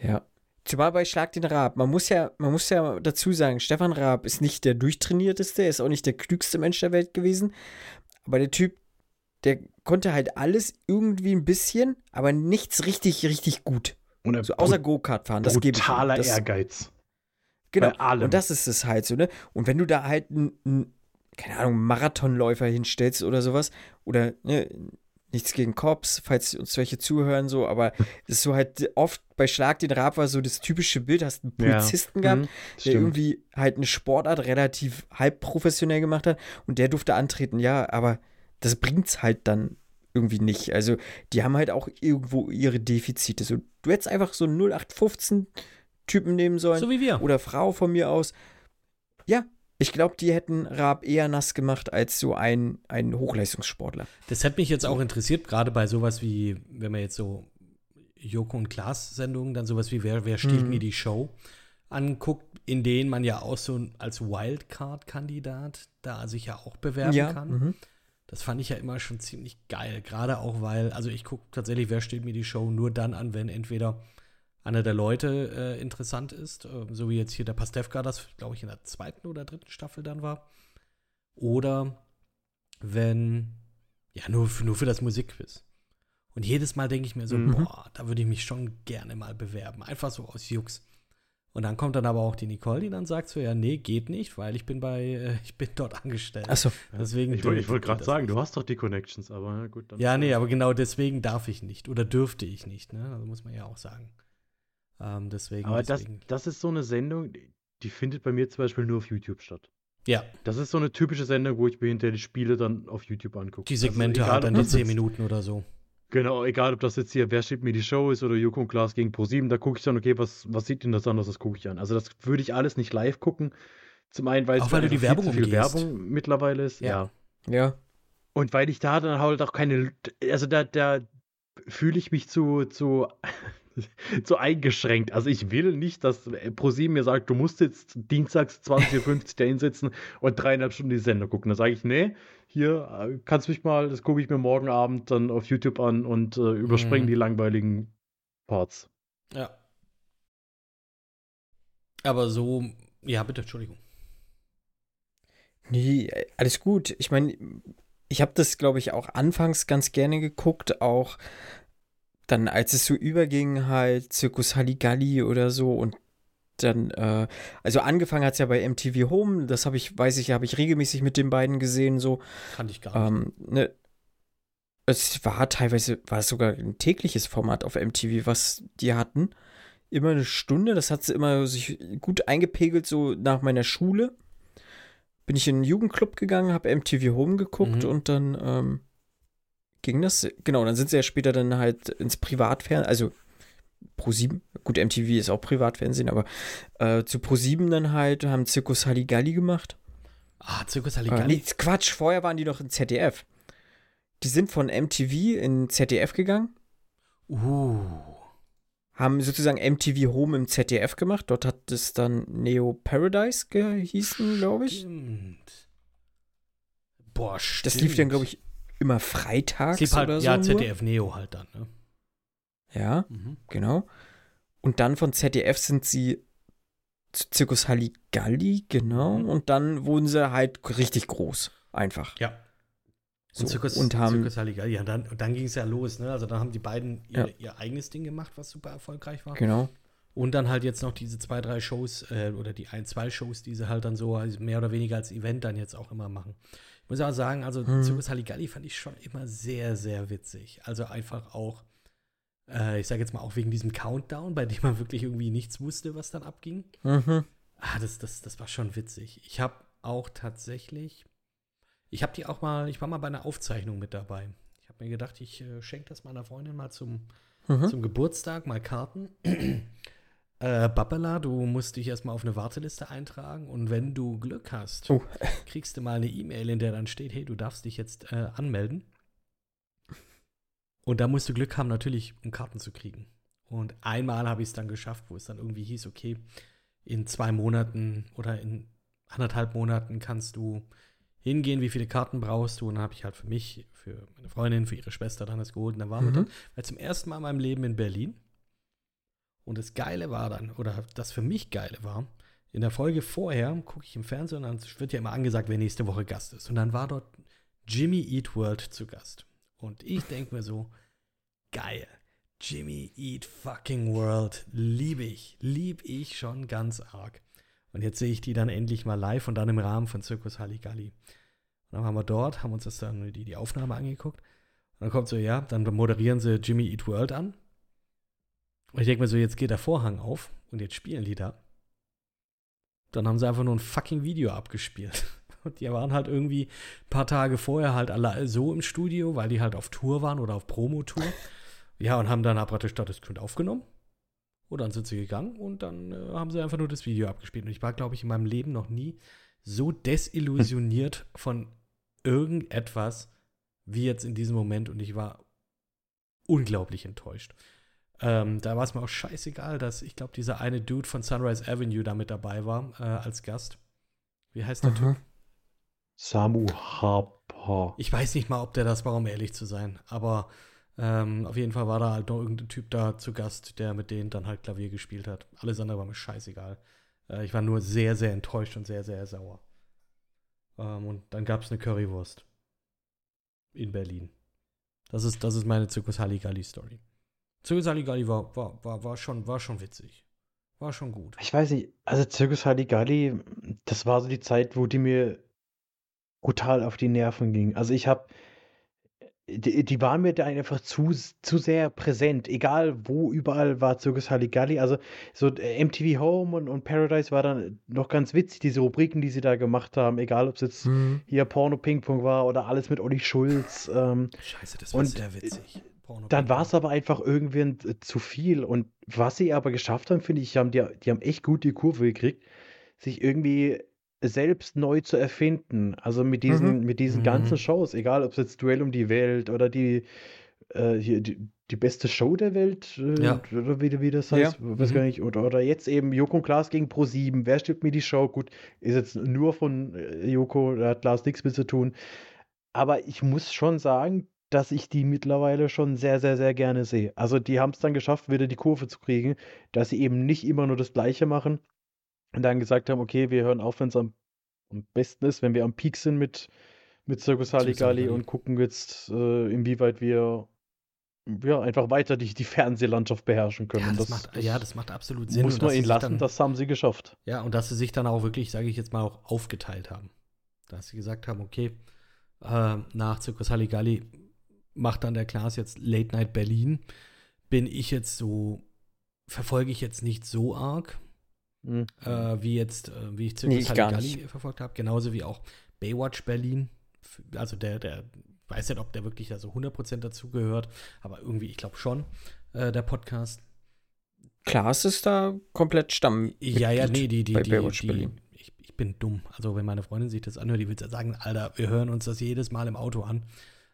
Ja. Zumal bei Schlag den Raab. Man muss ja, man muss ja dazu sagen, Stefan Raab ist nicht der durchtrainierteste, er ist auch nicht der klügste Mensch der Welt gewesen. Aber der Typ, der konnte halt alles irgendwie ein bisschen, aber nichts richtig, richtig gut. Und ein So außer Go-Kart fahren. Das gebe ich ihm. brutaler das, Ehrgeiz. Genau. bei allem. Und das ist es halt so, ne? Und wenn du da halt einen, keine Ahnung, Marathonläufer hinstellst oder sowas, oder, ne, nichts gegen Cops, falls uns welche zuhören, so, aber es ist so halt oft bei Schlag den Rab war so das typische Bild, hast einen Ja. Polizisten gehabt, Mhm, der stimmt. irgendwie halt eine Sportart relativ halb professionell gemacht hat und der durfte antreten, ja, aber das bringt's halt dann irgendwie nicht. Also, die haben halt auch irgendwo ihre Defizite. So, du hättest einfach so einen 0815 Typen nehmen sollen So wie wir. oder Frau von mir aus. Ja, ich glaube, die hätten Raab eher nass gemacht als so ein, ein Hochleistungssportler. Das hätte mich jetzt auch interessiert, gerade bei sowas wie, wenn man jetzt so Joko und Klaas Sendungen, dann sowas wie Wer, wer stiehlt Mhm. mir die Show anguckt, in denen man ja auch so als Wildcard-Kandidat da sich ja auch bewerben kann. mhm. Das fand ich ja immer schon ziemlich geil. Gerade auch, weil, also ich gucke tatsächlich, wer steht mir die Show nur dann an, wenn entweder einer der Leute äh, interessant ist, äh, so wie jetzt hier der Pastewka, das glaube ich in der zweiten oder dritten Staffel dann war. Oder wenn, ja, nur für, nur für das Musikquiz. Und jedes Mal denke ich mir so, Mhm. boah, da würde ich mich schon gerne mal bewerben. Einfach so aus Jux. Und dann kommt dann aber auch die Nicole, die dann sagt so, ja, nee, geht nicht, weil ich bin bei, äh, ich bin dort angestellt. Achso, Deswegen Ich wollte ich dürfte wollte gerade sagen, du hast doch die Connections, aber na gut. Dann Ja, nee, aber genau deswegen darf ich nicht oder dürfte ich nicht, ne? Also muss man ja auch sagen. Ähm, deswegen. Aber das, deswegen. das ist so eine Sendung, die- findet bei mir zum Beispiel nur auf YouTube statt. ja, Das ist so eine typische Sendung, wo ich mir hinterher die Spiele dann auf YouTube angucke. die Segmente also halt dann die das 10 jetzt- Minuten oder so. Genau, egal ob das jetzt hier Wer schiebt mir die Show ist oder Joko und Klaas gegen ProSieben, da gucke ich dann, okay, was, was sieht denn das anders, das gucke ich an. Also das würde ich alles nicht live gucken. Zum einen, weil Auch es weil du die Werbung viel zu viel. Werbung mittlerweile ist. Ja. Ja. ja. Und weil ich da dann halt auch keine, also da, da fühle ich mich zu, zu, so eingeschränkt. Also ich will nicht, dass ProSieben mir sagt, du musst jetzt dienstags 20.50 Uhr da hinsetzen und dreieinhalb Stunden die Sender gucken. Da sage ich, nee, hier äh, kannst du mich mal, das gucke ich mir morgen Abend dann auf YouTube an und äh, überspringen Mhm. die langweiligen Parts. Ja. Aber so, ja, bitte, Entschuldigung. Nee, äh, alles gut. Ich meine, ich habe das, glaube ich, auch anfangs ganz gerne geguckt, auch dann, als es so überging, halt Zirkus Halligalli oder so und dann, äh, also angefangen hat es ja bei MTV Home, das habe ich, weiß ich, habe ich regelmäßig mit den beiden gesehen, so. Kannte ich gar nicht. Ähm, ne, es war teilweise, war es sogar ein tägliches Format auf MTV, was die hatten. Immer eine Stunde, das hat sie immer sich gut eingepegelt, so nach meiner Schule. Bin ich in einen Jugendclub gegangen, habe MTV Home geguckt Mhm. und dann ähm, ging das. Genau, dann sind sie ja später dann halt ins Privatfernsehen, also Pro7, gut, MTV ist auch Privatfernsehen, aber äh, zu Pro7 dann halt, haben Zirkus Halligalli gemacht. ah, Zirkus Äh, Halligalli. nee, Quatsch, vorher waren die noch in ZDF. Die sind von MTV in ZDF gegangen, Uh. haben sozusagen MTV Home im ZDF gemacht. Dort hat es dann Neo Paradise gehießen, glaube ich. Boah, stimmt. Das lief dann, glaube ich, immer freitags Sie halt, oder so. ja, nur. ZDF Neo halt dann, ne? Ja, Mhm. genau. Und dann von ZDF sind sie zu Zirkus Halligalli, genau. Mhm. Und dann wurden sie halt richtig groß. Einfach. Ja. So, Und Zirkus, und haben, Zirkus Halligalli. Ja, dann, und dann ging es ja los, ne? Also dann haben die beiden ihr, Ja. ihr eigenes Ding gemacht, was super erfolgreich war. genau. Und dann halt jetzt noch diese zwei, drei Shows äh, oder die ein, zwei Shows, die sie halt dann so mehr oder weniger als Event dann jetzt auch immer machen. Ich muss aber sagen, also Hm. Zirkus Halligalli fand ich schon immer sehr, sehr witzig. Also einfach auch, äh, ich sage jetzt mal auch wegen diesem Countdown, bei dem man wirklich irgendwie nichts wusste, was dann abging. Mhm. Ah, das, das, das war schon witzig. Ich habe auch tatsächlich, ich habe die auch mal, ich war mal bei einer Aufzeichnung mit dabei. Ich habe mir gedacht, ich äh, schenke das meiner Freundin mal zum, Mhm. zum Geburtstag, mal Karten. Äh, Babbela, du musst dich erstmal auf eine Warteliste eintragen und wenn du Glück hast, Oh. kriegst du mal eine E-Mail, in der dann steht, hey, du darfst dich jetzt äh, anmelden. Und da musst du Glück haben, natürlich, um Karten zu kriegen. Und einmal habe ich es dann geschafft, wo es dann irgendwie hieß, okay, in zwei Monaten oder in anderthalb Monaten kannst du hingehen, wie viele Karten brauchst du. Und dann habe ich halt für mich, für meine Freundin, für ihre Schwester dann das geholt. Und dann waren wir Mhm. dann weil zum ersten Mal in meinem Leben in Berlin. Und das Geile war dann, oder das für mich Geile war, in der Folge vorher gucke ich im Fernsehen und dann wird ja immer angesagt, wer nächste Woche Gast ist. Und dann war dort Jimmy Eat World zu Gast. Und ich denke mir so, geil. Jimmy Eat fucking World. Liebe ich. Lieb ich schon ganz arg. Und jetzt sehe ich die dann endlich mal live und dann im Rahmen von Zirkus Halligalli. Und dann waren wir dort, haben uns das dann die, die Aufnahme angeguckt. Und dann kommt so, ja, dann moderieren sie Jimmy Eat World an. Und ich denke mir so, jetzt geht der Vorhang auf und jetzt spielen die da. Dann haben sie einfach nur ein fucking Video abgespielt. Und die waren halt irgendwie ein paar Tage vorher halt alle so im Studio, weil die halt auf Tour waren oder auf Promotour. Ja, und haben dann praktisch das Kind aufgenommen. Und dann sind sie gegangen und dann äh, haben sie einfach nur das Video abgespielt. Und ich war, glaube ich, in meinem Leben noch nie so desillusioniert von irgendetwas wie jetzt in diesem Moment. Und ich war unglaublich enttäuscht. Ähm, da war es mir auch scheißegal, dass ich glaube, dieser eine Dude von Sunrise Avenue da mit dabei war äh, als Gast. Wie heißt der Typ? Mhm. Samu Harper. Ich weiß nicht mal, ob der das war, um ehrlich zu sein. Aber ähm, auf jeden Fall war da halt noch irgendein Typ da zu Gast, der mit denen dann halt Klavier gespielt hat. Alles andere war mir scheißegal. Äh, ich war nur sehr, sehr enttäuscht und sehr, sehr sauer. Ähm, und dann gab es eine Currywurst. In Berlin. Das ist, das ist meine Zirkus Halligalli-Story. Zirkus Halligalli war, war, war, war, schon, war schon witzig. War schon gut. Ich weiß nicht, also Zirkus Halligalli, das war so die Zeit, wo die mir brutal auf die Nerven ging. Also ich habe, die, die waren mir da einfach zu, zu sehr präsent. Egal wo, überall war Zirkus Halligalli. Also so äh, MTV Home und, und Paradise war dann noch ganz witzig, diese Rubriken, die sie da gemacht haben. Egal, ob es jetzt Mhm. hier Porno Ping Pong war oder alles mit Olli Schulz. Ähm, Scheiße, das war Und, sehr witzig. Porno dann war es aber einfach irgendwie äh, zu viel. Und was sie aber geschafft haben, finde ich, haben die, die haben echt gut die Kurve gekriegt, sich irgendwie selbst neu zu erfinden. Also mit diesen, mit diesen Mhm. ganzen Shows, egal ob es jetzt Duell um die Welt oder die äh, hier die, die beste Show der Welt, äh, Ja. oder wie, wie das heißt, weiß Mhm. gar nicht, oder, oder jetzt eben Joko und Klaas gegen Pro7, wer stimmt mir die Show? Gut, ist jetzt nur von äh, Joko, da hat Klaas nichts mit zu tun. Aber ich muss schon sagen, dass ich die mittlerweile schon sehr, sehr, sehr gerne sehe. Also die haben es dann geschafft, wieder die Kurve zu kriegen, dass sie eben nicht immer nur das Gleiche machen und dann gesagt haben, okay, wir hören auf, wenn es am, am besten ist, wenn wir am Peak sind mit, mit Circus Halligalli. und gucken jetzt, äh, inwieweit wir ja, einfach weiter die, die Fernsehlandschaft beherrschen können. Ja Und das, macht, ja, das macht absolut Sinn. muss man ihnen sich lassen, dann, das haben sie geschafft. Ja, und dass sie sich dann auch wirklich, sage ich jetzt mal, auch aufgeteilt haben. Dass sie gesagt haben, okay, äh, nach Zirkus Halligalli macht dann der Klaas jetzt Late Night Berlin. Bin ich jetzt so, verfolge ich jetzt nicht so arg, Mhm. äh, wie jetzt, äh, wie ich Nee, Zirkus gar Halligalli verfolgt habe. Genauso wie auch Baywatch Berlin. Also der, der, weiß nicht, ob der wirklich da so 100% dazugehört, aber irgendwie, ich glaube schon, äh, der Podcast. Klaas ist da komplett Stamm. Ja, ja, nee, die, die, bei die, Baywatch die Berlin. ich, ich bin dumm. Also, wenn meine Freundin sich das anhört, die wird ja sagen, Alter, wir hören uns das jedes Mal im Auto an.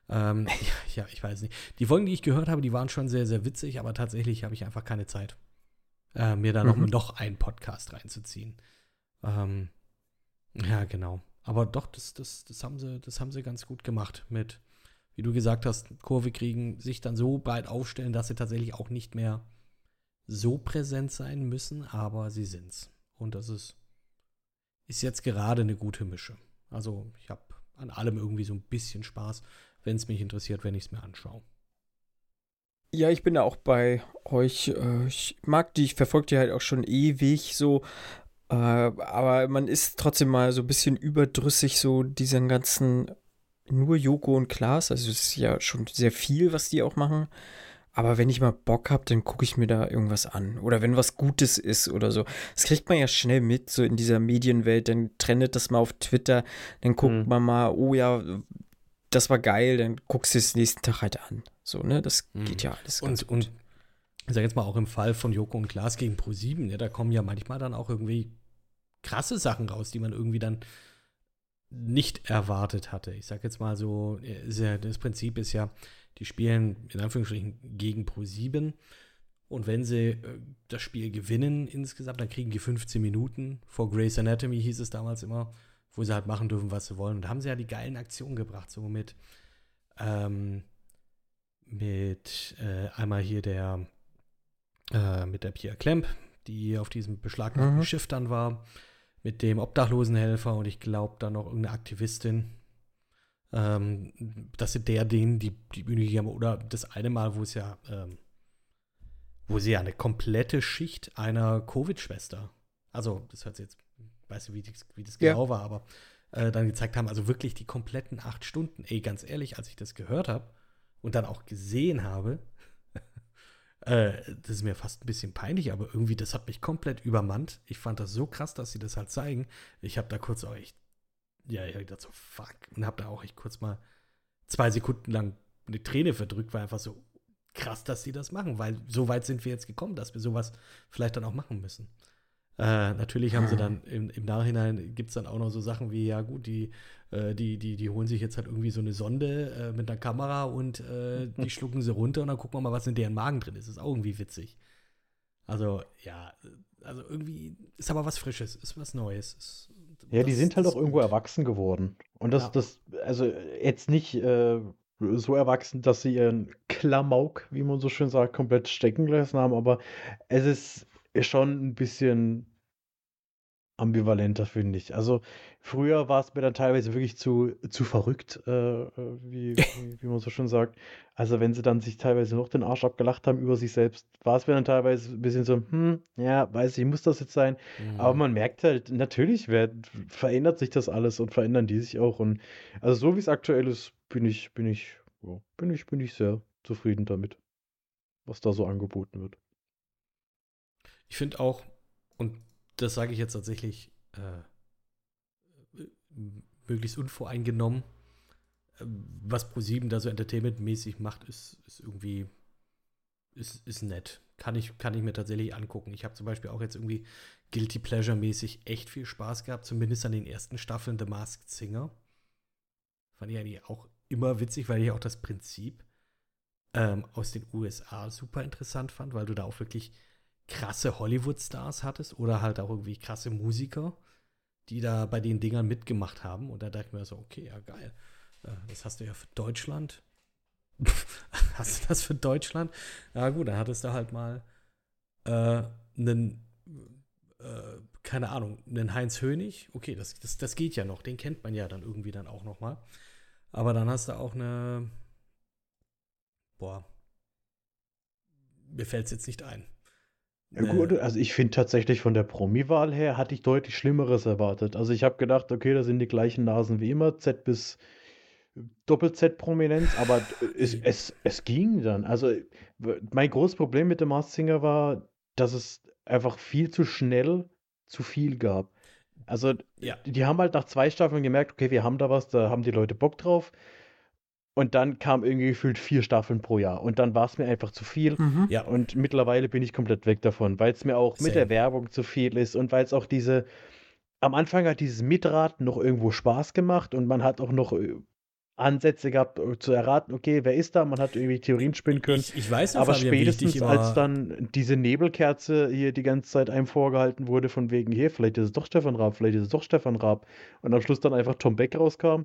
Ähm, ja, ich weiß nicht. Die Folgen, die ich gehört habe, die waren schon sehr, sehr witzig, aber tatsächlich habe ich einfach keine Zeit, äh, mir da noch, Mhm. noch einen Podcast reinzuziehen. Ähm, ja, genau. Aber doch, das, das, das, haben sie, das haben sie ganz gut gemacht mit, wie du gesagt hast, Kurve kriegen, sich dann so breit aufstellen, dass sie tatsächlich auch nicht mehr so präsent sein müssen, aber sie sind's. Und das ist, ist jetzt gerade eine gute Mische. Also ich habe an allem irgendwie so ein bisschen Spaß, wenn es mich interessiert, wenn ich es mir anschaue. Ja, ich bin da auch bei euch. Äh, Ich mag die, ich verfolge die halt auch schon ewig so. Äh, aber man ist trotzdem mal so ein bisschen überdrüssig, so diesen ganzen nur Joko und Klaas. Also es ist ja schon sehr viel, was die auch machen. Aber wenn ich mal Bock habe, dann gucke ich mir da irgendwas an. Oder wenn was Gutes ist oder so. Das kriegt man ja schnell mit, so in dieser Medienwelt. Dann trendet das mal auf Twitter. Dann guckt Mhm. man mal, oh ja, das war geil. Dann guckst du es nächsten Tag halt an. So, ne? Das Mhm. geht ja alles ganz Und, gut. und ich sag jetzt mal auch im Fall von Joko und Klaas gegen Pro7, ne, da kommen ja manchmal dann auch irgendwie krasse Sachen raus, die man irgendwie dann nicht erwartet hatte. Ich sag jetzt mal so, äh, das Prinzip ist ja, die spielen in Anführungsstrichen gegen Pro7 und wenn sie äh, das Spiel gewinnen insgesamt, dann kriegen die 15 Minuten. Vor Grey's Anatomy hieß es damals immer, wo sie halt machen dürfen, was sie wollen. Und da haben sie ja die geilen Aktionen gebracht, so mit ähm, mit äh, einmal hier der äh, mit der Pia Klemp, die auf diesem beschlagnahmten Mhm. Schiff dann war, mit dem Obdachlosenhelfer und ich glaube dann noch irgendeine Aktivistin, ähm, dass sie der denen die, die Bühne gegeben haben. Oder das eine Mal, wo es ja, ähm, wo sie ja eine komplette Schicht einer Covid-Schwester, also das hört sich jetzt, weiß nicht, wie, das- wie das Ja. genau war, aber äh, dann gezeigt haben, also wirklich die kompletten acht Stunden. Ey, ganz ehrlich, als ich das gehört habe und dann auch gesehen habe, äh, das ist mir fast ein bisschen peinlich, aber irgendwie, das hat mich komplett übermannt. Ich fand das so krass, dass sie das halt zeigen. Ich habe da kurz auch echt, ja, ich hab gedacht so, fuck, und habe da auch echt kurz mal zwei Sekunden lang eine Träne verdrückt, war einfach so krass, dass sie das machen, weil so weit sind wir jetzt gekommen, dass wir sowas vielleicht dann auch machen müssen. Äh, natürlich haben sie dann im, im Nachhinein gibt es dann auch noch so Sachen wie, ja gut, die, äh, die, die, die holen sich jetzt halt irgendwie so eine Sonde äh, mit einer Kamera und äh, die schlucken sie runter und dann gucken wir mal, was in deren Magen drin ist. Ist auch irgendwie witzig. Also, ja, also irgendwie ist aber was Frisches, ist was Neues. Ist, Ja, die das- sind halt auch irgendwo gut. erwachsen geworden. Und das, Ja. das, also jetzt nicht äh, so erwachsen, dass sie ihren Klamauk, wie man so schön sagt, komplett stecken gelassen haben, aber es ist schon ein bisschen ambivalenter, finde ich. Also früher war es mir dann teilweise wirklich zu, zu verrückt, äh, äh, wie, wie, wie man so schön sagt. Also wenn sie dann sich teilweise noch den Arsch abgelacht haben über sich selbst, war es mir dann teilweise ein bisschen so, hm, ja, weiß ich, muss das jetzt sein? Mhm. Aber man merkt halt, natürlich werd, verändert sich das alles und verändern die sich auch. Und also so wie es aktuell ist, bin ich, bin ich, bin ich, bin ich sehr zufrieden damit, was da so angeboten wird. Ich finde auch, und das sage ich jetzt tatsächlich äh, möglichst unvoreingenommen, äh, was ProSieben da so entertainmentmäßig macht, ist, ist irgendwie ist, ist nett. Kann ich, kann ich mir tatsächlich angucken. Ich habe zum Beispiel auch jetzt irgendwie Guilty Pleasure-mäßig echt viel Spaß gehabt, zumindest an den ersten Staffeln The Masked Singer. Fand ich eigentlich auch immer witzig, weil ich auch das Prinzip ähm, aus den USA super interessant fand, weil du da auch wirklich krasse Hollywood-Stars hattest oder halt auch irgendwie krasse Musiker, die da bei den Dingern mitgemacht haben. Und da dachte ich mir so, okay, ja geil. Äh, das hast du ja für Deutschland. hast du das für Deutschland? Ja gut, dann hattest du halt mal äh, einen, äh, keine Ahnung, einen Heinz Hönig. Okay, das, das, das geht ja noch. Den kennt man ja dann irgendwie dann auch noch mal. Aber dann hast du auch eine, boah, mir fällt es jetzt nicht ein. Ja, gut, also ich finde tatsächlich von der Promi-Wahl her hatte ich deutlich Schlimmeres erwartet. Also ich habe gedacht, okay, da sind die gleichen Nasen wie immer, Z bis Doppel-Z-Prominenz, aber es, es, es ging dann. Also mein großes Problem mit dem Mars Singer war, dass es einfach viel zu schnell zu viel gab. Also Ja. die haben halt nach zwei Staffeln gemerkt, okay, wir haben da was, da haben die Leute Bock drauf. Und dann kam irgendwie gefühlt vier Staffeln pro Jahr. Und dann war es mir einfach zu viel. Mhm. Ja, Und mittlerweile bin ich komplett weg davon, weil es mir auch mit der Same. Werbung zu viel ist und weil es auch diese, am Anfang hat dieses Mitraten noch irgendwo Spaß gemacht und man hat auch noch äh, Ansätze gehabt äh, zu erraten, okay, wer ist da? Man hat irgendwie Theorien spinnen können. ich, ich weiß noch, Aber Fabian, wie ich dich spätestens immer, als dann diese Nebelkerze hier die ganze Zeit einem vorgehalten wurde, von wegen, hier, vielleicht ist es doch Stefan Raab, vielleicht ist es doch Stefan Raab, und am Schluss dann einfach Tom Beck rauskam,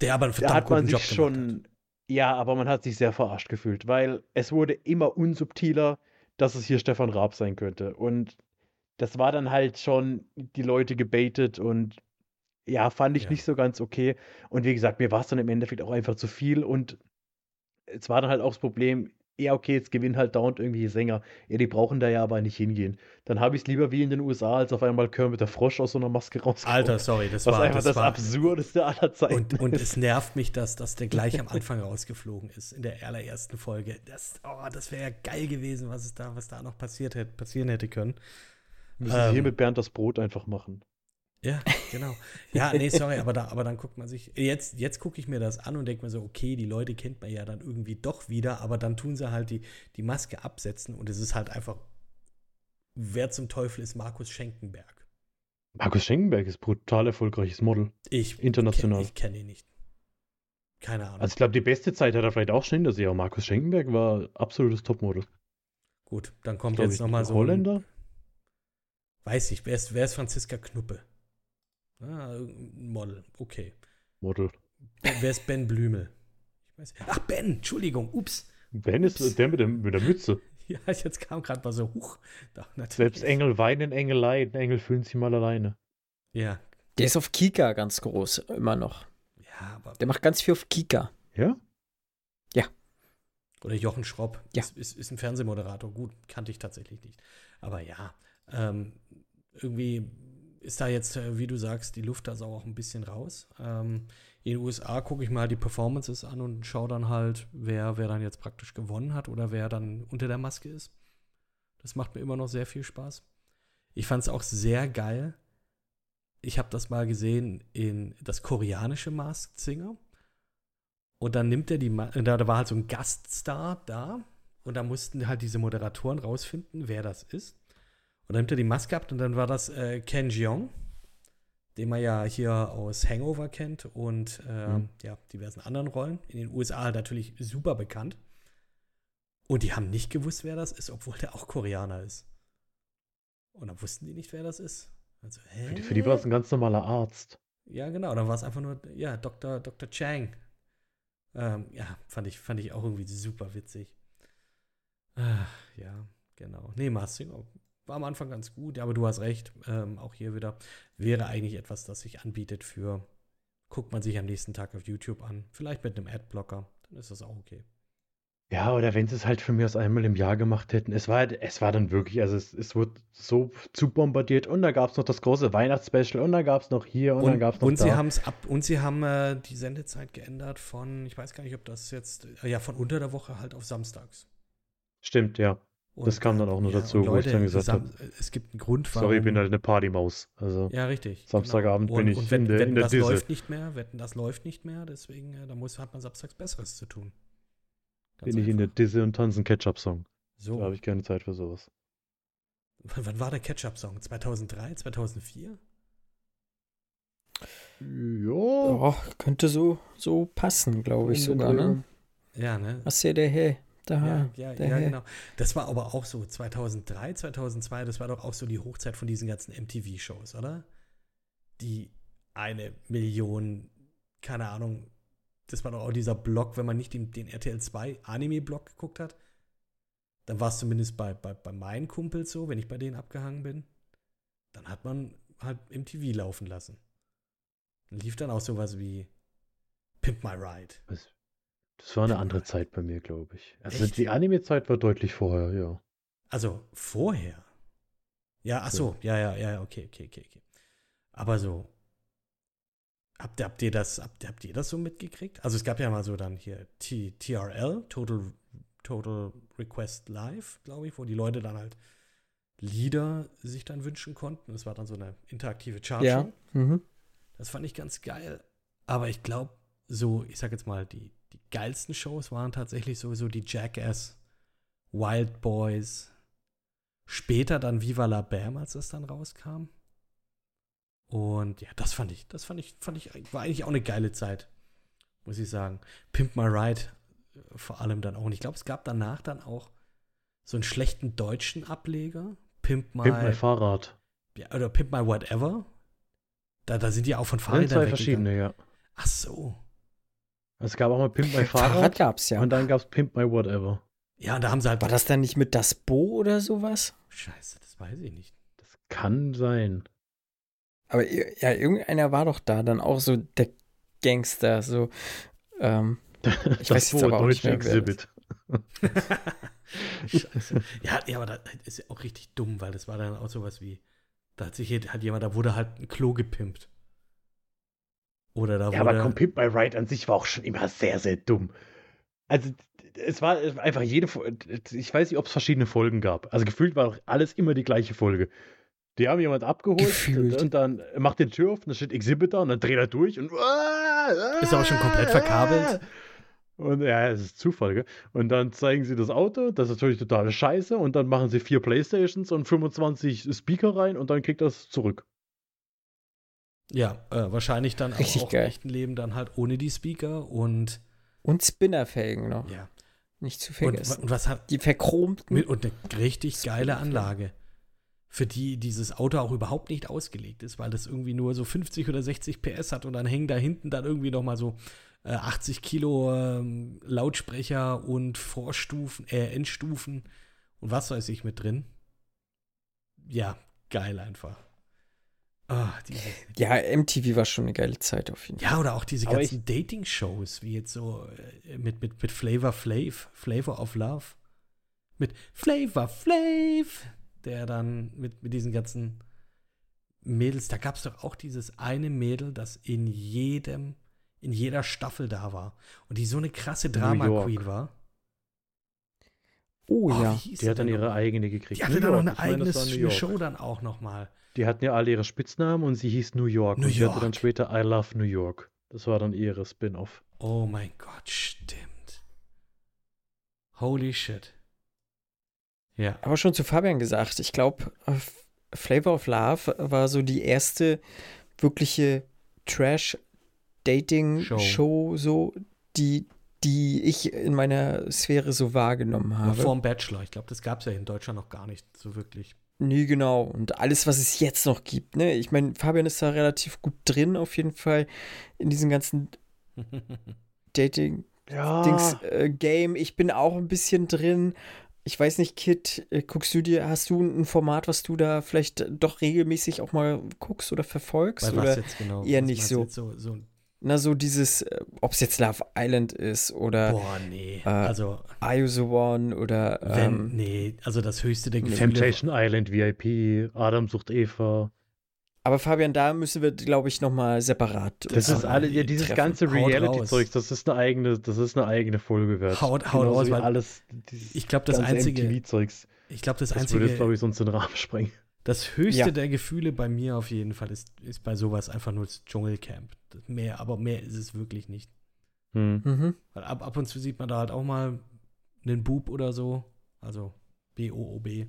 der aber einen da verdammt hat man sich Job schon, ja, aber man hat sich sehr verarscht gefühlt, weil es wurde immer unsubtiler, dass es hier Stefan Raab sein könnte. Und das war dann halt schon die Leute gebaitet und ja, fand ich Ja. nicht so ganz okay. Und wie gesagt, mir war es dann im Endeffekt auch einfach zu viel und es war dann halt auch das Problem, ja, okay, jetzt gewinnen halt dauernd irgendwie Sänger. Ja, die brauchen da ja aber nicht hingehen. Dann habe ich es lieber wie in den USA, als auf einmal Kermit der Frosch aus so einer Maske rauskommt. Alter, sorry, das war einfach das, das, war, Absurdeste aller Zeiten Und, und es nervt mich, dass, dass der gleich am Anfang rausgeflogen ist, in der allerersten Folge. Das, oh, das wäre ja geil gewesen, was, es da, was da noch passiert hätte, passieren hätte können. Müssen sie hier Ähm, mit Bernd das Brot einfach machen. Ja, genau. Ja, nee, sorry, aber, da, aber dann guckt man sich. Jetzt, jetzt gucke ich mir das an und denke mir so, okay, die Leute kennt man ja dann irgendwie doch wieder, aber dann tun sie halt die, die Maske absetzen und es ist halt einfach, wer zum Teufel ist Markus Schenkenberg? Markus Schenkenberg ist brutal erfolgreiches Model. Ich International. kenn- Ich kenne ihn nicht. Keine Ahnung. Also ich glaube, die beste Zeit hat er vielleicht auch schon hinter sich, aber Markus Schenkenberg war absolutes Topmodel. Gut, dann kommt Glaub jetzt nochmal so. Ein, Holländer? weiß ich, wer ist, wer ist Franziska Knuppe? Ah, Model, okay. Model. Wer ist Ben Blümel? Ich weiß. Ach, Ben, Entschuldigung, ups. Ben ist der mit, dem, mit der Mütze. Ja, jetzt kam gerade mal so hoch. Selbst Engel weinen, Engel leiden, Engel fühlen sich mal alleine. Ja, Der ist auf Kika ganz groß, immer noch. ja, aber. Der macht ganz viel auf Kika. Ja? Oder Jochen Schropp. Ja. Ist, ist, ist ein Fernsehmoderator. Gut, kannte ich tatsächlich nicht. Aber ja, ähm, irgendwie ist da jetzt, äh, wie du sagst, die Luft da so auch ein bisschen raus. Ähm, in den USA gucke ich mal die Performances an und schaue dann halt, wer, wer dann jetzt praktisch gewonnen hat oder wer dann unter der Maske ist. Das macht mir immer noch sehr viel Spaß. Ich fand es auch sehr geil. Ich habe das mal gesehen in das koreanische Masked Singer. Und dann nimmt er die, Ma da war halt so ein Gaststar da. Und da mussten halt diese Moderatoren rausfinden, wer das ist. Und dann nimmt er die Maske ab und dann war das äh, Ken Jeong, den man ja hier aus Hangover kennt und äh, Mhm. ja, diversen anderen Rollen. In den USA natürlich super bekannt. Und die haben nicht gewusst, wer das ist, obwohl der auch Koreaner ist. Und dann wussten die nicht, wer das ist. Also? Für die, für die war es ein ganz normaler Arzt. Ja, genau. Dann war es einfach nur, ja, Dr. Dr. Chang. Ähm, ja, fand ich, fand ich auch irgendwie super witzig. Ach, ja, genau. Nee, Mastering war am Anfang ganz gut, aber du hast recht. Ähm, auch hier wieder wäre eigentlich etwas, das sich anbietet für, guckt man sich am nächsten Tag auf YouTube an. Vielleicht mit einem Adblocker. Dann ist das auch okay. Ja, oder wenn sie es halt von mir aus einmal im Jahr gemacht hätten. Es war, es war dann wirklich, also es, es wurde so zu bombardiert und da gab es noch das große Weihnachtsspecial und dann gab es noch hier und, dann gab es noch und sie da. haben es ab und sie haben äh, die Sendezeit geändert von, ich weiß gar nicht, ob das jetzt, äh, ja, von unter der Woche halt auf samstags. Stimmt, ja. Das Und, kam dann auch noch ja, dazu, und wo ich Leute, dann gesagt Sam- Es gibt einen Grund, warum. Sorry, ich bin halt eine Partymaus. Also Ja, richtig. Samstagabend genau. bin und, ich und wenn, in der- wenn in der das Disse. läuft nicht mehr, wetten, das läuft nicht mehr, deswegen äh, da muss, hat man samstags Besseres zu tun. Ganz bin ich in der einfach. Disse und tanzen Ketchup-Song. So, Da habe ich keine Zeit für sowas. wann, wann war der Ketchup-Song? 2003, 2004? Ja. Oh, könnte so, so passen, glaube ich sogar, ne? Ja, ne? Was ja der hey, da. Ja, ja, der ja, genau. Das war aber auch so 2003, 2002, das war doch auch so die Hochzeit von diesen ganzen MTV-Shows, oder? Die eine Million, keine Ahnung, das war doch auch dieser Blog, wenn man nicht den, den RTL 2 Anime-Blog geguckt hat, dann war es zumindest bei, bei, bei meinen Kumpels so, wenn ich bei denen abgehangen bin, dann hat man halt MTV laufen lassen. Dann lief dann auch sowas wie Pimp My Ride. Das, das war eine andere Zeit bei mir, glaube ich. Also Echt? die Anime-Zeit war deutlich vorher, ja. Also vorher. Ja, ach so, ja, ja, ja, okay, okay, okay, okay. Aber so, habt ihr, habt ihr das, habt, ihr- habt ihr das so mitgekriegt? Also es gab ja mal so dann hier T, TRL, Total, Total Request Live, glaube ich, wo die Leute dann halt Lieder sich dann wünschen konnten. Das war dann so eine interaktive Chartshow. Ja. Mhm. Das fand ich ganz geil. Aber ich glaube, so, ich sag jetzt mal, die, die geilsten Shows waren tatsächlich sowieso die Jackass, Wild Boys, später dann Viva la Bam, als das dann rauskam. Und ja, das fand ich, das fand ich, fand ich, war eigentlich auch eine geile Zeit, muss ich sagen. Pimp My Ride äh, vor allem dann auch. Und ich glaube, es gab danach dann auch so einen schlechten deutschen Ableger. Pimp My, Pimp mein Fahrrad. ja, oder Pimp My Whatever. Da, da sind die auch von Fahrrädern sind zwei verschiedene, ja. Ach so. Es gab auch mal Pimp mein Fahrrad Fahrrad gab's ja. und dann gab es Pimp my Whatever. Ja, und da haben sie halt. War das dann nicht mit das Bo oder sowas? Scheiße, das weiß ich nicht. Das kann sein. Aber ja, irgendeiner war doch da, dann auch so der Gangster, so. Ähm, Ich weiß jetzt Bo, aber auch nicht deutsche mehr, das Exhibit. Scheiße. Ja, ja, aber das ist ja auch richtig dumm, weil das war dann auch sowas wie. Da hat sich hier, hat jemand, da wurde halt ein Klo gepimpt. Oder da Ja, aber komm, Pimp My Ride an sich war auch schon immer sehr, sehr dumm. Also, es war einfach jede, Fo- ich weiß nicht, ob es verschiedene Folgen gab. Also gefühlt war doch alles immer die gleiche Folge. Die haben jemand abgeholt Gefühlt. und, und dann macht den Tür auf, und da steht Exhibit da und dann dreht er durch und Ist aber schon komplett verkabelt. Und ja, es ist Zufall, gell? Und dann zeigen sie das Auto, das ist natürlich totale Scheiße, und dann machen sie vier Playstations und 25 Speaker rein und dann kriegt das zurück. Ja, äh, wahrscheinlich dann Richtig auch geil. im echten Leben dann halt ohne die Speaker und und Spinnerfelgen noch. ja. Nicht zu Und, vergessen. und was hat. die verchromten. Mit, und eine richtig geile. Anlage. Für die dieses Auto auch überhaupt nicht ausgelegt ist, weil das irgendwie nur so 50 oder 60 PS hat und dann hängen da hinten dann irgendwie noch mal so äh, 80 Kilo ähm, Lautsprecher und Vorstufen, äh, Endstufen und was weiß ich mit drin. Ja, geil einfach. Ah, ja, MTV war schon eine geile Zeit auf jeden Fall. ja, oder auch diese Aber ganzen Dating-Shows, wie jetzt so äh, mit, mit, mit Flavor Flav, Flavor of Love. Mit Flavor Flav, der dann mit, mit diesen ganzen Mädels, da gab es doch auch dieses eine Mädel, das in jedem, in jeder Staffel da war. Und die so eine krasse Drama-Queen war. Oh, Oh, ja. Die hat dann ihre eigene gekriegt. Die hatte dann noch eine eigene. Show dann auch noch mal. Die hatten ja alle ihre Spitznamen und sie hieß New York. New und sie hatte dann York. später I Love New York. Das war dann ihre Spin-off. Oh mein Gott, stimmt. Holy shit. Ja. Aber schon zu Fabian gesagt, ich glaube, Flavor of Love war so die erste wirkliche Trash-Dating-Show, so, die, die ich in meiner Sphäre so wahrgenommen habe. Vorm Bachelor. Ich glaube, das gab es ja in Deutschland noch gar nicht so wirklich. Nee, genau. Und alles, was es jetzt noch gibt, ne? Ich meine, Fabian ist da relativ gut drin, auf jeden Fall, in diesem ganzen Dating, Ja. Dings, äh, Game. Ich bin auch ein bisschen drin. Ich weiß nicht, Kit, äh, guckst du dir, hast du ein Format, was du da vielleicht doch regelmäßig auch mal guckst oder verfolgst? Bei was oder jetzt genau? eher Was nicht so. jetzt so, so na so dieses, äh, ob es jetzt Love Island ist oder boah, nee. äh, also, Are You the One oder wenn, ähm, nee, also das höchste der Gefühle. Temptation Island VIP, Adam sucht Eva. aber Fabian, da müssen wir, glaube ich, nochmal separat. Das ist alle, ja, dieses treffen. ganze Haut Reality-Zeugs, das ist eine eigene, das ist eine eigene Folge wert. Haut- haut raus, weil alles, ich glaube, das einzige, MTV-Zeugs. ich glaube, das Das würde einzige, jetzt, glaube ich, sonst den Rahmen sprengen. das höchste Ja. der Gefühle bei mir auf jeden Fall ist, ist bei sowas einfach nur das Dschungelcamp. Mehr, aber mehr ist es wirklich nicht. Hm. Mhm. Weil ab, ab und zu sieht man da halt auch mal einen Bub oder so. Also B-O-O-B.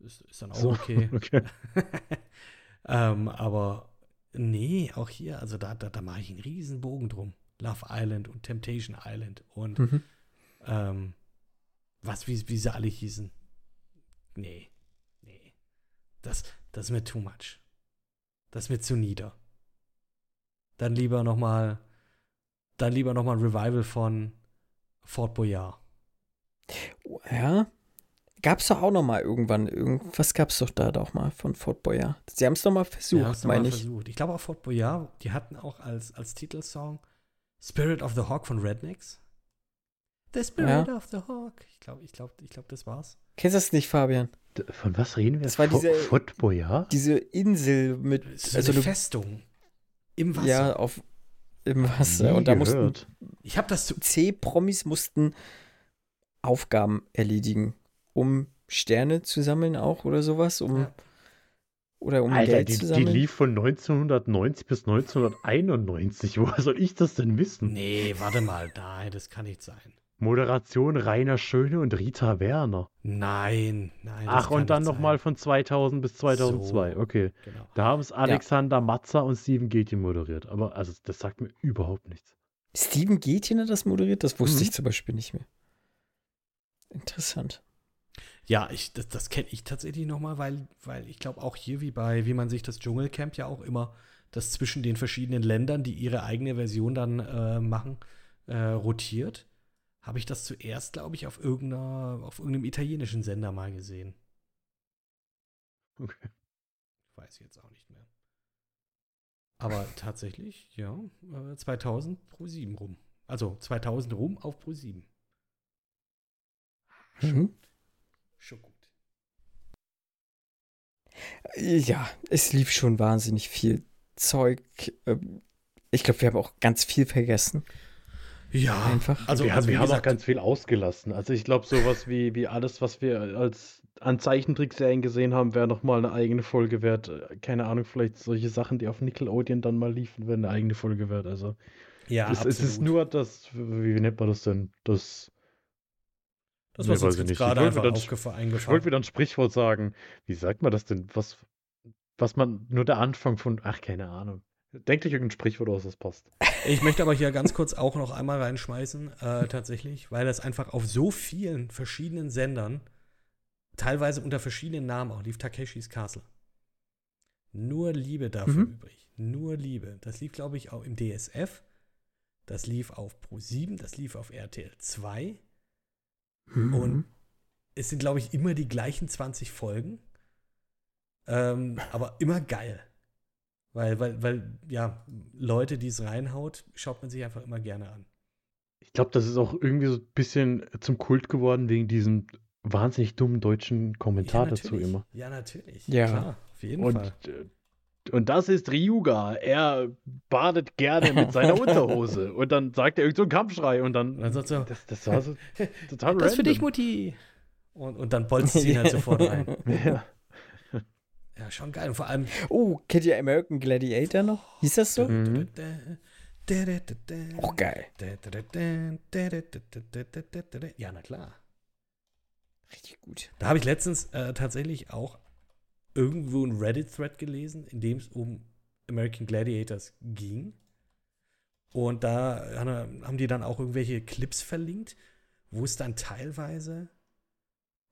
Ist, ist dann auch So, okay. okay. ähm, aber nee, auch hier, also da, da, da mache ich einen riesen Bogen drum. Love Island und Temptation Island und Mhm. ähm, was, wie, wie sie alle hießen. Nee. Nee. Das, das ist mir too much. Das ist mir zu nieder. Dann lieber noch mal, dann lieber noch mal ein Revival von Fort Boyard. Ja. Gab's doch auch noch mal irgendwann. Irgendwas gab's doch da doch mal von Fort Boyard. Sie haben es doch mal versucht, Ja, meine ich. versucht. Ich glaube auch Fort Boyard, die hatten auch als, als Titelsong Spirit of the Hawk von Rednecks. The Spirit of the Hawk. Ich glaube, ich glaube, ich glaube, das war's. Kennst du das nicht, Fabian? Von was reden wir? Das war diese- Fort Boyard? Diese Insel mit, ist also eine Festung im Wasser. ja, auf im Wasser. Nie Und da mussten gehört. Ich habe das zu. C-Promis mussten Aufgaben erledigen, um Sterne zu sammeln auch oder sowas, um Ja. oder um Alter, Geld die, zu die sammeln. lief von 1990 bis 1991. Woher soll ich das denn wissen? Nee, warte mal. Nein, das kann nicht sein. Moderation Rainer Schöne und Rita Werner. Nein, nein. Ach, und dann nochmal von 2000 bis 2002. So. Okay. Genau. Da haben es Alexander Matzer und Steven Gätjen moderiert. Aber also, das sagt mir überhaupt nichts. Steven Gätjen hat das moderiert, das wusste Mhm. ich zum Beispiel nicht mehr. Interessant. Ja, ich, das, das kenne ich tatsächlich nochmal, weil, weil ich glaube auch hier, wie bei, wie man sich das Dschungelcamp ja auch immer, das zwischen den verschiedenen Ländern, die ihre eigene Version dann äh, machen, äh, rotiert, habe ich das zuerst, glaube ich, auf, irgendeiner, auf irgendeinem italienischen Sender mal gesehen. Okay. Weiß ich jetzt auch nicht mehr. Aber tatsächlich, ja, äh, 2000 pro 7 rum. Also 2000 rum auf pro 7. Mhm. Schon gut. Ja, es lief schon wahnsinnig viel Zeug. Ähm, Ich glaube, wir haben auch ganz viel vergessen. Ja, Einfach. Also, wir also wir haben auch ganz viel ausgelassen. Also ich glaube, sowas wie, wie alles, was wir als an Zeichentrickserien gesehen haben, wäre nochmal eine eigene Folge wert. Keine Ahnung, vielleicht solche Sachen, die auf Nickelodeon dann mal liefen, wären eine eigene Folge wert. Also ja, das, es ist nur das, wie nennt man das denn? Das, Das, Nee, was weiß uns ich jetzt nicht. gerade Ich einfach wollte wieder- aufgefa- ich wollte wieder ein Sprichwort sagen. Wie sagt man das denn? Was, was man, nur der Anfang von, ach, keine Ahnung. Denkt euch irgendein Sprichwort aus, das passt. Ich möchte aber hier ganz kurz auch noch einmal reinschmeißen, äh, tatsächlich, weil das einfach auf so vielen verschiedenen Sendern, teilweise unter verschiedenen Namen auch, lief Takeshis Castle. Nur Liebe dafür Mhm. übrig. Nur Liebe. Das lief, glaube ich, auch im DSF. Das lief auf Pro 7, das lief auf RTL 2. Mhm. Und es sind, glaube ich, immer die gleichen 20 Folgen. Ähm, aber immer geil. Weil, weil, weil, ja, Leute, die es reinhaut, schaut man sich einfach immer gerne an. Ich glaube, das ist auch irgendwie so ein bisschen zum Kult geworden wegen diesem wahnsinnig dummen deutschen Kommentar dazu natürlich. immer. Ja, natürlich. Ja. Klar, auf jeden Und, Fall. äh, und das ist Ryuga. Er badet gerne mit seiner Unterhose. Und dann sagt er irgend so einen Kampfschrei und dann. Und dann sagt er, das, das war so total Das ist für dich, random. Mutti. Und, und dann bolzt sie ihn halt sofort rein. Ja. Ja, schon geil. Und vor allem. Oh, kennt ihr American Gladiator noch? Hieß das so? Mhm. Auch geil. Ja, na klar. Richtig gut. Da habe ich letztens äh, tatsächlich auch irgendwo einen Reddit-Thread gelesen, in dem es um American Gladiators ging. Und da haben die dann auch irgendwelche Clips verlinkt, wo es dann teilweise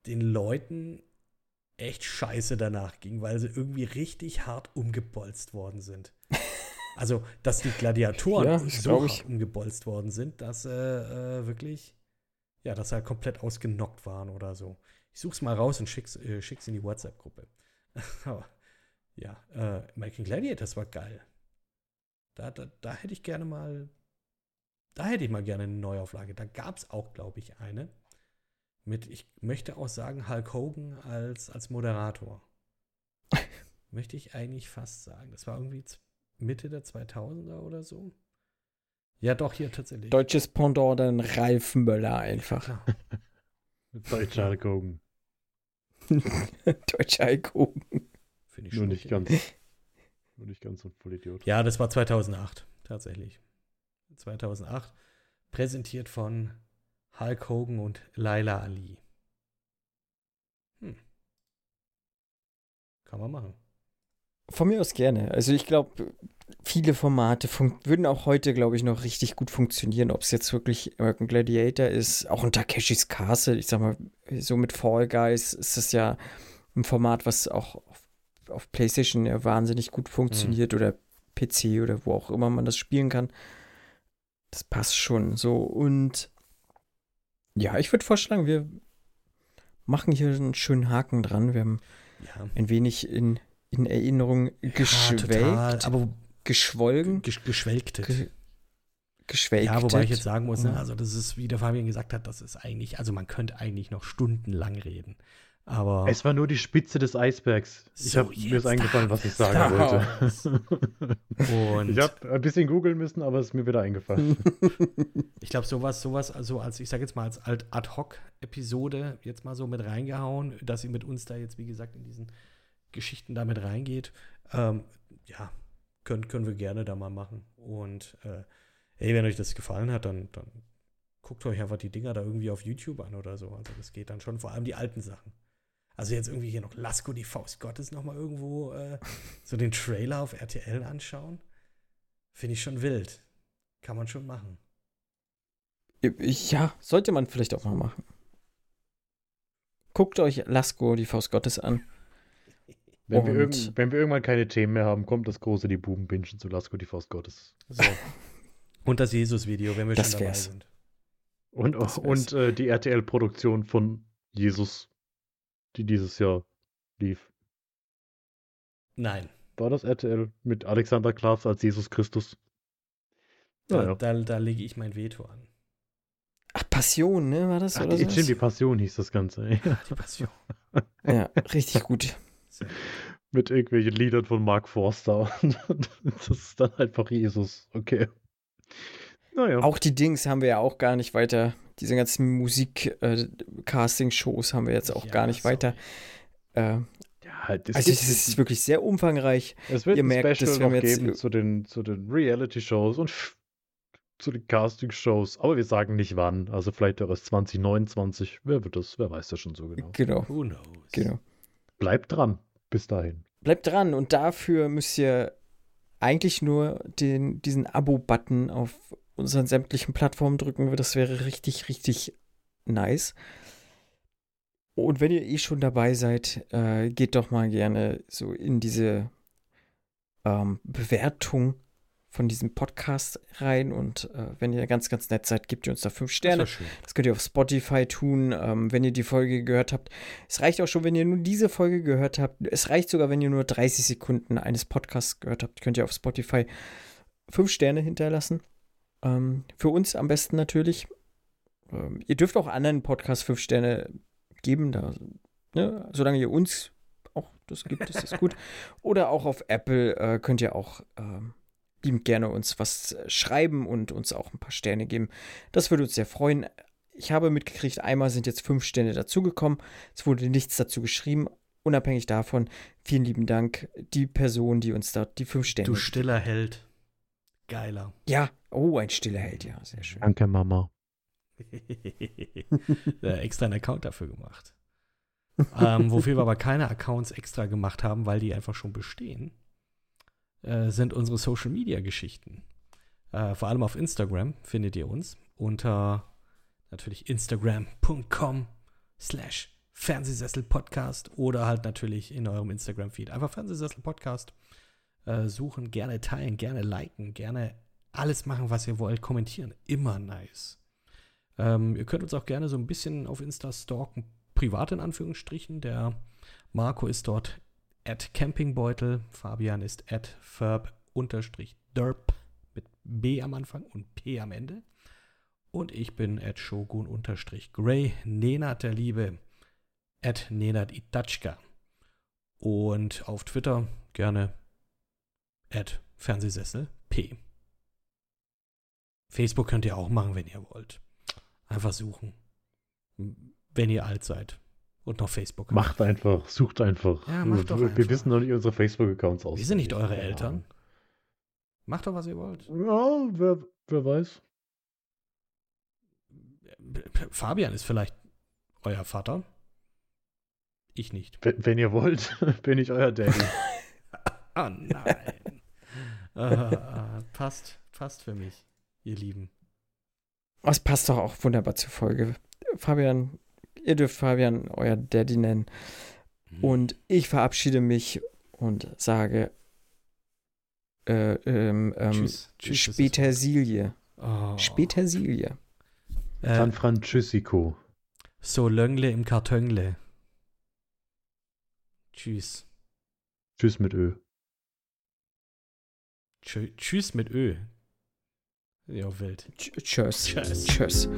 den Leuten echt scheiße danach ging, weil sie irgendwie richtig hart umgebolzt worden sind. Also, dass die Gladiatoren Ja, so hart umgebolzt worden sind, dass äh, äh, wirklich, ja, dass sie halt komplett ausgenockt waren oder so. Ich such's mal raus und schick's, äh, schick's in die WhatsApp-Gruppe. Aber ja, äh, American Gladiator, das war geil. Da, da, da hätte ich gerne mal, da hätte ich mal gerne eine Neuauflage. Da gab's auch, glaube ich, eine mit, ich möchte auch sagen, Hulk Hogan als, als Moderator. möchte ich eigentlich fast sagen. Das war irgendwie Mitte der 2000er oder so. Ja, doch, hier tatsächlich. Deutsches Pendant dann Ralf Möller einfach. Klar. Deutscher Hulk Hogan. Deutscher Hulk Hogan. Finde ich Nur schon nicht ganz. Nur nicht ganz so ein Vollidiot. Ja, das war 2008, tatsächlich. 2008. Präsentiert von Hulk Hogan und Laila Ali. Hm. Kann man machen. Von mir aus gerne. Also ich glaube, viele Formate würden auch heute, glaube ich, noch richtig gut funktionieren. Ob es jetzt wirklich American Gladiator ist, auch ein Takeshis Castle, ich sag mal, so mit Fall Guys ist das ja ein Format, was auch auf, auf PlayStation ja wahnsinnig gut funktioniert mhm. oder PC oder wo auch immer man das spielen kann. Das passt schon so. Und ja, ich würde vorschlagen, wir machen hier einen schönen Haken dran. Wir haben ja. ein wenig in, in Erinnerung geschwelgt. Ja, aber geschwolgen. Gesch geschwelgtet. Ge geschwelgtet. Ja, wobei ich jetzt sagen muss, ne, also das ist, wie der Fabian gesagt hat, das ist eigentlich, also man könnte eigentlich noch stundenlang reden. Aber es war nur die Spitze des Eisbergs. Ich so, habe mir ist eingefallen, was ich sagen wollte. Ich habe ein bisschen googeln müssen, aber es ist mir wieder eingefallen. ich glaube, sowas, sowas, also als ich sage jetzt mal als Ad-Hoc-Episode jetzt mal so mit reingehauen, dass ihr mit uns da jetzt, wie gesagt, in diesen Geschichten damit reingeht. Ähm, ja, können, können wir gerne da mal machen. Und äh, ey, wenn euch das gefallen hat, dann, dann guckt euch einfach die Dinger da irgendwie auf YouTube an oder so. Also das geht dann schon, vor allem die alten Sachen. Also jetzt irgendwie hier noch Lasko, die Faust Gottes nochmal irgendwo äh, so den Trailer auf RTL anschauen. Finde ich schon wild. Kann man schon machen. Ja, sollte man vielleicht auch mal machen. Guckt euch Lasko, die Faust Gottes an. Wenn wir, wenn wir, irgendwann keine Themen mehr haben, kommt das große Die Buben bingen zu Lasko, die Faust Gottes. So. und das Jesus-Video, wenn wir das schon dabei wär's. sind. Und, und äh, die RTL-Produktion von Jesus, die dieses Jahr lief. Nein. War das RTL mit Alexander Klaas als Jesus Christus? Da, ja. da, da lege ich mein Veto an. Ach, Passion, ne? War das? Ach, oder die, stimmt, die Passion hieß das Ganze. Ja, die Passion. ja, richtig gut. Mit irgendwelchen Liedern von Mark Forster. das ist dann einfach Jesus. Okay. Naja. Auch die Dings haben wir ja auch gar nicht weiter. Diese ganzen Musik-Casting-Shows äh, haben wir jetzt auch ja, gar nicht sorry. weiter. Äh, ja, das also es ist wirklich sehr umfangreich. Es wird Ihr ein merkt, Special noch geben zu den, zu den Reality-Shows und zu den Casting-Shows. Aber wir sagen nicht wann. Also vielleicht auch erst 2029. Wer wird das? Wer weiß das schon so genau. Genau. Who knows? Genau. Bleibt dran. Bis dahin. Bleibt dran und dafür müsst ihr eigentlich nur den, diesen Abo-Button auf unseren sämtlichen Plattformen drücken. Das wäre richtig, richtig nice. Und wenn ihr eh schon dabei seid, äh, geht doch mal gerne so in diese ähm, Bewertung von diesem Podcast rein und äh, wenn ihr ganz, ganz nett seid, gebt ihr uns da fünf Sterne. Das, das könnt ihr auf Spotify tun, ähm, wenn ihr die Folge gehört habt. Es reicht auch schon, wenn ihr nur diese Folge gehört habt. Es reicht sogar, wenn ihr nur 30 Sekunden eines Podcasts gehört habt, könnt ihr auf Spotify fünf Sterne hinterlassen. Ähm, für uns am besten natürlich. Ähm, ihr dürft auch anderen Podcasts fünf Sterne geben, da, ne? solange ihr uns auch das gibt, ist das gut. Oder auch auf Apple äh, könnt ihr auch ähm, liebend gerne uns was äh, schreiben und uns auch ein paar Sterne geben. Das würde uns sehr freuen. Ich habe mitgekriegt, einmal sind jetzt fünf Sterne dazugekommen. Es wurde nichts dazu geschrieben. Unabhängig davon, vielen lieben Dank, die Person, die uns da die fünf Sterne. Du stiller Held. Geiler. Ja, oh, ein stiller Held, ja, sehr schön. Danke, Mama. extra einen Account dafür gemacht. ähm, wofür wir aber keine Accounts extra gemacht haben, weil die einfach schon bestehen. Äh, sind unsere Social Media Geschichten. Äh, vor allem auf Instagram findet ihr uns unter natürlich instagram.com slash Fernsehsessel-Podcast oder halt natürlich in eurem Instagram-Feed. Einfach Fernsehsessel-Podcast äh, suchen, gerne teilen, gerne liken, gerne alles machen, was ihr wollt, kommentieren. Immer nice. Ähm, ihr könnt uns auch gerne so ein bisschen auf Insta stalken, privat in Anführungsstrichen. Der Marco ist dort at Campingbeutel. Fabian ist at Ferb-Derp mit B am Anfang und P am Ende. Und ich bin at Shogun-Gray. Nenat der Liebe at Nenat Itachka. Und auf Twitter gerne at Fernsehsessel P. Facebook könnt ihr auch machen, wenn ihr wollt. Einfach suchen. Wenn ihr alt seid und noch Facebook habt. Macht einfach, sucht einfach. Ja, macht doch wir, einfach. wissen noch nicht unsere Facebook-Accounts aus. Wir sind nicht eure Eltern. Macht doch, was ihr wollt. Ja, wer, wer weiß. Fabian ist vielleicht euer Vater. Ich nicht. Wenn, wenn ihr wollt, bin ich euer Daddy. oh nein. Ah, passt, passt für mich, ihr Lieben. Das passt doch auch wunderbar zur Folge. Fabian, ihr dürft Fabian euer Daddy nennen. Mhm. Und ich verabschiede mich und sage äh, ähm, ähm, Tschüss. Tschüss. Spätersilie. Oh. Spätersilie. Äh, San Francisco. so Löngle im Kartöngle. Tschüss. Tschüss mit Ö. Tschö tschüss mit Ö. Ja, wild. Tsch- Tschüss. Tschüss. Tschüss.